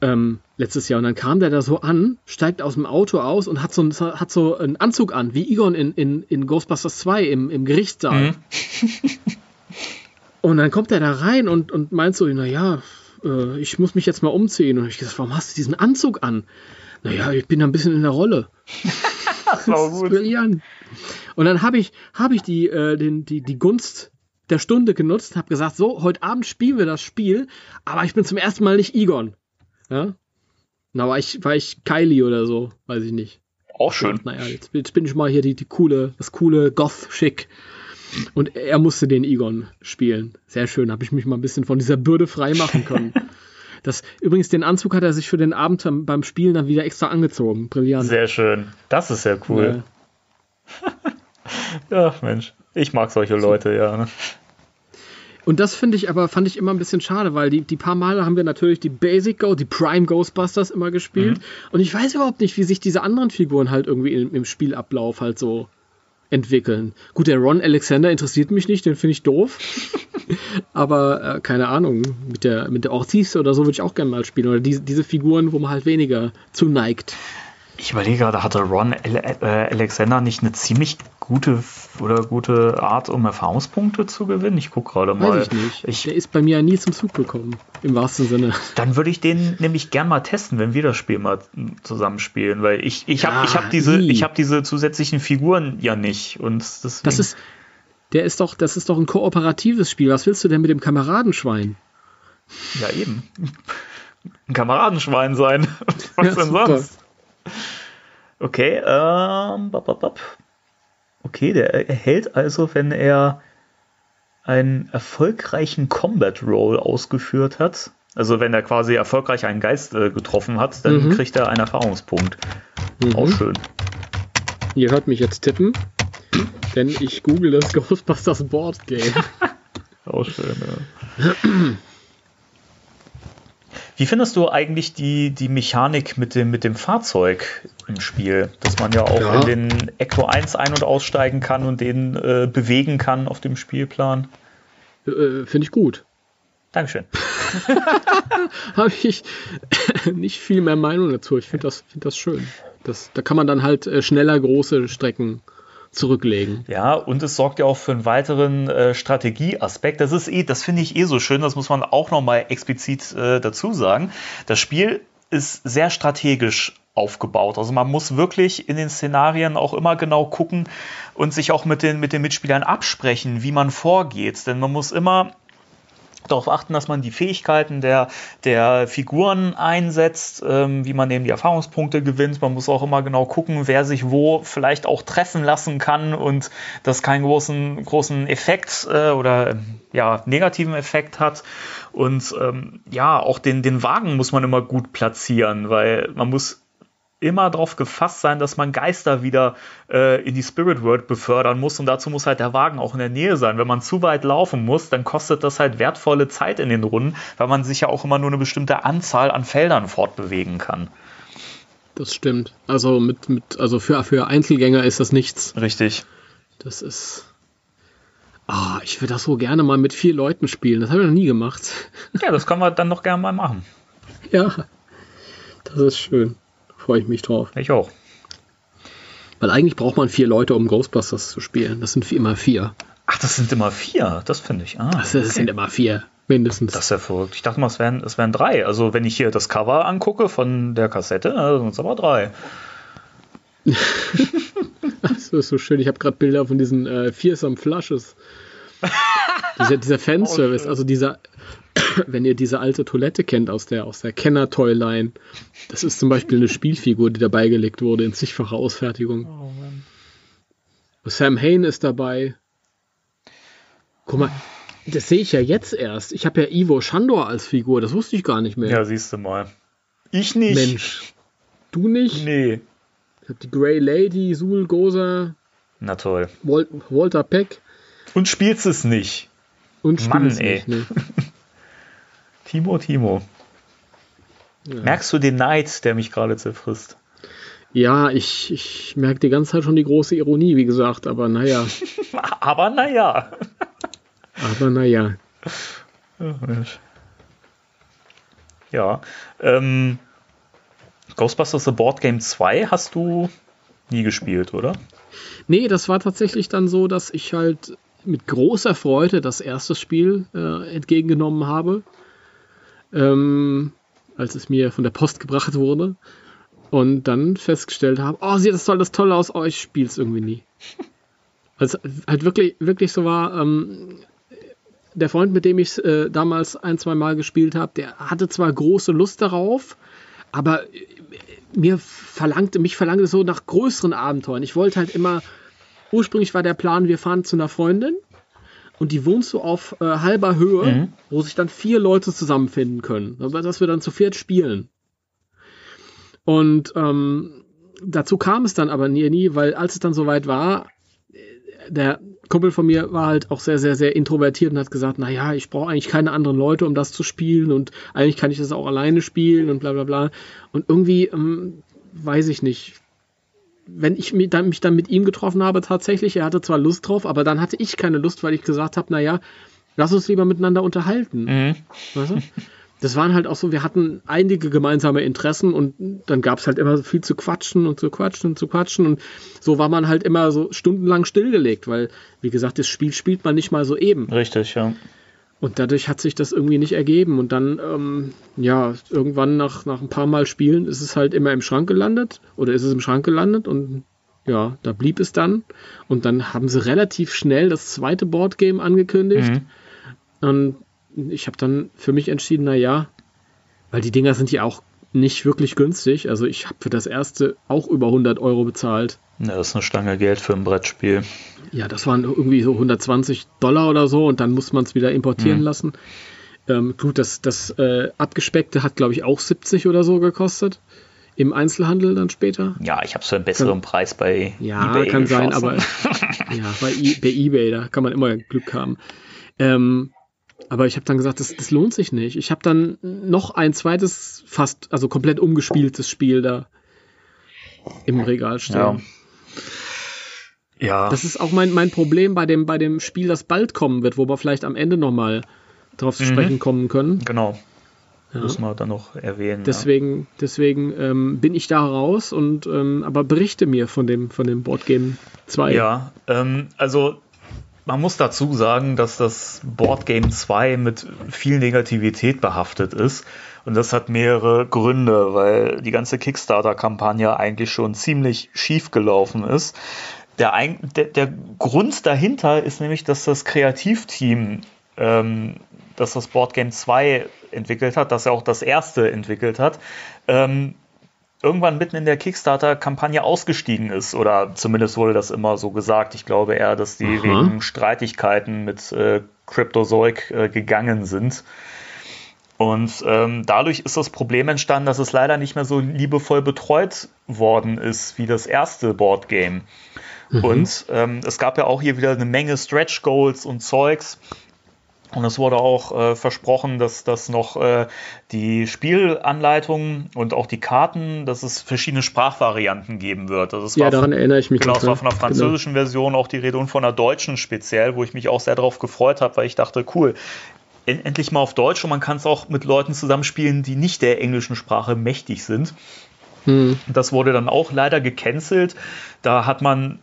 Ähm, letztes Jahr. Und dann kam der da so an, steigt aus dem Auto aus und hat so, hat so einen Anzug an, wie Egon in, in, in Ghostbusters 2 im, im Gerichtssaal. Und dann kommt er da rein und, und meint so, naja, äh, ich muss mich jetzt mal umziehen. Und ich gesagt, warum hast du diesen Anzug an? Naja, ich bin da ein bisschen in der Rolle. das ist brillant. Und dann habe ich, hab ich die, äh, den, die, die Gunst der Stunde genutzt, habe gesagt, so, heute Abend spielen wir das Spiel, aber ich bin zum ersten Mal nicht Egon. Ja? Na, war ich, war ich Kylie oder so, weiß ich nicht. Auch schön. Naja, jetzt, jetzt bin ich mal hier die, die coole, das coole Goth-Schick. Und er musste den Egon spielen. Sehr schön, habe ich mich mal ein bisschen von dieser Bürde frei machen können. Das, übrigens, den Anzug hat er sich für den Abend beim, Spielen dann wieder extra angezogen. Brillant. Sehr schön. Das ist sehr cool. Ja, Mensch. Ich mag solche Leute, ja. ne? Und das finde ich aber, fand ich immer ein bisschen schade, weil die, die paar Male haben wir natürlich die Basic Go, die Prime Ghostbusters immer gespielt. Und ich weiß überhaupt nicht, wie sich diese anderen Figuren halt irgendwie im, im Spielablauf halt so entwickeln. Gut, der Ron Alexander interessiert mich nicht, den finde ich doof. aber äh, keine Ahnung, mit der, mit der Ortiz oder so würde ich auch gerne mal spielen. Oder diese, diese Figuren, wo man halt weniger zu neigt. Ich überlege gerade, hatte Ron äh, Alexander nicht eine ziemlich gute oder gute Art, um Erfahrungspunkte zu gewinnen? Ich gucke gerade mal. Weiß ich nicht. Ich, Der ist bei mir ja nie zum Zug gekommen. Im wahrsten Sinne. dann würde ich den nämlich gern mal testen, wenn wir das Spiel mal zusammenspielen, weil ich, ich habe Ja, ich hab diese, nie. ich hab diese zusätzlichen Figuren ja nicht. Und deswegen, Das ist. Der ist doch, das ist doch ein kooperatives Spiel. Was willst du denn mit dem Kameradenschwein? ja eben. Ein Kameradenschwein sein. Was Ja, denn super. sonst? Okay, ähm, bap, bap, bap. okay, der erhält also, wenn er einen erfolgreichen Combat Roll ausgeführt hat, also wenn er quasi erfolgreich einen Geist äh, getroffen hat, dann Mhm. kriegt er einen Erfahrungspunkt. Auch schön. Ihr hört mich jetzt tippen, denn ich google das Ghostbusters Board Game. Auch schön, ja. Wie findest du eigentlich die, die Mechanik mit dem, mit dem Fahrzeug im Spiel? Dass man ja auch Ja. in den Ecto 1 ein- und aussteigen kann und den äh, bewegen kann auf dem Spielplan? äh, Finde ich gut. Dankeschön. Habe ich nicht viel mehr Meinung dazu. Ich finde das, find das schön. Das, da kann man dann halt äh, schneller große Strecken zurücklegen. Ja, und es sorgt ja auch für einen weiteren äh, Strategieaspekt. Das ist eh, das finde ich eh so schön, das muss man auch nochmal explizit äh, dazu sagen. Das Spiel ist sehr strategisch aufgebaut. Also man muss wirklich in den Szenarien auch immer genau gucken und sich auch mit den, mit den Mitspielern absprechen, wie man vorgeht. Denn man muss immer darauf achten, dass man die Fähigkeiten der, der Figuren einsetzt, ähm, wie man eben die Erfahrungspunkte gewinnt. Man muss auch immer genau gucken, wer sich wo vielleicht auch treffen lassen kann und das keinen großen, großen Effekt äh, oder ähm, ja, negativen Effekt hat. Und ähm, ja, auch den, den Wagen muss man immer gut platzieren, weil man muss immer darauf gefasst sein, dass man Geister wieder äh, in die Spirit World befördern muss und dazu muss halt der Wagen auch in der Nähe sein. Wenn man zu weit laufen muss, dann kostet das halt wertvolle Zeit in den Runden, weil man sich ja auch immer nur eine bestimmte Anzahl an Feldern fortbewegen kann. Das stimmt. Also mit, mit, also für, für Einzelgänger ist das nichts. Richtig. Das ist. Ah, ich würde das so gerne mal mit vier Leuten spielen. Das habe ich noch nie gemacht. Ja, das können wir dann noch gerne mal machen. Ja. Das ist schön. Freue ich mich drauf. Ich auch. Weil eigentlich braucht man vier Leute, um Ghostbusters zu spielen. Das sind immer vier. Ach, das sind immer vier. Das finde ich. Ah, Das, das okay. sind immer vier. Mindestens. Das ist ja verrückt. Ich dachte mal, es wären, es wären drei. Also, wenn ich hier das Cover angucke von der Kassette, dann sind es aber drei. Das ist so schön. Ich habe gerade Bilder von diesen äh, Fearsome Flushes. Dieser, dieser Fanservice, also dieser, wenn ihr diese alte Toilette kennt aus der, aus der Kenner-Toy-Line, das ist zum Beispiel eine Spielfigur, die dabei gelegt wurde in zigfacher Ausfertigung. Sam Hain ist dabei. Guck mal, das sehe ich ja jetzt erst. Ich habe ja Ivo Shandor als Figur, das wusste ich gar nicht mehr. Ja, siehst du mal. Ich nicht. Mensch. Du nicht? Nee. Ich habe die Grey Lady, Sul Goza, Na toll. Wal Walter Peck Und spielst es nicht. und Mann, spielt's ey. nicht. Ne? Timo, Timo. Merkst du den Neid, der mich gerade zerfrisst? Ja, ich, ich merke die ganze Zeit schon die große Ironie, wie gesagt, aber naja, Aber naja. aber naja. Ja. Ähm, Ghostbusters The Board Game 2 hast du nie gespielt, oder? Nee, das war tatsächlich dann so, dass ich halt mit großer Freude das erste Spiel äh, entgegengenommen habe, ähm, als es mir von der Post gebracht wurde. Und dann festgestellt habe, oh, sieht das toll, das Tolle aus, oh, ich es irgendwie nie. Also halt wirklich, wirklich so war, ähm, der Freund, mit dem ich äh, damals ein, zwei Mal gespielt habe, der hatte zwar große Lust darauf, aber äh, mir verlangte, mich verlangte so nach größeren Abenteuern. Ich wollte halt immer, ursprünglich war der Plan, wir fahren zu einer Freundin und die wohnt so auf äh, halber Höhe, wo sich dann vier Leute zusammenfinden können, aber dass wir dann zu viert spielen. Und ähm, dazu kam es dann aber nie, nie, weil als es dann soweit war, der Kumpel von mir war halt auch sehr, sehr, sehr introvertiert und hat gesagt, naja, ich brauche eigentlich keine anderen Leute, um das zu spielen und eigentlich kann ich das auch alleine spielen und bla bla bla. Und irgendwie, ähm, weiß ich nicht, wenn ich mich dann, mich dann mit ihm getroffen habe, tatsächlich, er hatte zwar Lust drauf, aber dann hatte ich keine Lust, weil ich gesagt habe, naja, lass uns lieber miteinander unterhalten. Weißt du? das waren halt auch so, wir hatten einige gemeinsame Interessen und dann gab es halt immer viel zu quatschen und zu quatschen und zu quatschen und so war man halt immer so stundenlang stillgelegt, weil, wie gesagt, das Spiel spielt man nicht mal so eben. Richtig, ja. Und dadurch hat sich das irgendwie nicht ergeben. Und dann, ähm, ja, irgendwann nach, nach ein paar Mal Spielen ist es halt immer im Schrank gelandet oder ist es im Schrank gelandet und ja, da blieb es dann. Und dann haben sie relativ schnell das zweite Boardgame angekündigt. Mhm. Und ich habe dann für mich entschieden, na ja, weil die Dinger sind ja auch nicht wirklich günstig. Also ich habe für das erste auch über 100 Euro bezahlt. Ja, das ist eine Stange Geld für ein Brettspiel. Ja, das waren irgendwie so 120 Dollar oder so und dann muss man es wieder importieren Mhm. lassen. Ähm, gut, das, das äh, abgespeckte hat, glaube ich, auch 70 oder so gekostet. Im Einzelhandel dann später. Ja, ich habe es für einen besseren Preis bei Ja, eBay kann sein, geschossen. aber ja, bei, I bei eBay, da kann man immer Glück haben. Ähm, aber ich habe dann gesagt, das, das lohnt sich nicht. Ich habe dann noch ein zweites, fast, also komplett umgespieltes Spiel da im Regal stehen. Ja. Ja, Das ist auch mein, mein Problem bei dem, bei dem Spiel, das bald kommen wird, wo wir vielleicht am Ende nochmal drauf zu Mhm. sprechen kommen können. genau. Ja. Müssen wir dann noch erwähnen. Deswegen, deswegen ähm, bin ich da raus und ähm, aber berichte mir von dem, von dem Boardgame 2. Ja, ähm, also man muss dazu sagen, dass das Boardgame 2 mit viel Negativität behaftet ist. Und das hat mehrere Gründe, weil die ganze Kickstarter-Kampagne eigentlich schon ziemlich schief gelaufen ist. Der, der, der Grund dahinter ist nämlich, dass das Kreativteam, ähm, das das Boardgame 2 entwickelt hat, das ja auch das erste entwickelt hat, ähm, irgendwann mitten in der Kickstarter-Kampagne ausgestiegen ist. Oder zumindest wurde das immer so gesagt. Ich glaube eher, dass die Aha. wegen Streitigkeiten mit äh, Cryptozoic äh, gegangen sind. Und ähm, dadurch ist das Problem entstanden, dass es leider nicht mehr so liebevoll betreut worden ist wie das erste Boardgame. Und ähm, es gab ja auch hier wieder eine Menge Stretch Goals und Zeugs. Und es wurde auch äh, versprochen, dass das noch äh, die Spielanleitung und auch die Karten, dass es verschiedene Sprachvarianten geben wird. Also es Ja, war daran erinnere ich mich. Genau, es war von der französischen Version auch die Rede und von der deutschen speziell, wo ich mich auch sehr darauf gefreut habe, weil ich dachte, cool, en- endlich mal auf Deutsch und man kann es auch mit Leuten zusammenspielen, die nicht der englischen Sprache mächtig sind. Hm. Das wurde dann auch leider gecancelt. Da hat man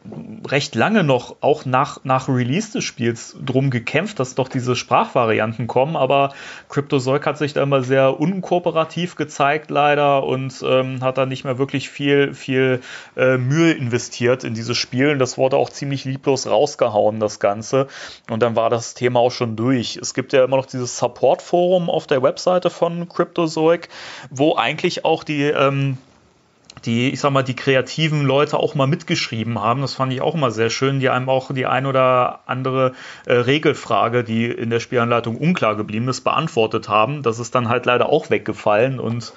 recht lange noch, auch nach, nach Release des Spiels, drum gekämpft, dass doch diese Sprachvarianten kommen. Aber Cryptozoic hat sich da immer sehr unkooperativ gezeigt, leider, und ähm, hat da nicht mehr wirklich viel, viel äh, Mühe investiert in dieses Spiel. Und das wurde auch ziemlich lieblos rausgehauen, das Ganze. Und dann war das Thema auch schon durch. Es gibt ja immer noch dieses Support-Forum auf der Webseite von Cryptozoic, wo eigentlich auch die. Ähm, die, ich sag mal, die kreativen Leute auch mal mitgeschrieben haben. Das fand ich auch immer sehr schön, die einem auch die ein oder andere äh, Regelfrage, die in der Spielanleitung unklar geblieben ist, beantwortet haben. Das ist dann halt leider auch weggefallen und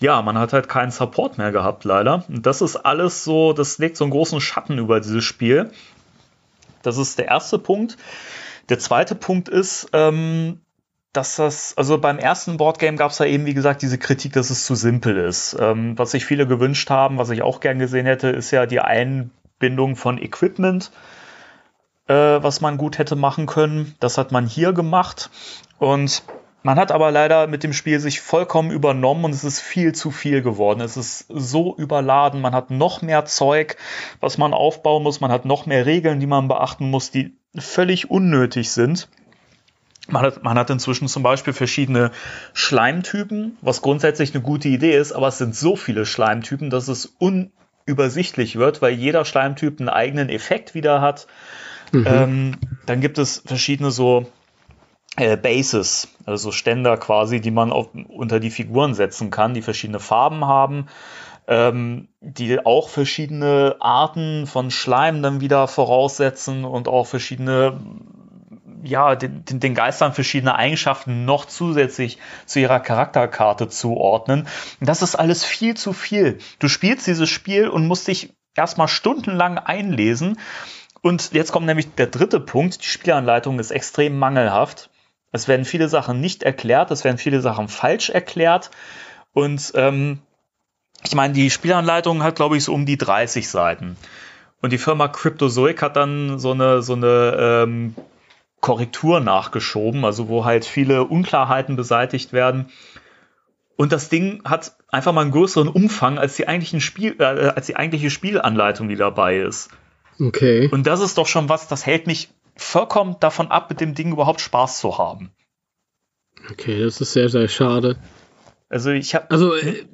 ja, man hat halt keinen Support mehr gehabt, leider. Und das ist alles so, das legt so einen großen Schatten über dieses Spiel. Das ist der erste Punkt. Der zweite Punkt ist, ähm, dass das, also beim ersten Boardgame gab es ja eben, wie gesagt, diese Kritik, dass es zu simpel ist. Ähm, was sich viele gewünscht haben, was ich auch gern gesehen hätte, ist ja die Einbindung von Equipment, äh, was man gut hätte machen können. Das hat man hier gemacht. Und man hat aber leider mit dem Spiel sich vollkommen übernommen und es ist viel zu viel geworden. Es ist so überladen. Man hat noch mehr Zeug, was man aufbauen muss. Man hat noch mehr Regeln, die man beachten muss, die völlig unnötig sind. Man hat, man hat inzwischen zum Beispiel verschiedene Schleimtypen, was grundsätzlich eine gute Idee ist, aber es sind so viele Schleimtypen, dass es unübersichtlich wird, weil jeder Schleimtyp einen eigenen Effekt wieder hat. Ähm, dann gibt es verschiedene so äh, Bases, also Ständer quasi, die man auf, unter die Figuren setzen kann, die verschiedene Farben haben, ähm, die auch verschiedene Arten von Schleim dann wieder voraussetzen und auch verschiedene ja, den, den, Geistern verschiedene Eigenschaften noch zusätzlich zu ihrer Charakterkarte zuordnen. Das ist alles viel zu viel. Du spielst dieses Spiel und musst dich erstmal stundenlang einlesen. Und jetzt kommt nämlich der dritte Punkt. Die Spielanleitung ist extrem mangelhaft. Es werden viele Sachen nicht erklärt, es werden viele Sachen falsch erklärt. Und ähm, ich meine, die Spielanleitung hat, glaube ich, so um die 30 Seiten. Und die Firma Cryptozoic hat dann so eine, so eine ähm, Korrektur nachgeschoben, also wo halt viele Unklarheiten beseitigt werden. Und das Ding hat einfach mal einen größeren Umfang als die, eigentlichen Spiel, äh, als die eigentliche Spielanleitung, die dabei ist. Okay. Und das ist doch schon was, das hält mich vollkommen davon ab, mit dem Ding überhaupt Spaß zu haben. Okay, das ist sehr, sehr schade. Also ich habe Also äh,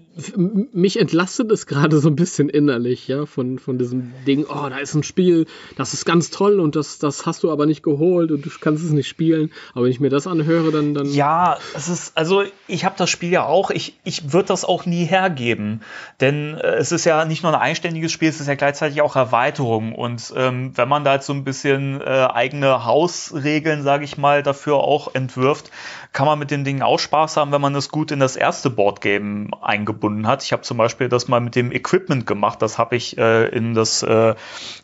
mich entlastet es gerade so ein bisschen innerlich, ja, von, von diesem Ding, oh, da ist ein Spiel, das ist ganz toll und das, das hast du aber nicht geholt und du kannst es nicht spielen. Aber wenn ich mir das anhöre, dann, dann Ja, es ist, also ich habe das Spiel ja auch, ich, ich würde das auch nie hergeben. Denn äh, es ist ja nicht nur ein einständiges Spiel, es ist ja gleichzeitig auch Erweiterung. Und ähm, wenn man da jetzt so ein bisschen äh, eigene Hausregeln, sage ich mal, dafür auch entwirft, kann man mit den Dingen auch Spaß haben, wenn man es gut in das erste Boardgame eingebunden hat. Ich habe zum Beispiel das mal mit dem Equipment gemacht, das habe ich äh, in das äh,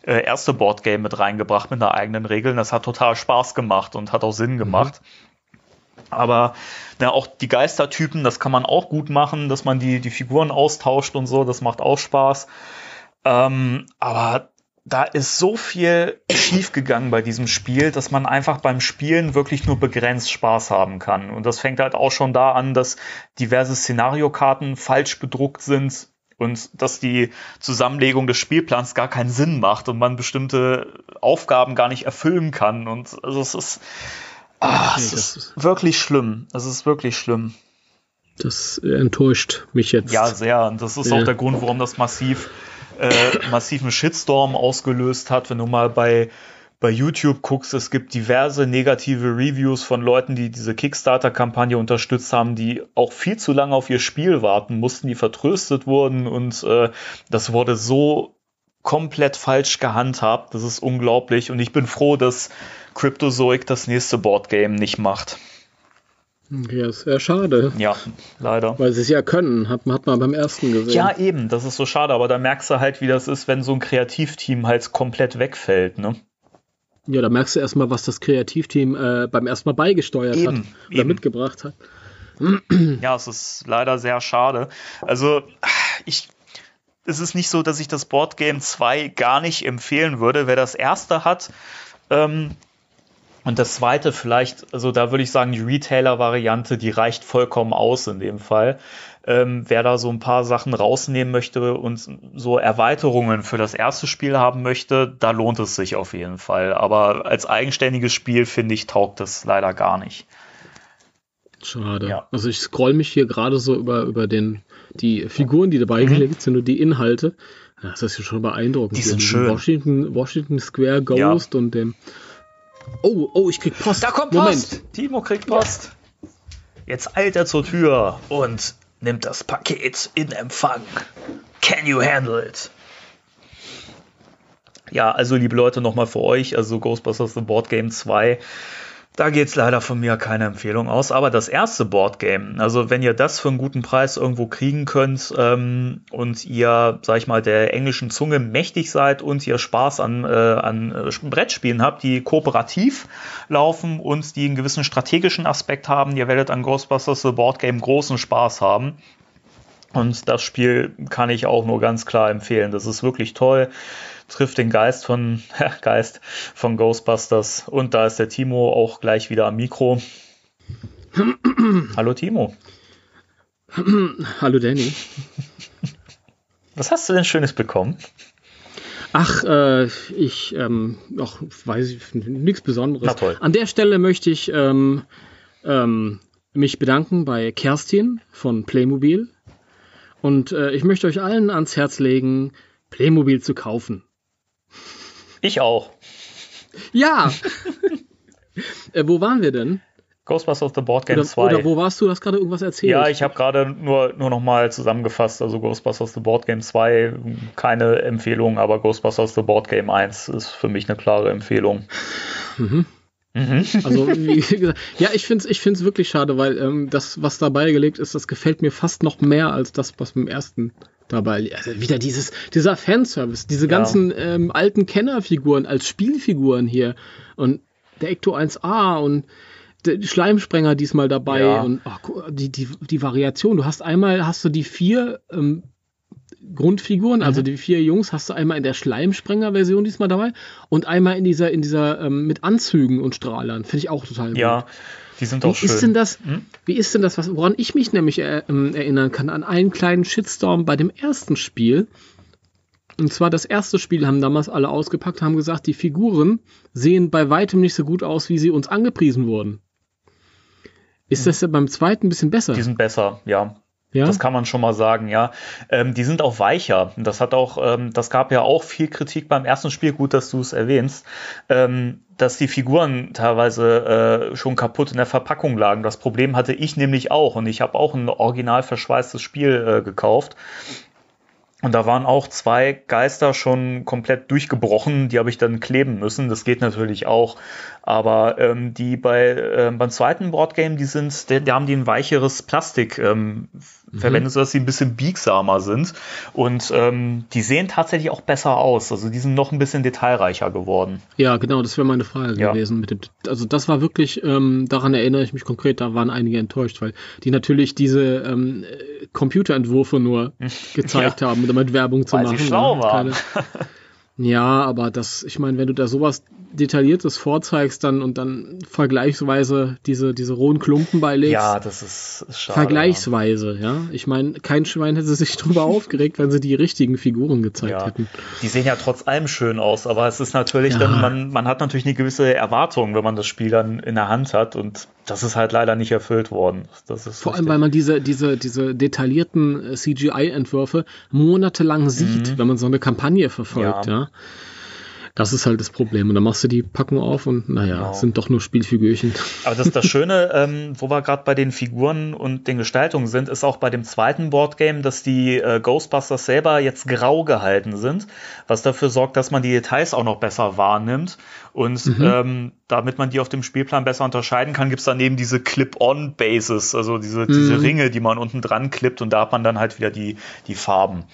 äh, erste Boardgame mit reingebracht mit einer eigenen Regel. Das hat total Spaß gemacht und hat auch Sinn gemacht. Aber na, auch die Geistertypen, das kann man auch gut machen, dass man die, die Figuren austauscht und so, das macht auch Spaß. Ähm, aber da ist so viel schiefgegangen bei diesem Spiel, dass man einfach beim Spielen wirklich nur begrenzt Spaß haben kann. Und das fängt halt auch schon da an, dass diverse Szenariokarten falsch bedruckt sind und dass die Zusammenlegung des Spielplans gar keinen Sinn macht und man bestimmte Aufgaben gar nicht erfüllen kann. Und also es ist, ah, es das ist wirklich schlimm. Es ist wirklich schlimm. das enttäuscht mich jetzt. Ja, sehr. Und das ist Ja. auch der Grund, warum das massiv äh, massiven Shitstorm ausgelöst hat. Wenn du mal bei, bei YouTube guckst, es gibt diverse negative Reviews von Leuten, die diese Kickstarter-Kampagne unterstützt haben, die auch viel zu lange auf ihr Spiel warten mussten, die vertröstet wurden und äh, das wurde so komplett falsch gehandhabt. Das ist unglaublich und ich bin froh, dass Cryptozoic das nächste Boardgame nicht macht. Ja, ist sehr schade. Ja, leider. Weil sie es ja können, hat, hat man beim ersten gesehen. Ja, eben, das ist so schade, aber da merkst du halt, wie das ist, wenn so ein Kreativteam halt komplett wegfällt, ne? Ja, da merkst du erstmal, was das Kreativteam äh, beim ersten Mal beigesteuert Eben, hat oder eben. mitgebracht hat. Ja, es ist leider sehr schade. Also, ich, es ist nicht so, dass ich das Boardgame 2 gar nicht empfehlen würde. Wer das erste hat, ähm, und das zweite vielleicht, also da würde ich sagen, die Retailer-Variante, die reicht vollkommen aus in dem Fall. Ähm, wer da so ein paar Sachen rausnehmen möchte und so Erweiterungen für das erste Spiel haben möchte, da lohnt es sich auf jeden Fall. Aber als eigenständiges Spiel, finde ich, taugt das leider gar nicht. Schade. Ja. Also ich scroll mich hier gerade so über, über den, die Figuren, die dabei gelegt sind und die Inhalte. Ja, Das ist ja schon beeindruckend. Mhm. Die sind schön. Washington, Washington Square Ghost und dem. Oh, oh, ich krieg Post. Da kommt Moment. Post. Timo kriegt Post. Jetzt eilt er zur Tür und nimmt das Paket in Empfang. Can you handle it? Ja, also liebe Leute, nochmal für euch, also Ghostbusters The Board Game 2, da geht's leider von mir keine Empfehlung aus, aber das erste Boardgame, also wenn ihr das für einen guten Preis irgendwo kriegen könnt ähm, und ihr, sag ich mal, der englischen Zunge mächtig seid und ihr Spaß an, äh, an äh, Brettspielen habt, die kooperativ laufen und die einen gewissen strategischen Aspekt haben, ihr werdet an Ghostbusters The Board Game großen Spaß haben. Und das Spiel kann ich auch nur ganz klar empfehlen. Das ist wirklich toll. Trifft den Geist von Geist von Ghostbusters. Und da ist der Timo auch gleich wieder am Mikro. Hallo Timo. Hallo Danny. Was hast du denn Schönes bekommen? Ach, äh, ich, ähm, ach, weiß ich, nichts Besonderes. Na toll. An der Stelle möchte ich ähm, ähm, mich bedanken bei Kerstin von Playmobil. Und äh, ich möchte euch allen ans Herz legen, Playmobil zu kaufen. Ich auch. Ja! äh, wo waren wir denn? Ghostbusters The Board Game Oder, 2. oder wo warst du? Du hast gerade irgendwas erzählt. ja, ich habe gerade nur, nur noch mal zusammengefasst. Also Ghostbusters The Board Game 2, keine Empfehlung, aber Ghostbusters The Board Game 1 ist für mich eine klare Empfehlung. Also, wie gesagt, ja, ich finde es ich find's wirklich schade, weil ähm, das, was dabei gelegt ist, das gefällt mir fast noch mehr als das, was beim ersten dabei. Also wieder dieses, dieser Fanservice, diese ganzen ähm, alten Kennerfiguren als Spielfiguren hier und der Ecto 1A und der Schleimsprenger diesmal dabei Ja. und gu- die, die, die Variation. Du hast einmal, hast du die vier ähm, Grundfiguren, also die vier Jungs hast du einmal in der Schleimsprenger-Version diesmal dabei und einmal in dieser, in dieser ähm, mit Anzügen und Strahlern. Finde ich auch total gut. Ja, die sind auch Wie schön. ist denn das? Wie ist denn das, woran ich mich nämlich er, ähm, erinnern kann, an einen kleinen Shitstorm bei dem ersten Spiel. Und zwar das erste Spiel haben damals alle ausgepackt, haben gesagt, die Figuren sehen bei weitem nicht so gut aus, wie sie uns angepriesen wurden. Ist das ja beim zweiten ein bisschen besser? Die sind besser, ja. Ja? Das kann man schon mal sagen, ja. Ähm, die sind auch weicher. Das hat auch, ähm, das gab ja auch viel Kritik beim ersten Spiel, gut, dass du es erwähnst, ähm, dass die Figuren teilweise äh, schon kaputt in der Verpackung lagen. Das Problem hatte ich nämlich auch und ich habe auch ein original verschweißtes Spiel äh, gekauft. Und da waren auch zwei Geister schon komplett durchgebrochen, die habe ich dann kleben müssen. Das geht natürlich auch. Aber ähm, die bei ähm, beim zweiten Boardgame, die sind, die, die haben die ein weicheres Plastik ähm, verwendet, sodass sie ein bisschen biegsamer sind. Und ähm, die sehen tatsächlich auch besser aus. Also die sind noch ein bisschen detailreicher geworden. Ja, genau, das wäre meine Frage Ja. gewesen. Mit dem, also das war wirklich, ähm, daran erinnere ich mich konkret, da waren einige enttäuscht, weil die natürlich diese ähm, äh, Computerentwürfe nur gezeigt haben, um damit Werbung zu Weil sie machen. schlau ne? waren. ja, aber das, ich meine, wenn du da sowas Detailliertes vorzeigst dann und dann vergleichsweise diese, diese rohen Klumpen beilegst. Ja, das ist, ist schade. Vergleichsweise, ja. Ich meine, kein Schwein hätte sich drüber aufgeregt, wenn sie die richtigen Figuren gezeigt Ja. hätten. Die sehen ja trotz allem schön aus, aber es ist natürlich Ja. dann, man, man hat natürlich eine gewisse Erwartung, wenn man das Spiel dann in der Hand hat und das ist halt leider nicht erfüllt worden. Das ist Vor allem, richtig. weil man diese, diese, diese detaillierten äh, CGI-Entwürfe monatelang sieht, wenn man so eine Kampagne verfolgt, ja. Mhm. Ja. Das ist halt das Problem. Und dann machst du die Packung auf und naja, Genau. es sind doch nur Spielfigürchen. Aber das, das Schöne, ähm, wo wir gerade bei den Figuren und den Gestaltungen sind, ist auch bei dem zweiten Boardgame, dass die äh, Ghostbusters selber jetzt grau gehalten sind, was dafür sorgt, dass man die Details auch noch besser wahrnimmt. Und ähm, damit man die auf dem Spielplan besser unterscheiden kann, gibt's daneben diese Clip-on-Bases, also diese, diese Ringe, die man unten dran klippt und da hat man dann halt wieder die, die Farben.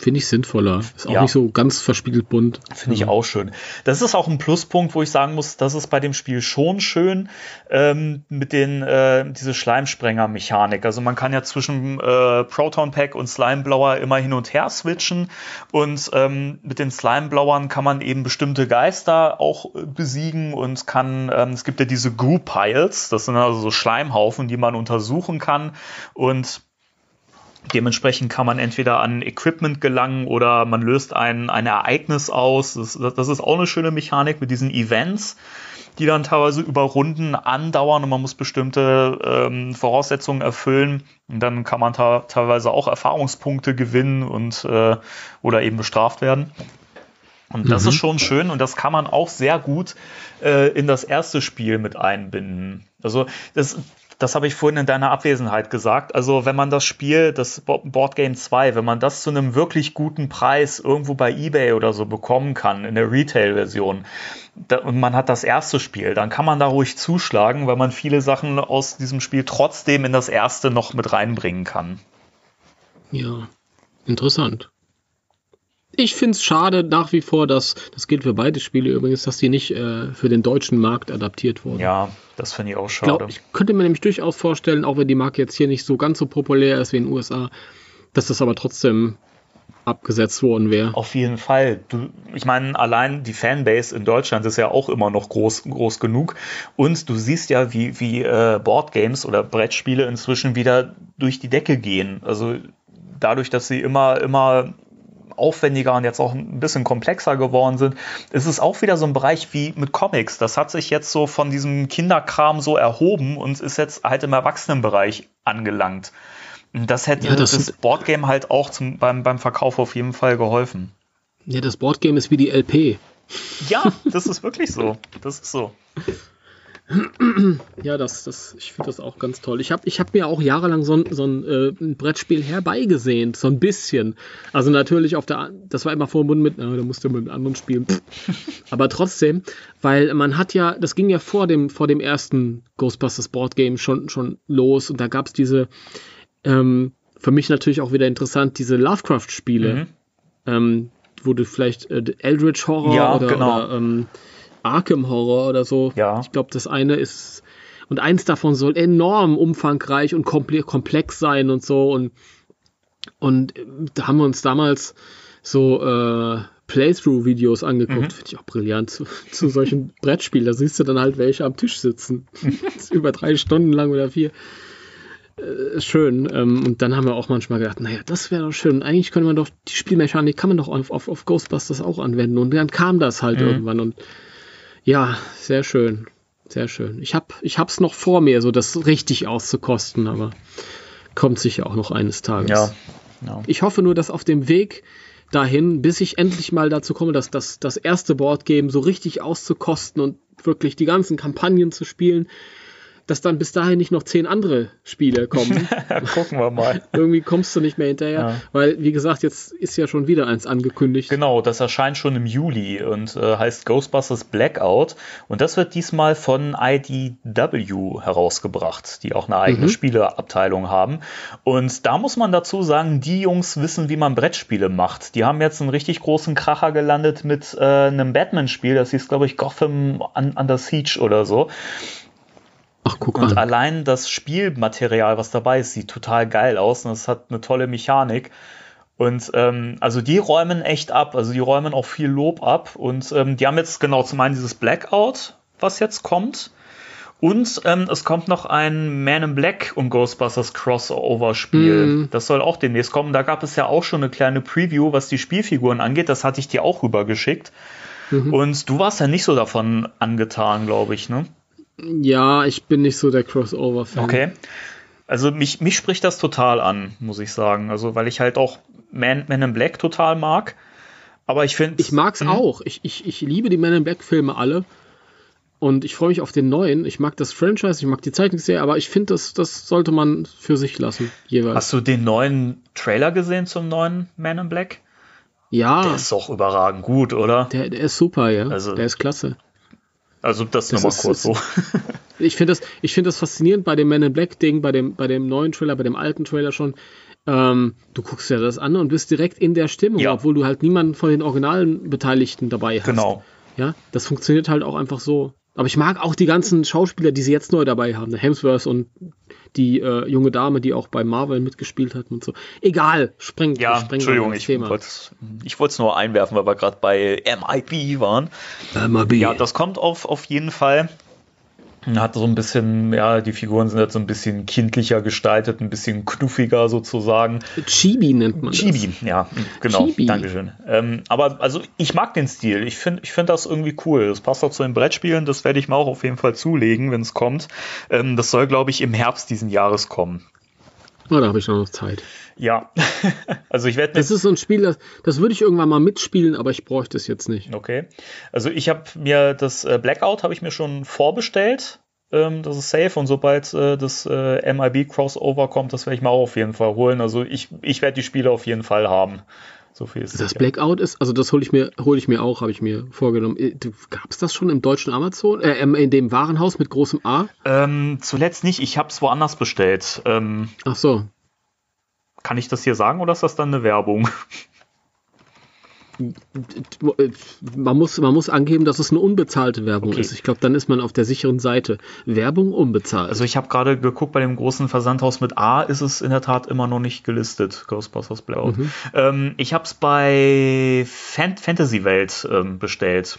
Finde ich sinnvoller. Ist auch Ja. nicht so ganz verspiegelt bunt. Finde ich auch schön. Das ist auch ein Pluspunkt, wo ich sagen muss, das ist bei dem Spiel schon schön ähm, mit den äh, diese Schleimsprenger-Mechanik. Also man kann ja zwischen äh, Proton Pack und Slimeblower immer hin und her switchen und ähm, mit den Slimeblowern kann man eben bestimmte Geister auch äh, besiegen und kann ähm, es gibt ja diese Goo Piles, das sind also so Schleimhaufen, die man untersuchen kann und Dementsprechend kann man entweder an Equipment gelangen oder man löst ein, ein Ereignis aus. Das, das ist auch eine schöne Mechanik mit diesen Events, die dann teilweise über Runden andauern und man muss bestimmte ähm, Voraussetzungen erfüllen. Und dann kann man teilweise auch Erfahrungspunkte gewinnen und äh, oder eben bestraft werden. Und das ist schon schön und das kann man auch sehr gut äh, in das erste Spiel mit einbinden. Also das, das habe ich vorhin in deiner Abwesenheit gesagt. Also wenn man das Spiel, das Bo- Board Game 2, wenn man das zu einem wirklich guten Preis irgendwo bei eBay oder so bekommen kann, in der Retail-Version, und man hat das erste Spiel, dann kann man da ruhig zuschlagen, weil man viele Sachen aus diesem Spiel trotzdem in das erste noch mit reinbringen kann. Ja, interessant. Ich finde es schade nach wie vor, dass, das gilt für beide Spiele übrigens, dass die nicht äh, für den deutschen Markt adaptiert wurden. Ja, das finde ich auch schade. glaub, ich könnte mir nämlich durchaus vorstellen, auch wenn die Marke jetzt hier nicht so ganz so populär ist wie in den USA, dass das aber trotzdem abgesetzt worden wäre. Auf jeden Fall. Du, ich meine, allein die Fanbase in Deutschland ist ja auch immer noch groß, groß genug. Und du siehst ja, wie, wie äh, Boardgames oder Brettspiele inzwischen wieder durch die Decke gehen. Also dadurch, dass sie immer, immer aufwendiger und jetzt auch ein bisschen komplexer geworden sind, ist es auch wieder so ein Bereich wie mit Comics. Das hat sich jetzt so von diesem Kinderkram so erhoben und ist jetzt halt im Erwachsenenbereich angelangt. Das hätte Ja, das das, Boardgame halt auch zum, beim, beim Verkauf auf jeden Fall geholfen. Ja, das Boardgame ist wie die LP. Ja, das ist wirklich so. Das ist so. Ja, das, das, ich finde das auch ganz toll. Ich habe ich hab mir auch jahrelang so ein, so ein, äh, ein Brettspiel herbeigesehnt, so ein bisschen. Also natürlich auf der, das war immer verbunden mit, na, da musste man mit anderen spielen. Aber trotzdem, weil man hat ja, das ging ja vor dem, vor dem ersten Ghostbusters Board Game schon, schon los und da gab es diese, ähm, für mich natürlich auch wieder interessant, diese Lovecraft-Spiele, Mhm. ähm, wo du vielleicht äh, Eldritch Horror Ja, oder, genau. oder ähm, Arkham Horror oder so. Ja. Ich glaube, das eine ist und eins davon soll enorm umfangreich und komple komplex sein und so und Und äh, da haben wir uns damals so äh, Playthrough-Videos angeguckt. Mhm. Finde ich auch brillant zu, zu solchen Brettspielen. Da siehst du dann halt welche am Tisch sitzen. Über drei Stunden lang oder vier. Äh, schön. Ähm, und dann haben wir auch manchmal gedacht, naja, das wäre doch schön. Eigentlich könnte man doch, die Spielmechanik kann man doch auf, auf, auf Ghostbusters auch anwenden. Und dann kam das halt Mhm. irgendwann. Und ja, sehr schön. Sehr schön. Ich hab, ich hab's noch vor mir, so das richtig auszukosten, aber kommt sicher auch noch eines Tages. Ja. ja. Ich hoffe nur, dass auf dem Weg dahin, bis ich endlich mal dazu komme, dass das, das erste Boardgame so richtig auszukosten und wirklich die ganzen Kampagnen zu spielen, dass dann bis dahin nicht noch zehn andere Spiele kommen. Gucken wir mal. Irgendwie kommst du nicht mehr hinterher, Ja. weil, wie gesagt, jetzt ist ja schon wieder eins angekündigt. Genau, das erscheint schon im Juli und äh, heißt Ghostbusters Blackout. Und das wird diesmal von IDW herausgebracht, die auch eine eigene Spieleabteilung haben. Und da muss man dazu sagen, die Jungs wissen, wie man Brettspiele macht. Die haben jetzt einen richtig großen Kracher gelandet mit äh, einem Batman-Spiel, das hieß, glaube ich, Gotham Un- Under Siege oder so. Ach, guck Und an. allein das Spielmaterial, was dabei ist, sieht total geil aus und es hat eine tolle Mechanik. Und ähm, also die räumen echt ab, also die räumen auch viel Lob ab. Und ähm, die haben jetzt genau zum einen dieses Blackout, was jetzt kommt. Und ähm, es kommt noch ein Man in Black und Ghostbusters Crossover-Spiel. Mhm. Das soll auch demnächst kommen. Da gab es ja auch schon eine kleine Preview, was die Spielfiguren angeht. Das hatte ich dir auch rübergeschickt. Mhm. Und du warst ja nicht so davon angetan, glaube ich, ne? Ja, ich bin nicht so der Crossover-Fan. Okay. Also mich, mich spricht das total an, muss ich sagen. Also weil ich halt auch Man, Man in Black total mag. Aber ich finde. Ich mag's auch. Ich, ich, ich liebe die Men in Black Filme alle. Und ich freue mich auf den neuen. Ich mag das Franchise, ich mag die Zeichnungsserie, aber ich finde, das, das sollte man für sich lassen, jeweils. Hast du den neuen Trailer gesehen zum neuen Man in Black? ja, Der ist doch überragend gut, oder? der, der ist super, ja. Also- der ist klasse. Also das, Das nochmal kurz so. Ich finde das, ich finde das faszinierend bei dem Men in Black Ding, bei dem, bei dem neuen Trailer, bei dem alten Trailer schon. Ähm, du guckst dir das an und bist direkt in der Stimmung, Ja. obwohl du halt niemanden von den originalen Beteiligten dabei hast. Genau. Ja, das funktioniert halt auch einfach so. Aber ich mag auch die ganzen Schauspieler, die sie jetzt neu dabei haben. Hemsworth und die äh, junge Dame, die auch bei Marvel mitgespielt hat und so. Egal, sprengt Ja, sprengt Entschuldigung, ich Thema. wollte ich wollte es nur einwerfen, weil wir gerade bei MIB waren. Ja, das kommt auf, auf jeden Fall. Hat so ein bisschen, ja, die Figuren sind jetzt so ein bisschen kindlicher gestaltet, ein bisschen knuffiger sozusagen. Chibi nennt man Chibi, ja, genau, Chibi. Dankeschön. Ähm, aber also ich mag den Stil. Ich finde ich find das irgendwie cool. Das passt auch zu den Brettspielen. Das werde ich mir auch auf jeden Fall zulegen, wenn es kommt. Ähm, das soll, glaube ich, im Herbst diesen Jahres kommen. das. Oh, da habe ich noch Zeit. Ja, also ich werde Das ist so ein Spiel, das, das würde ich irgendwann mal mitspielen, aber ich bräuchte es jetzt nicht. Okay. Also ich habe mir das äh, Blackout habe ich mir schon vorbestellt. Ähm, das ist safe und sobald äh, das äh, MIB Crossover kommt, das werde ich mir auch auf jeden Fall holen. Also ich, ich werde die Spiele auf jeden Fall haben. So viel ist Das sicher. Blackout ist, also das hole ich mir, hole ich mir auch, habe ich mir vorgenommen. Gab es das schon im deutschen Amazon, äh, in dem Warenhaus mit großem A? Ähm, zuletzt nicht. Ich habe es woanders bestellt. Ähm, Ach so. Kann ich das hier sagen oder ist das dann eine Werbung? Man muss, man muss angeben, dass es eine unbezahlte Werbung Okay. ist. Ich glaube, dann ist man auf der sicheren Seite. Werbung unbezahlt. Also ich habe gerade geguckt, bei dem großen Versandhaus mit A ist es in der Tat immer noch nicht gelistet, Ghostbusters Blackout. Mhm. Ähm, ich habe es bei Fan Fantasy Welt ähm, bestellt.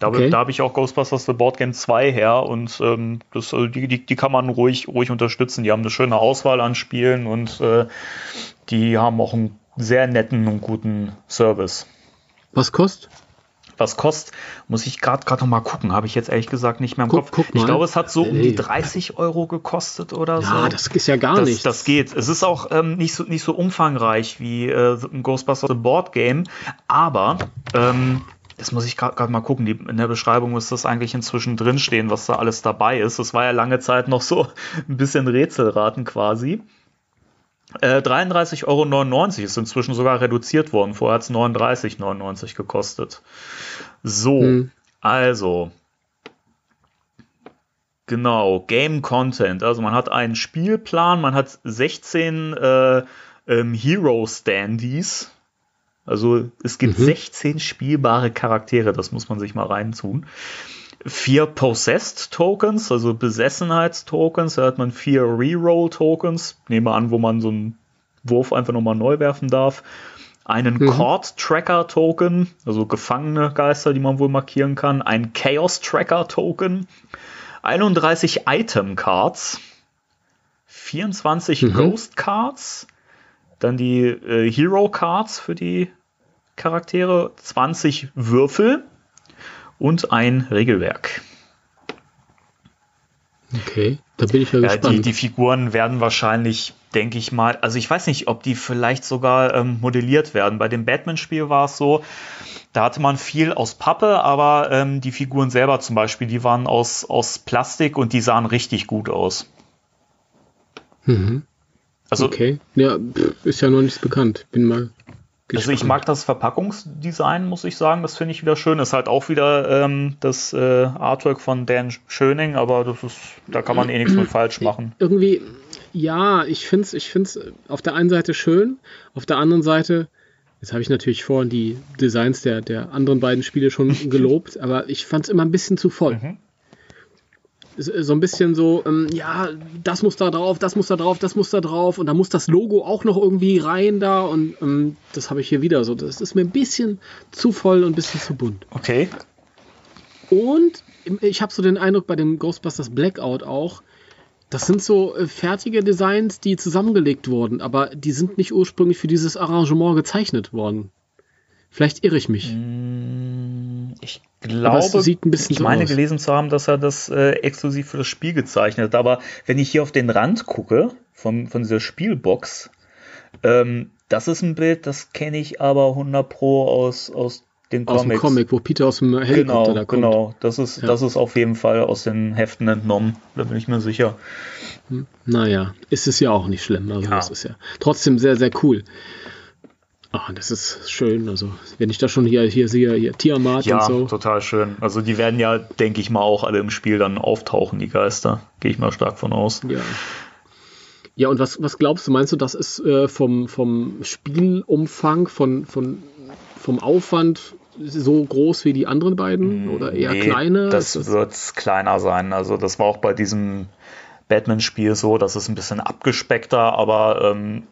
Da, Okay. da habe ich auch Ghostbusters The Board Game 2 her und ähm, das, also die, die, die kann man ruhig, ruhig unterstützen. Die haben eine schöne Auswahl an Spielen und äh, die haben auch einen sehr netten und guten Service. Was kostet? Was kostet, muss ich gerade gerade noch mal gucken. Habe ich jetzt ehrlich gesagt nicht mehr im Guck- Kopf. guck ich glaube, es hat so um die 30 Euro gekostet oder so. Ja, das ist ja gar das, nichts. das geht. Es ist auch ähm, nicht, so, nicht so umfangreich wie äh, ein Ghostbusters The Board Game, aber ähm, das muss ich gerade mal gucken. Die, in der Beschreibung muss das eigentlich inzwischen drinstehen, was da alles dabei ist. Das war ja lange Zeit noch so ein bisschen Rätselraten quasi. Äh, 33,99 Euro ist inzwischen sogar reduziert worden. Vorher hat es 39,99 Euro gekostet. So, Hm. also. Genau, Game Content. Also man hat einen Spielplan, man hat 16 äh, ähm, Hero Standees. Also es gibt 16 spielbare Charaktere, das muss man sich mal reintun. Vier Possessed Tokens, also Besessenheitstokens, da hat man vier Reroll Tokens, nehme an, wo man so ein Wurf einfach nochmal neu werfen darf. Einen Mhm. Chord-Tracker-Token, also gefangene Geister, die man wohl markieren kann. Ein Chaos-Tracker-Token. 31 Item-Cards. 24 Mhm. Ghost-Cards. Dann die äh, Hero-Cards für die Charaktere. 20 Würfel. Und ein Regelwerk. Okay, da bin ich ja, Ja, die, gespannt. die Figuren werden wahrscheinlich, denke ich mal, also ich weiß nicht, ob die vielleicht sogar ähm, modelliert werden. Bei dem Batman-Spiel war es so, da hatte man viel aus Pappe, aber ähm, die Figuren selber zum Beispiel, die waren aus, aus Plastik und die sahen richtig gut aus. mhm. Also, Okay, ja, ist ja noch nichts bekannt. Bin mal also gespannt. ich mag das Verpackungsdesign, muss ich sagen, das finde ich wieder schön. Ist halt auch wieder ähm, das äh, Artwork von Dan Schöning, aber das ist, da kann man eh nichts mit falsch machen. irgendwie, ja, ich finde es ich find's auf der einen Seite schön, auf der anderen Seite, jetzt habe ich natürlich vorhin die Designs der, der anderen beiden Spiele schon gelobt, aber ich fand es immer ein bisschen zu voll. Mhm. So ein bisschen so, ähm, ja, das muss da drauf, das muss da drauf, das muss da drauf und da muss das Logo auch noch irgendwie rein da und ähm, das habe ich hier wieder so. Das ist mir ein bisschen zu voll und ein bisschen zu bunt. Okay. Und ich habe so den Eindruck bei dem Ghostbusters Blackout auch, das sind so äh, fertige Designs, die zusammengelegt wurden, aber die sind nicht ursprünglich für dieses Arrangement gezeichnet worden. Vielleicht irre ich mich. Ich glaube, ich meine aus. gelesen zu haben, dass er das äh, exklusiv für das Spiel gezeichnet hat. Aber wenn ich hier auf den Rand gucke, von, von dieser Spielbox, ähm, das ist ein Bild, das kenne ich aber 100 Pro aus, aus den Aus dem Comics. Comic, wo Peter aus dem Helikopter Genau, da kommt. genau. Das ist, Ja. das ist auf jeden Fall aus den Heften entnommen. Da bin ich mir sicher. Naja, ist es ja auch nicht schlimm. Also Ja. das ist ja trotzdem sehr, sehr cool. Ah, das ist schön. Also, wenn ich da schon hier, hier sehe, hier Tiamat Ja, und so. total schön. Also die werden ja, denke ich mal, auch alle im Spiel dann auftauchen, die Geister. Gehe ich mal stark von aus. Ja. Ja, und was, was glaubst du? Meinst du, das ist äh, vom, vom Spielumfang, von, von, vom Aufwand so groß wie die anderen beiden? Oder eher Nee, kleiner? Das wird kleiner sein. Also das war auch bei diesem Batman-Spiel so, das ist ein bisschen abgespeckter, aber ähm,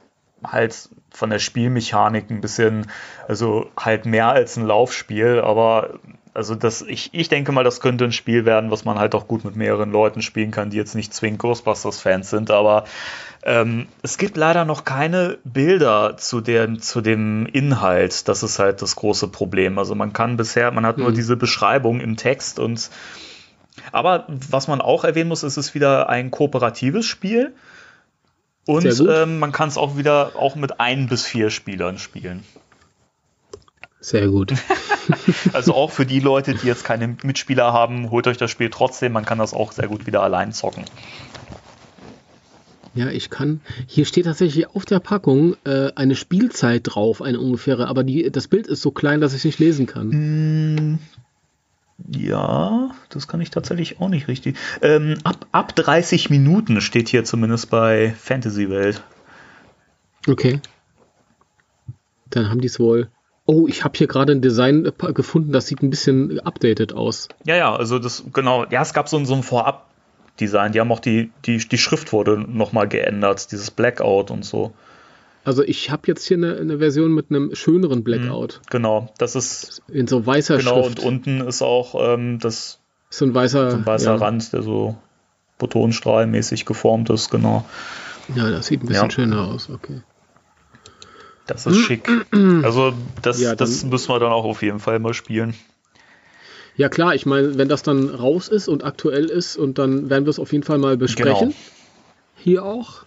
halt von der Spielmechanik ein bisschen, also halt mehr als ein Laufspiel, aber also das, ich, ich denke mal, das könnte ein Spiel werden, was man halt auch gut mit mehreren Leuten spielen kann, die jetzt nicht zwingend Ghostbusters-Fans sind, aber ähm, es gibt leider noch keine Bilder zu, der, zu dem Inhalt. Das ist halt das große Problem. Also man kann bisher, man hat nur Mhm. diese Beschreibung im Text und aber was man auch erwähnen muss, ist es wieder ein kooperatives Spiel. Und ähm, man kann es auch wieder auch mit ein bis vier Spielern spielen. Sehr gut. Also auch für die Leute, die jetzt keine Mitspieler haben, holt euch das Spiel trotzdem. Man kann das auch sehr gut wieder allein zocken. Ja, ich kann. Hier steht tatsächlich auf der Packung äh, eine Spielzeit drauf, eine ungefähre, aber die, das Bild ist so klein, dass ich es nicht lesen kann. Ja, das kann ich tatsächlich auch nicht richtig. Ähm, ab, ab 30 Minuten steht hier zumindest bei Fantasy Welt. Okay. Dann haben die es wohl. Oh, ich habe hier gerade ein Design äh, gefunden, das sieht ein bisschen updated aus. Ja, ja, also das, genau, ja, es gab so, ein- so ein Vorab-Design. Die haben auch die, die, die Schrift wurde nochmal geändert, dieses Blackout und so. Also ich habe jetzt hier eine, eine Version mit einem schöneren Blackout. Genau, das ist, In so weißer genau, Schrift. und unten ist auch ähm, das so ein weißer, so ein weißer ja. Rand, der so Photonstrahlmäßig geformt ist, genau. Ja, das sieht ein bisschen Ja. schöner aus. Okay. Das ist schick. Also das, Ja, dann- das müssen wir dann auch auf jeden Fall mal spielen. Ja klar, ich meine, wenn das dann raus ist und aktuell ist und dann werden wir es auf jeden Fall mal besprechen. Genau. Hier auch.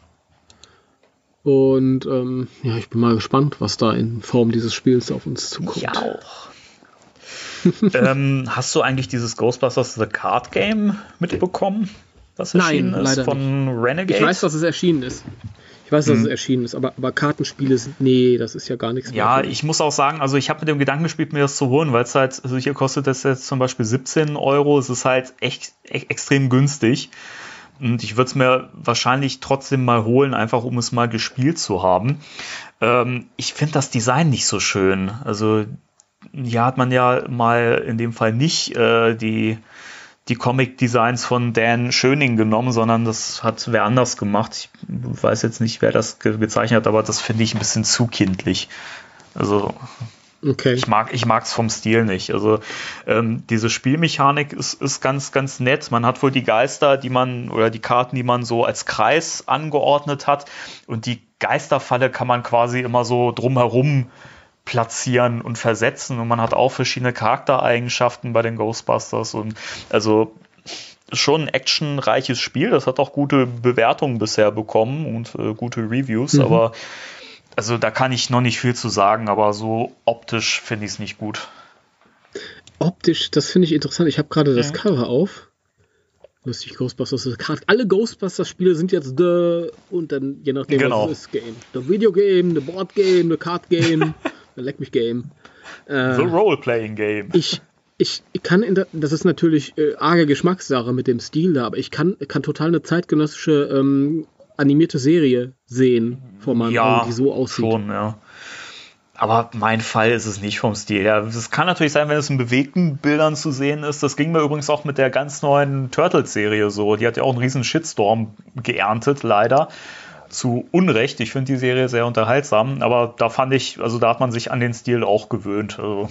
Und ähm, ja, ich bin mal gespannt, was da in Form dieses Spiels auf uns zukommt. Ja auch. ähm, hast du eigentlich dieses Ghostbusters The Card Game mitbekommen? Was Nein, erschienen ist leider von Renegade? Ich weiß, dass es erschienen ist. Ich weiß, dass Hm. es erschienen ist, aber, aber Kartenspiele sind, nee, das ist ja gar nichts Ja, mehr. ich muss auch sagen, also ich habe mit dem Gedanken gespielt, mir das zu holen, weil es halt, also hier kostet das jetzt zum Beispiel 17 Euro. Es ist halt echt, echt extrem günstig. Und ich würde es mir wahrscheinlich trotzdem mal holen, einfach um es mal gespielt zu haben. Ähm, ich finde das Design nicht so schön. Also hier hat man ja mal in dem Fall nicht äh, die, die Comic-Designs von Dan Schöning genommen, sondern das hat wer anders gemacht. Ich weiß jetzt nicht, wer das ge gezeichnet hat, aber das finde ich ein bisschen zu kindlich. Also Okay. ich mag ich mag's vom Stil nicht. Also ähm, diese Spielmechanik ist, ist ganz ganz nett. Man hat wohl die Geister, die man oder die Karten, die man so als Kreis angeordnet hat und die Geisterfalle kann man quasi immer so drumherum platzieren und versetzen und man hat auch verschiedene Charaktereigenschaften bei den Ghostbusters und also schon ein actionreiches Spiel. Das hat auch gute Bewertungen bisher bekommen und äh, gute Reviews, Mhm. aber also da kann ich noch nicht viel zu sagen, aber so optisch finde ich es nicht gut. Optisch, das finde ich interessant. Ich habe gerade das Ja. Cover auf. Lustig, Ghostbusters. Alle Ghostbusters-Spiele sind jetzt The und dann je nachdem, Genau. was es ist, Game. The Video Game, The Board Game, The Card Game, The Leck mich Game. Äh, The Role-Playing Game. ich, ich, ich kann, in der, das ist natürlich äh, arge Geschmackssache mit dem Stil da, aber ich kann, kann total eine zeitgenössische ähm, animierte Serie sehen vor meinen ja, Augen, die so aussieht. schon, ja. Aber mein Fall ist es nicht vom Stil her. Es kann natürlich sein, wenn es in bewegten Bildern zu sehen ist. Das ging mir übrigens auch mit der ganz neuen Turtles-Serie so. Die hat ja auch einen riesen Shitstorm geerntet, leider. Zu Unrecht. Ich finde die Serie sehr unterhaltsam. Aber da fand ich, also da hat man sich an den Stil auch gewöhnt. Also,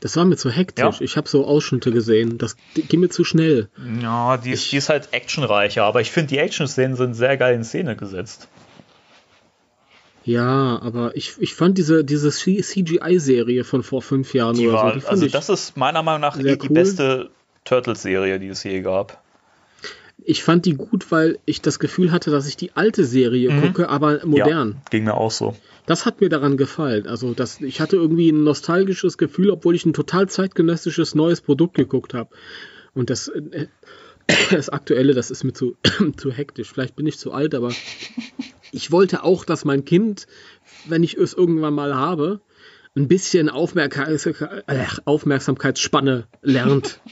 Das war mir zu hektisch. Ja. Ich habe so Ausschnitte gesehen. Das ging mir zu schnell. ja, die ist, die ist halt actionreicher. Aber ich finde, die Action-Szenen sind sehr geil in Szene gesetzt. Ja, aber ich, ich fand diese, diese CGI-Serie von vor fünf Jahren Die oder war, so, die also ich, das ist meiner Meinung nach eh die cool. beste Turtles-Serie, die es je gab. ich fand die gut, weil ich das Gefühl hatte, dass ich die alte Serie gucke, aber modern. Mhm. Ja, ging mir auch so. Das hat mir daran gefallen. Also das, ich hatte irgendwie ein nostalgisches Gefühl, obwohl ich ein total zeitgenössisches neues Produkt geguckt habe. Und das, äh, das Aktuelle, das ist mir zu, zu hektisch. Vielleicht bin ich zu alt, aber ich wollte auch, dass mein Kind, wenn ich es irgendwann mal habe, ein bisschen äh, Aufmerksamkeitsspanne lernt.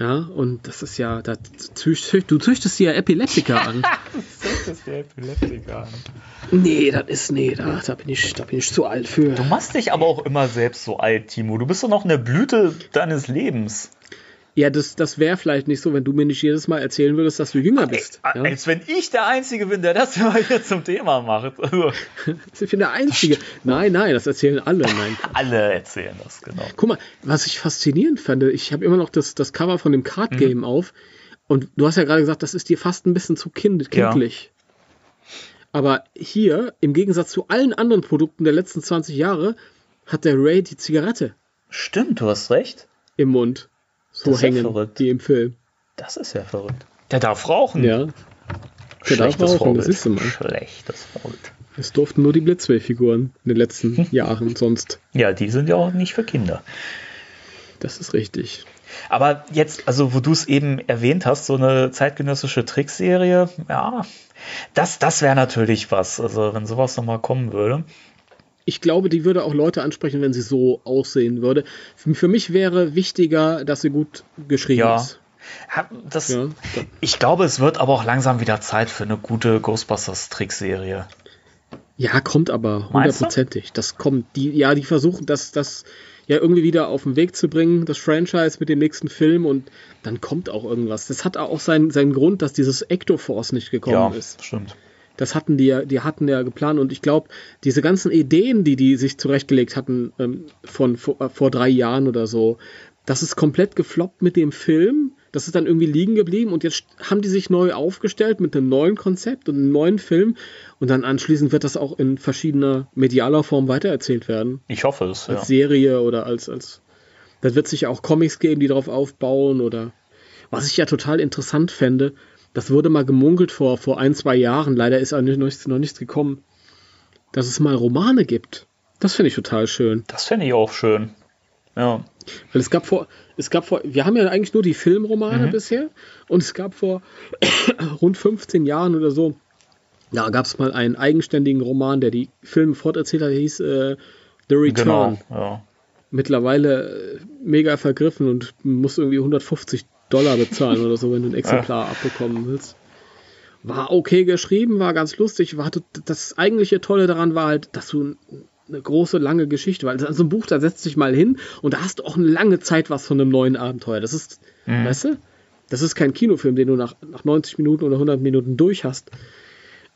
Ja, und das ist ja, da zücht, du züchtest dir ja Epileptiker an. Das ist der Epileptiker. Nee, das ist, nee, da, da, bin ich, da bin ich zu alt für. Du machst dich aber auch immer selbst so alt, Timo. Du bist doch noch in der Blüte deines Lebens. Ja, das, das wäre vielleicht nicht so, wenn du mir nicht jedes Mal erzählen würdest, dass du jünger bist. Ja? Als wenn ich der Einzige bin, der das immer hier zum Thema macht. Also, Ich bin der Einzige. Nein, nein, das erzählen alle. Nein. alle erzählen das, genau. Guck mal, was ich faszinierend fand, ich habe immer noch das, das Cover von dem Card Game auf und du hast ja gerade gesagt, das ist dir fast ein bisschen zu kind, Ja. kindlich. Aber hier, im Gegensatz zu allen anderen Produkten der letzten 20 Jahre, hat der Ray die Zigarette Stimmt, du hast recht. im Mund. So Das ist ja hängen, verrückt. die im Film. Das ist ja verrückt. Der darf rauchen. Ja. Der darf Schlechtes rauchen, Vorbild. das du mal. Schlechtes Vorbild. Es durften nur die Blitzway-Figuren in den letzten Hm. Jahren, sonst. Ja, die sind ja auch nicht für Kinder. Das ist richtig. Aber jetzt, also wo du es eben erwähnt hast, so eine zeitgenössische Trickserie, ja, das, das wäre natürlich was. Also wenn sowas nochmal kommen würde. Ich glaube, die würde auch Leute ansprechen, wenn sie so aussehen würde. Für für mich wäre wichtiger, dass sie gut geschrieben Ja. ist. Das, Ja. Ich glaube, es wird aber auch langsam wieder Zeit für eine gute Ghostbusters-Trickserie. Ja, kommt aber hundertprozentig. Das kommt. Die, ja, die versuchen das, das ja irgendwie wieder auf den Weg zu bringen, das Franchise mit dem nächsten Film und dann kommt auch irgendwas. Das hat auch seinen, seinen Grund, dass dieses Ecto-Force nicht gekommen Ja, ist. stimmt. Das hatten die ja, die hatten ja geplant und ich glaube, diese ganzen Ideen, die die sich zurechtgelegt hatten ähm, von vor, äh, vor drei Jahren oder so, das ist komplett gefloppt mit dem Film. Das ist dann irgendwie liegen geblieben und jetzt haben die sich neu aufgestellt mit einem neuen Konzept und einem neuen Film und dann anschließend wird das auch in verschiedener medialer Form weitererzählt werden. Ich hoffe es. Ja. Als Serie oder als, als. Da wird sicher auch Comics geben, die darauf aufbauen oder. Was ich ja total interessant fände, das wurde mal gemunkelt vor, vor ein, zwei Jahren, leider ist noch, nichts- noch nichts gekommen, dass es mal Romane gibt. Das finde ich total schön. Das fände ich auch schön. Ja. Weil es gab vor, es gab vor, wir haben ja eigentlich nur die Filmromane Mhm. bisher und es gab vor rund 15 Jahren oder so, da gab es mal einen eigenständigen Roman, der die Filme forterzählt hat, der hieß äh, The Return. Genau. Ja. mittlerweile äh, mega vergriffen und musst irgendwie 150 Dollar bezahlen oder so, wenn du ein Exemplar abbekommen willst. War okay geschrieben, war ganz lustig. War das eigentliche Tolle daran war halt, dass du eine große, lange Geschichte, weil so ein Buch, da setzt sich mal hin und da hast du auch eine lange Zeit was von einem neuen Abenteuer. Das ist, Mhm. weißt du, das ist kein Kinofilm, den du nach, nach 90 Minuten oder 100 Minuten durch hast.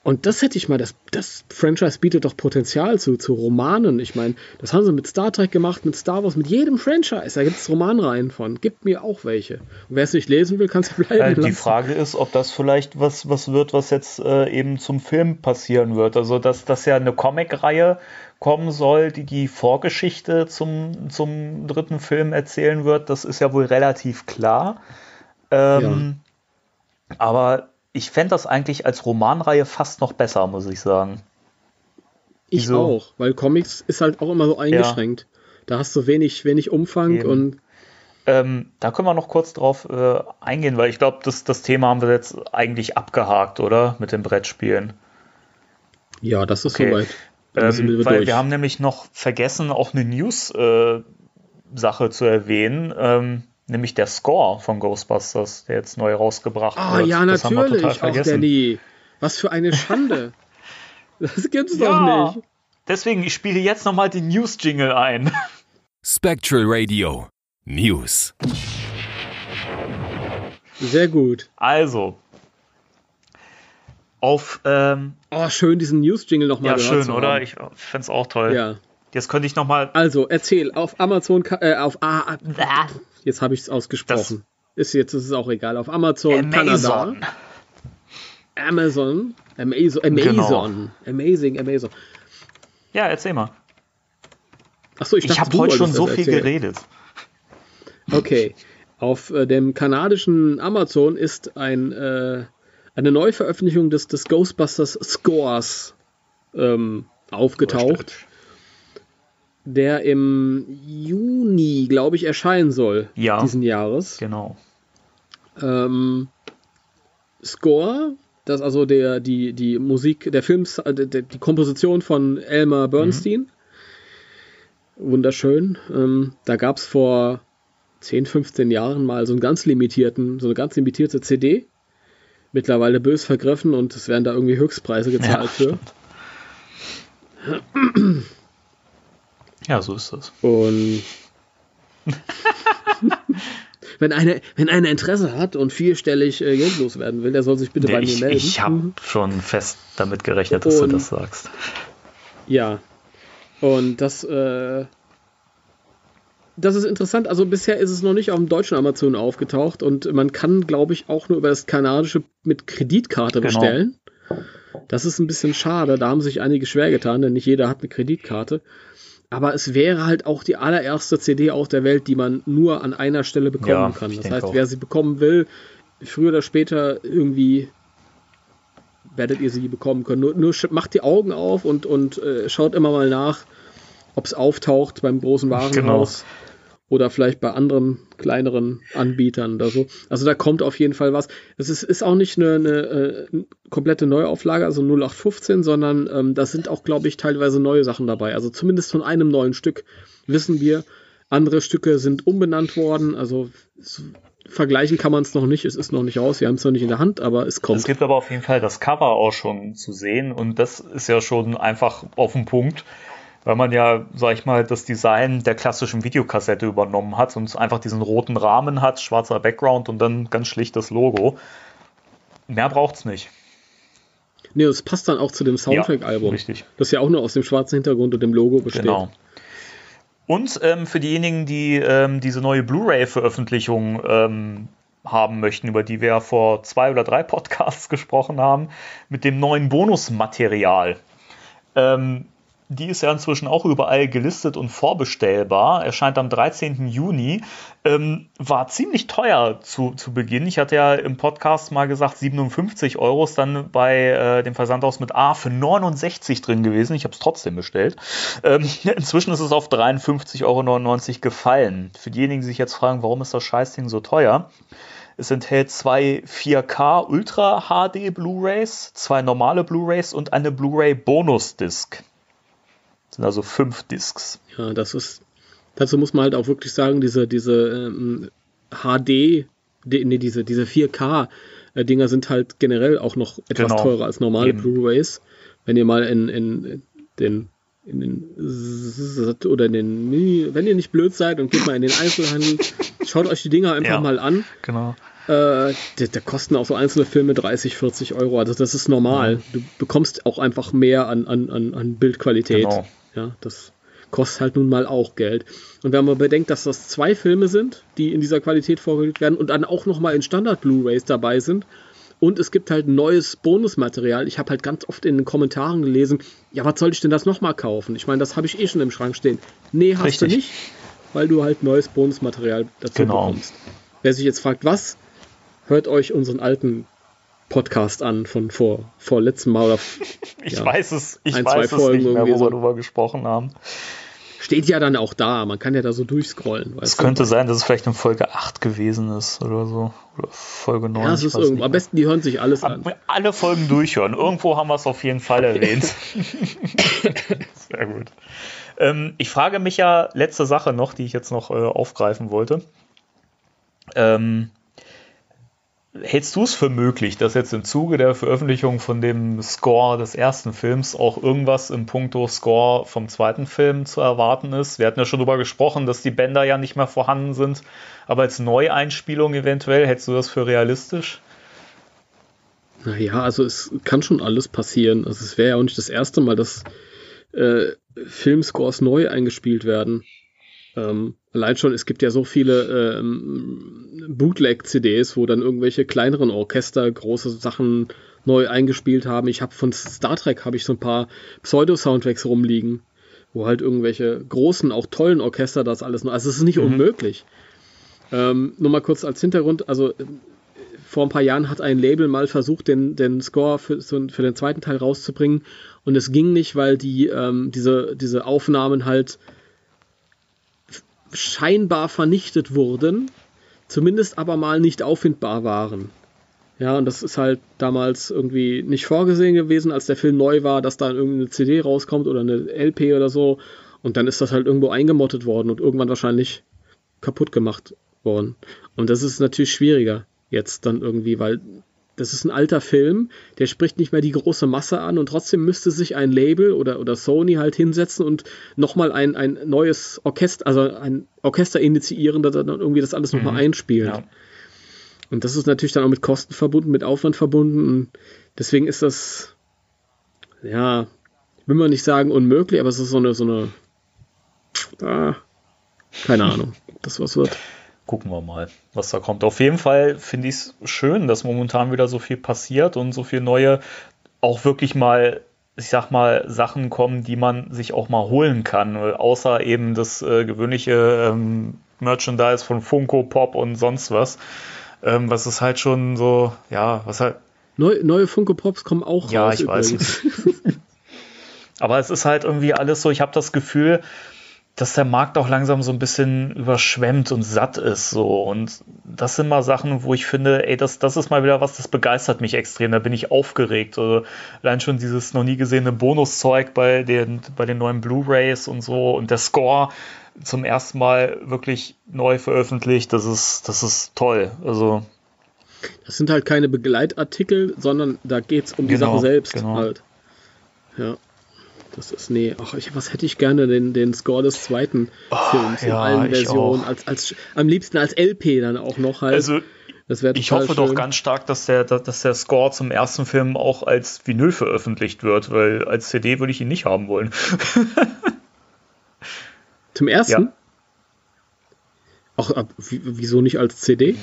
Und das hätte ich mal, das, das Franchise bietet doch Potenzial zu, zu Romanen. Ich meine, das haben sie mit Star Trek gemacht, mit Star Wars, mit jedem Franchise. Da gibt es Romanreihen von. Gibt mir auch welche. Und wer es nicht lesen will, kann es bleiben Äh, die lassen. Frage ist, ob das vielleicht was, was wird, was jetzt äh, eben zum Film passieren wird. Also, dass das ja eine Comic-Reihe kommen soll, die die Vorgeschichte zum, zum dritten Film erzählen wird, das ist ja wohl relativ klar. Ähm, Aber ich fände das eigentlich als Romanreihe fast noch besser, muss ich sagen. Ich Wieso? auch, weil Comics ist halt auch immer so eingeschränkt. Da hast du wenig, wenig Umfang Eben. und Ähm, da können wir noch kurz drauf äh, eingehen, weil ich glaube, das, das Thema haben wir jetzt eigentlich abgehakt, oder? Mit den Brettspielen. ja, das ist Okay. soweit. Ähm, wir weil durch. wir haben nämlich noch vergessen, auch eine News-Sache zu erwähnen, ähm, nämlich der Score von Ghostbusters, der jetzt neu rausgebracht Ah wird. ja, das haben wir total natürlich, auch vergessen. Danny. Was für eine Schande. das gibt's Ja, doch nicht. deswegen, ich spiele jetzt nochmal den News-Jingle ein. Spectral Radio News. Sehr gut. Also, auf, ähm, Oh, schön, diesen News-Jingle nochmal ja, gehört schön, zu oder? Ich finde es auch toll. Ja. Jetzt könnte ich nochmal Also, erzähl, auf Amazon, äh, auf, ah, ah, jetzt habe ich es ausgesprochen. ist jetzt ist es auch egal. Auf Amazon, Kanada. Amazon. Amazon. Amazon. Genau. Amazon. Amazing, Amazon. Ja, erzähl mal. Achso, ich, Ich habe heute schon so viel erzählen. geredet. Okay. Auf äh, dem kanadischen Amazon ist ein, äh, eine Neuveröffentlichung des, des Ghostbusters Scores ähm, aufgetaucht, der im Juni, glaube ich, erscheinen soll Ja. diesen Jahres. Genau. Ähm, Score, das ist also der, die, die Musik, der Film, äh, die, Komposition von Elmer Bernstein. Wunderschön. Ähm, da gab es vor 10, 15 Jahren mal so einen ganz limitierten, so eine ganz limitierte CD. Mittlerweile bös vergriffen und es werden da irgendwie Höchstpreise gezahlt für. Ja, so ist das. Und wenn einer wenn einer Interesse hat und vierstellig äh, Geld loswerden will, der soll sich bitte bei ich mir melden. ich habe schon fest damit gerechnet, dass Und- du das sagst. Ja. Und das, äh, das ist interessant. Also bisher ist es noch nicht auf dem deutschen Amazon aufgetaucht und man kann, glaube ich, auch nur über das kanadische mit Kreditkarte Genau. bestellen. Das ist ein bisschen schade. Da haben sich einige schwer getan, denn nicht jeder hat eine Kreditkarte. Aber es wäre halt auch die allererste CD auf der Welt, die man nur an einer Stelle bekommen Ja, kann. Das heißt, auch. wer sie bekommen will, früher oder später irgendwie werdet ihr sie bekommen können. Nur, nur macht die Augen auf und, und äh, schaut immer mal nach, ob es auftaucht beim großen Genau. Oder vielleicht bei anderen kleineren Anbietern oder so. Also da kommt auf jeden Fall was. Es ist, ist auch nicht eine, eine äh, komplette Neuauflage, also 0815, sondern ähm, da sind auch, glaube ich, teilweise neue Sachen dabei. Also zumindest von einem neuen Stück wissen wir. Andere Stücke sind umbenannt worden, also vergleichen kann man es noch nicht. Es ist noch nicht raus, wir haben es noch nicht in der Hand, aber es kommt. Es gibt aber auf jeden Fall das Cover auch schon zu sehen und das ist ja schon einfach auf den Punkt, weil man ja, sag ich mal, das Design der klassischen Videokassette übernommen hat und einfach diesen roten Rahmen hat, schwarzer Background und dann ganz schlicht das Logo. Mehr braucht's nicht. Nee, es passt dann auch zu dem Ja, Soundtrack-Album. richtig. Das ja auch nur aus dem schwarzen Hintergrund und dem Logo besteht. Genau. Und ähm, für diejenigen, die ähm, diese neue Blu-ray-Veröffentlichung ähm, haben möchten, über die wir ja vor zwei oder drei Podcasts gesprochen haben, mit dem neuen Bonusmaterial. Ähm, die ist ja inzwischen auch überall gelistet und vorbestellbar. Erscheint am 13. Juni. Ähm, war ziemlich teuer zu, zu Beginn. Ich hatte ja im Podcast mal gesagt, 57 Euro ist dann bei äh, dem Versandhaus mit A für 69 drin gewesen. Ich habe es trotzdem bestellt. Ähm, inzwischen ist es auf 53,99 Euro gefallen. Für diejenigen, die sich jetzt fragen, warum ist das Scheißding so teuer? Es enthält zwei 4K Ultra HD Blu-rays, zwei normale Blu-rays und eine Blu-ray Bonus-Disc. Sind also fünf Discs. Ja, das ist. Dazu muss man halt auch wirklich sagen, diese, diese ähm, HD, die, nee, diese, diese 4K-Dinger sind halt generell auch noch etwas Genau. teurer als normale Eben. Blu-Rays. Wenn ihr mal in, in den in den oder in den, wenn ihr nicht blöd seid und geht mal in den Einzelhandel, schaut euch die Dinger einfach Ja. mal an. Genau. Äh, da, kosten auch so einzelne Filme 30, 40 Euro. Also das ist normal. Du bekommst auch einfach mehr an, an, an, an Bildqualität. Genau. Ja, das kostet halt nun mal auch Geld. Und wenn man bedenkt, dass das zwei Filme sind, die in dieser Qualität vorgelegt werden und dann auch nochmal in Standard-Blu-Rays dabei sind. Und es gibt halt neues Bonusmaterial. Ich habe halt ganz oft in den Kommentaren gelesen, ja, was soll ich denn das nochmal kaufen? Ich meine, das habe ich eh schon im Schrank stehen. Nee, hast du Richtig. nicht, weil du halt neues Bonusmaterial dazu Genau. bekommst. Wer sich jetzt fragt, was, hört euch unseren alten Podcast an von vor, vor letztem Mal. Oder Ich Ja. weiß es, ich Ein, zwei weiß es Folgen nicht mehr, wo so. wir darüber gesprochen haben. steht ja dann auch da. Man kann ja da so durchscrollen. Es weißt du? könnte sein, dass es vielleicht in Folge 8 gewesen ist oder so. Oder Folge 9. Ja, ich ist irgendwo. Am besten, die hören sich alles an. Alle Folgen durchhören. Irgendwo haben wir es auf jeden Fall erwähnt. Sehr gut. Ähm, ich frage mich ja, letzte Sache noch, die ich jetzt noch äh, aufgreifen wollte. Ähm, hältst du es für möglich, dass jetzt im Zuge der Veröffentlichung von dem Score des ersten Films auch irgendwas im Punkto Score vom zweiten Film zu erwarten ist? Wir hatten ja schon darüber gesprochen, dass die Bänder ja nicht mehr vorhanden sind, aber als Neueinspielung eventuell, hältst du das für realistisch? Naja, also es kann schon alles passieren. Also es wäre ja auch nicht das erste Mal, dass äh, Filmscores neu eingespielt werden. Ähm, allein schon, es gibt ja so viele ähm, Bootleg-CDs, wo dann irgendwelche kleineren Orchester große Sachen neu eingespielt haben. Ich habe von Star Trek habe ich so ein paar Pseudo-Soundtracks rumliegen, wo halt irgendwelche großen, auch tollen Orchester das alles. Also es ist nicht unmöglich. Ähm, nur mal kurz als Hintergrund, also äh, vor ein paar Jahren hat ein Label mal versucht, den, den Score für, für den zweiten Teil rauszubringen. Und es ging nicht, weil die ähm, diese, diese Aufnahmen halt scheinbar vernichtet wurden, zumindest aber mal nicht auffindbar waren. Ja, und das ist halt damals irgendwie nicht vorgesehen gewesen, als der Film neu war, dass da irgendeine CD rauskommt oder eine LP oder so. Und dann ist das halt irgendwo eingemottet worden und irgendwann wahrscheinlich kaputt gemacht worden. Und das ist natürlich schwieriger jetzt dann irgendwie, weil das ist ein alter Film, der spricht nicht mehr die große Masse an und trotzdem müsste sich ein Label oder, oder Sony halt hinsetzen und nochmal ein, ein neues Orchester, also ein Orchester initiieren, das dann irgendwie das alles nochmal einspielt. Ja. Und das ist natürlich dann auch mit Kosten verbunden, mit Aufwand verbunden. Und deswegen ist das, ja, will man nicht sagen unmöglich, aber es ist so eine, so eine, ah, keine Ahnung, das was wird. Gucken wir mal, was da kommt. Auf jeden Fall finde ich es schön, dass momentan wieder so viel passiert und so viel neue, auch wirklich mal, ich sag mal, Sachen kommen, die man sich auch mal holen kann, außer eben das äh, gewöhnliche ähm, Merchandise von Funko Pop und sonst was. Ähm, was ist halt schon so, ja, was halt, Neu, neue Funko Pops kommen auch Ja, raus. ich weiß. übrigens. Aber es ist halt irgendwie alles so, ich habe das Gefühl, dass der Markt auch langsam so ein bisschen überschwemmt und satt ist. So. Und das sind mal Sachen, wo ich finde, ey, das, das ist mal wieder was, das begeistert mich extrem. Da bin ich aufgeregt. Also, allein schon dieses noch nie gesehene Bonuszeug bei den, bei den neuen Blu-Rays und so und der Score zum ersten Mal wirklich neu veröffentlicht. Das ist, das ist toll. Also, Das sind halt keine Begleitartikel, sondern da geht es um die Genau, Sache selbst genau. halt. Ja. Das ist, nee, ach, ich, was hätte ich gerne, den, den Score des zweiten Films in ja, allen ich Versionen, als, als, am liebsten als LP dann auch noch halt. also Ich hoffe doch schön. ganz stark, dass der, dass der Score zum ersten Film auch als Vinyl veröffentlicht wird, weil als CD würde ich ihn nicht haben wollen. Zum ersten? Ja. Ach, ab, wie- wieso nicht als CD?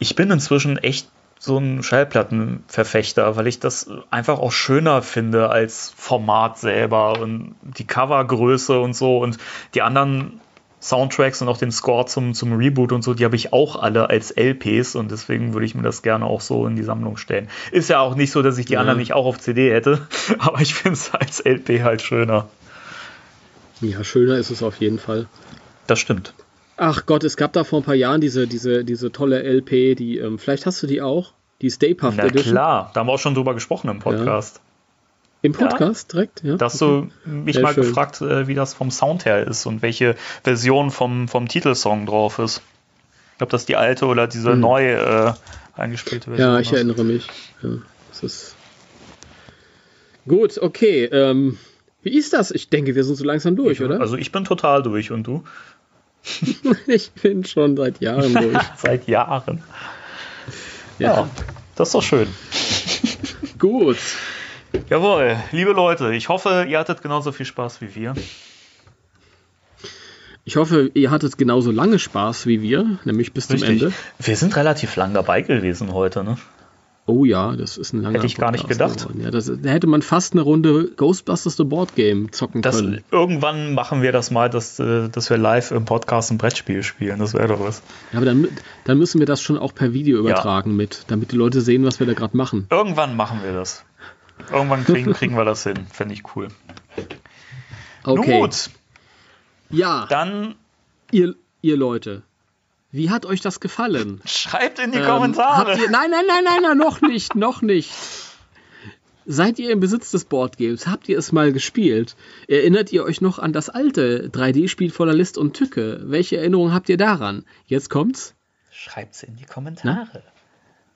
Ich bin inzwischen echt so ein Schallplattenverfechter, weil ich das einfach auch schöner finde als Format selber und die Covergröße und so und die anderen Soundtracks und auch den Score zum, zum Reboot und so, die habe ich auch alle als LPs und deswegen würde ich mir das gerne auch so in die Sammlung stellen. Ist ja auch nicht so, dass ich die Ja. anderen nicht auch auf CD hätte, aber ich finde es als LP halt schöner. Ja, schöner ist es auf jeden Fall. Das stimmt. Ach Gott, es gab da vor ein paar Jahren diese, diese, diese tolle LP, die, ähm, vielleicht hast du die auch, die Stay Puft Na Edition. klar, da haben wir auch schon drüber gesprochen im Podcast. Im Podcast direkt, ja. Da hast du mich Sehr mal schön. gefragt, äh, wie das vom Sound her ist und welche Version vom, vom Titelsong drauf ist. Ich glaube, das ist die alte oder diese neu äh, eingespielte Version. Hm. Ja, ich ist. erinnere mich. Ja, das ist gut, okay. Ähm, Wie ist das? Ich denke, wir sind so langsam durch, oder? Also ich bin total durch und du? ich bin schon seit Jahren durch. Seit Jahren. Ja, das ist doch schön. Gut. Jawohl, liebe Leute, ich hoffe, ihr hattet genauso viel Spaß wie wir. Ich hoffe, ihr hattet genauso lange Spaß wie wir, nämlich bis zum Richtig. Ende. Wir sind relativ lang dabei gewesen heute, ne? Oh ja, das ist ein langer Hätte ich gar nicht Podcast gedacht. geworden. Ja, das, da hätte man fast eine Runde Ghostbusters The Board Game zocken Das, können. irgendwann machen wir das mal, dass, äh, dass wir live im Podcast ein Brettspiel spielen. Das wäre doch was. Ja, aber dann, dann müssen wir das schon auch per Video übertragen mit, damit die Leute sehen, was wir da gerade machen. Irgendwann machen wir das. Irgendwann kriegen, kriegen wir das hin. Fände ich cool. Okay. Nun gut, Ja, dann ihr, ihr Leute, wie hat euch das gefallen? schreibt in die Ähm, Kommentare. Habt ihr, nein, nein, nein, nein, nein, noch nicht, noch nicht. Seid ihr im Besitz des Boardgames? Habt ihr es mal gespielt? Erinnert ihr euch noch an das alte 3D-Spiel voller List und Tücke? Welche Erinnerungen habt ihr daran? Jetzt kommt's. Schreibt's in die Kommentare.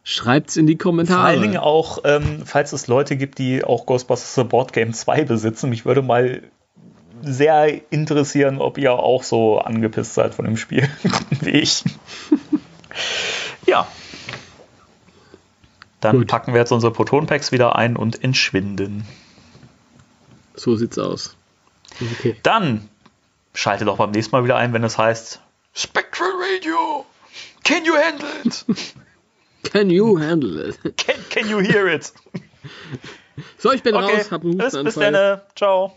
Schreibt's in die Kommentare. Vor allen Dingen auch, ähm, falls es Leute gibt, die auch Ghostbusters The Board Game 2 besitzen. Mich würde mal sehr interessieren, ob ihr auch so angepisst seid von dem Spiel wie ich. ja. Dann Gut. packen wir jetzt unsere Proton-Packs wieder ein und entschwinden. So sieht's aus. Okay. Dann schaltet doch beim nächsten Mal wieder ein, wenn es heißt Spectral Radio. Can you handle it? Can you handle it? Can, can you hear it? So, ich bin Okay, raus, hab einen bis, bis dann. Ciao.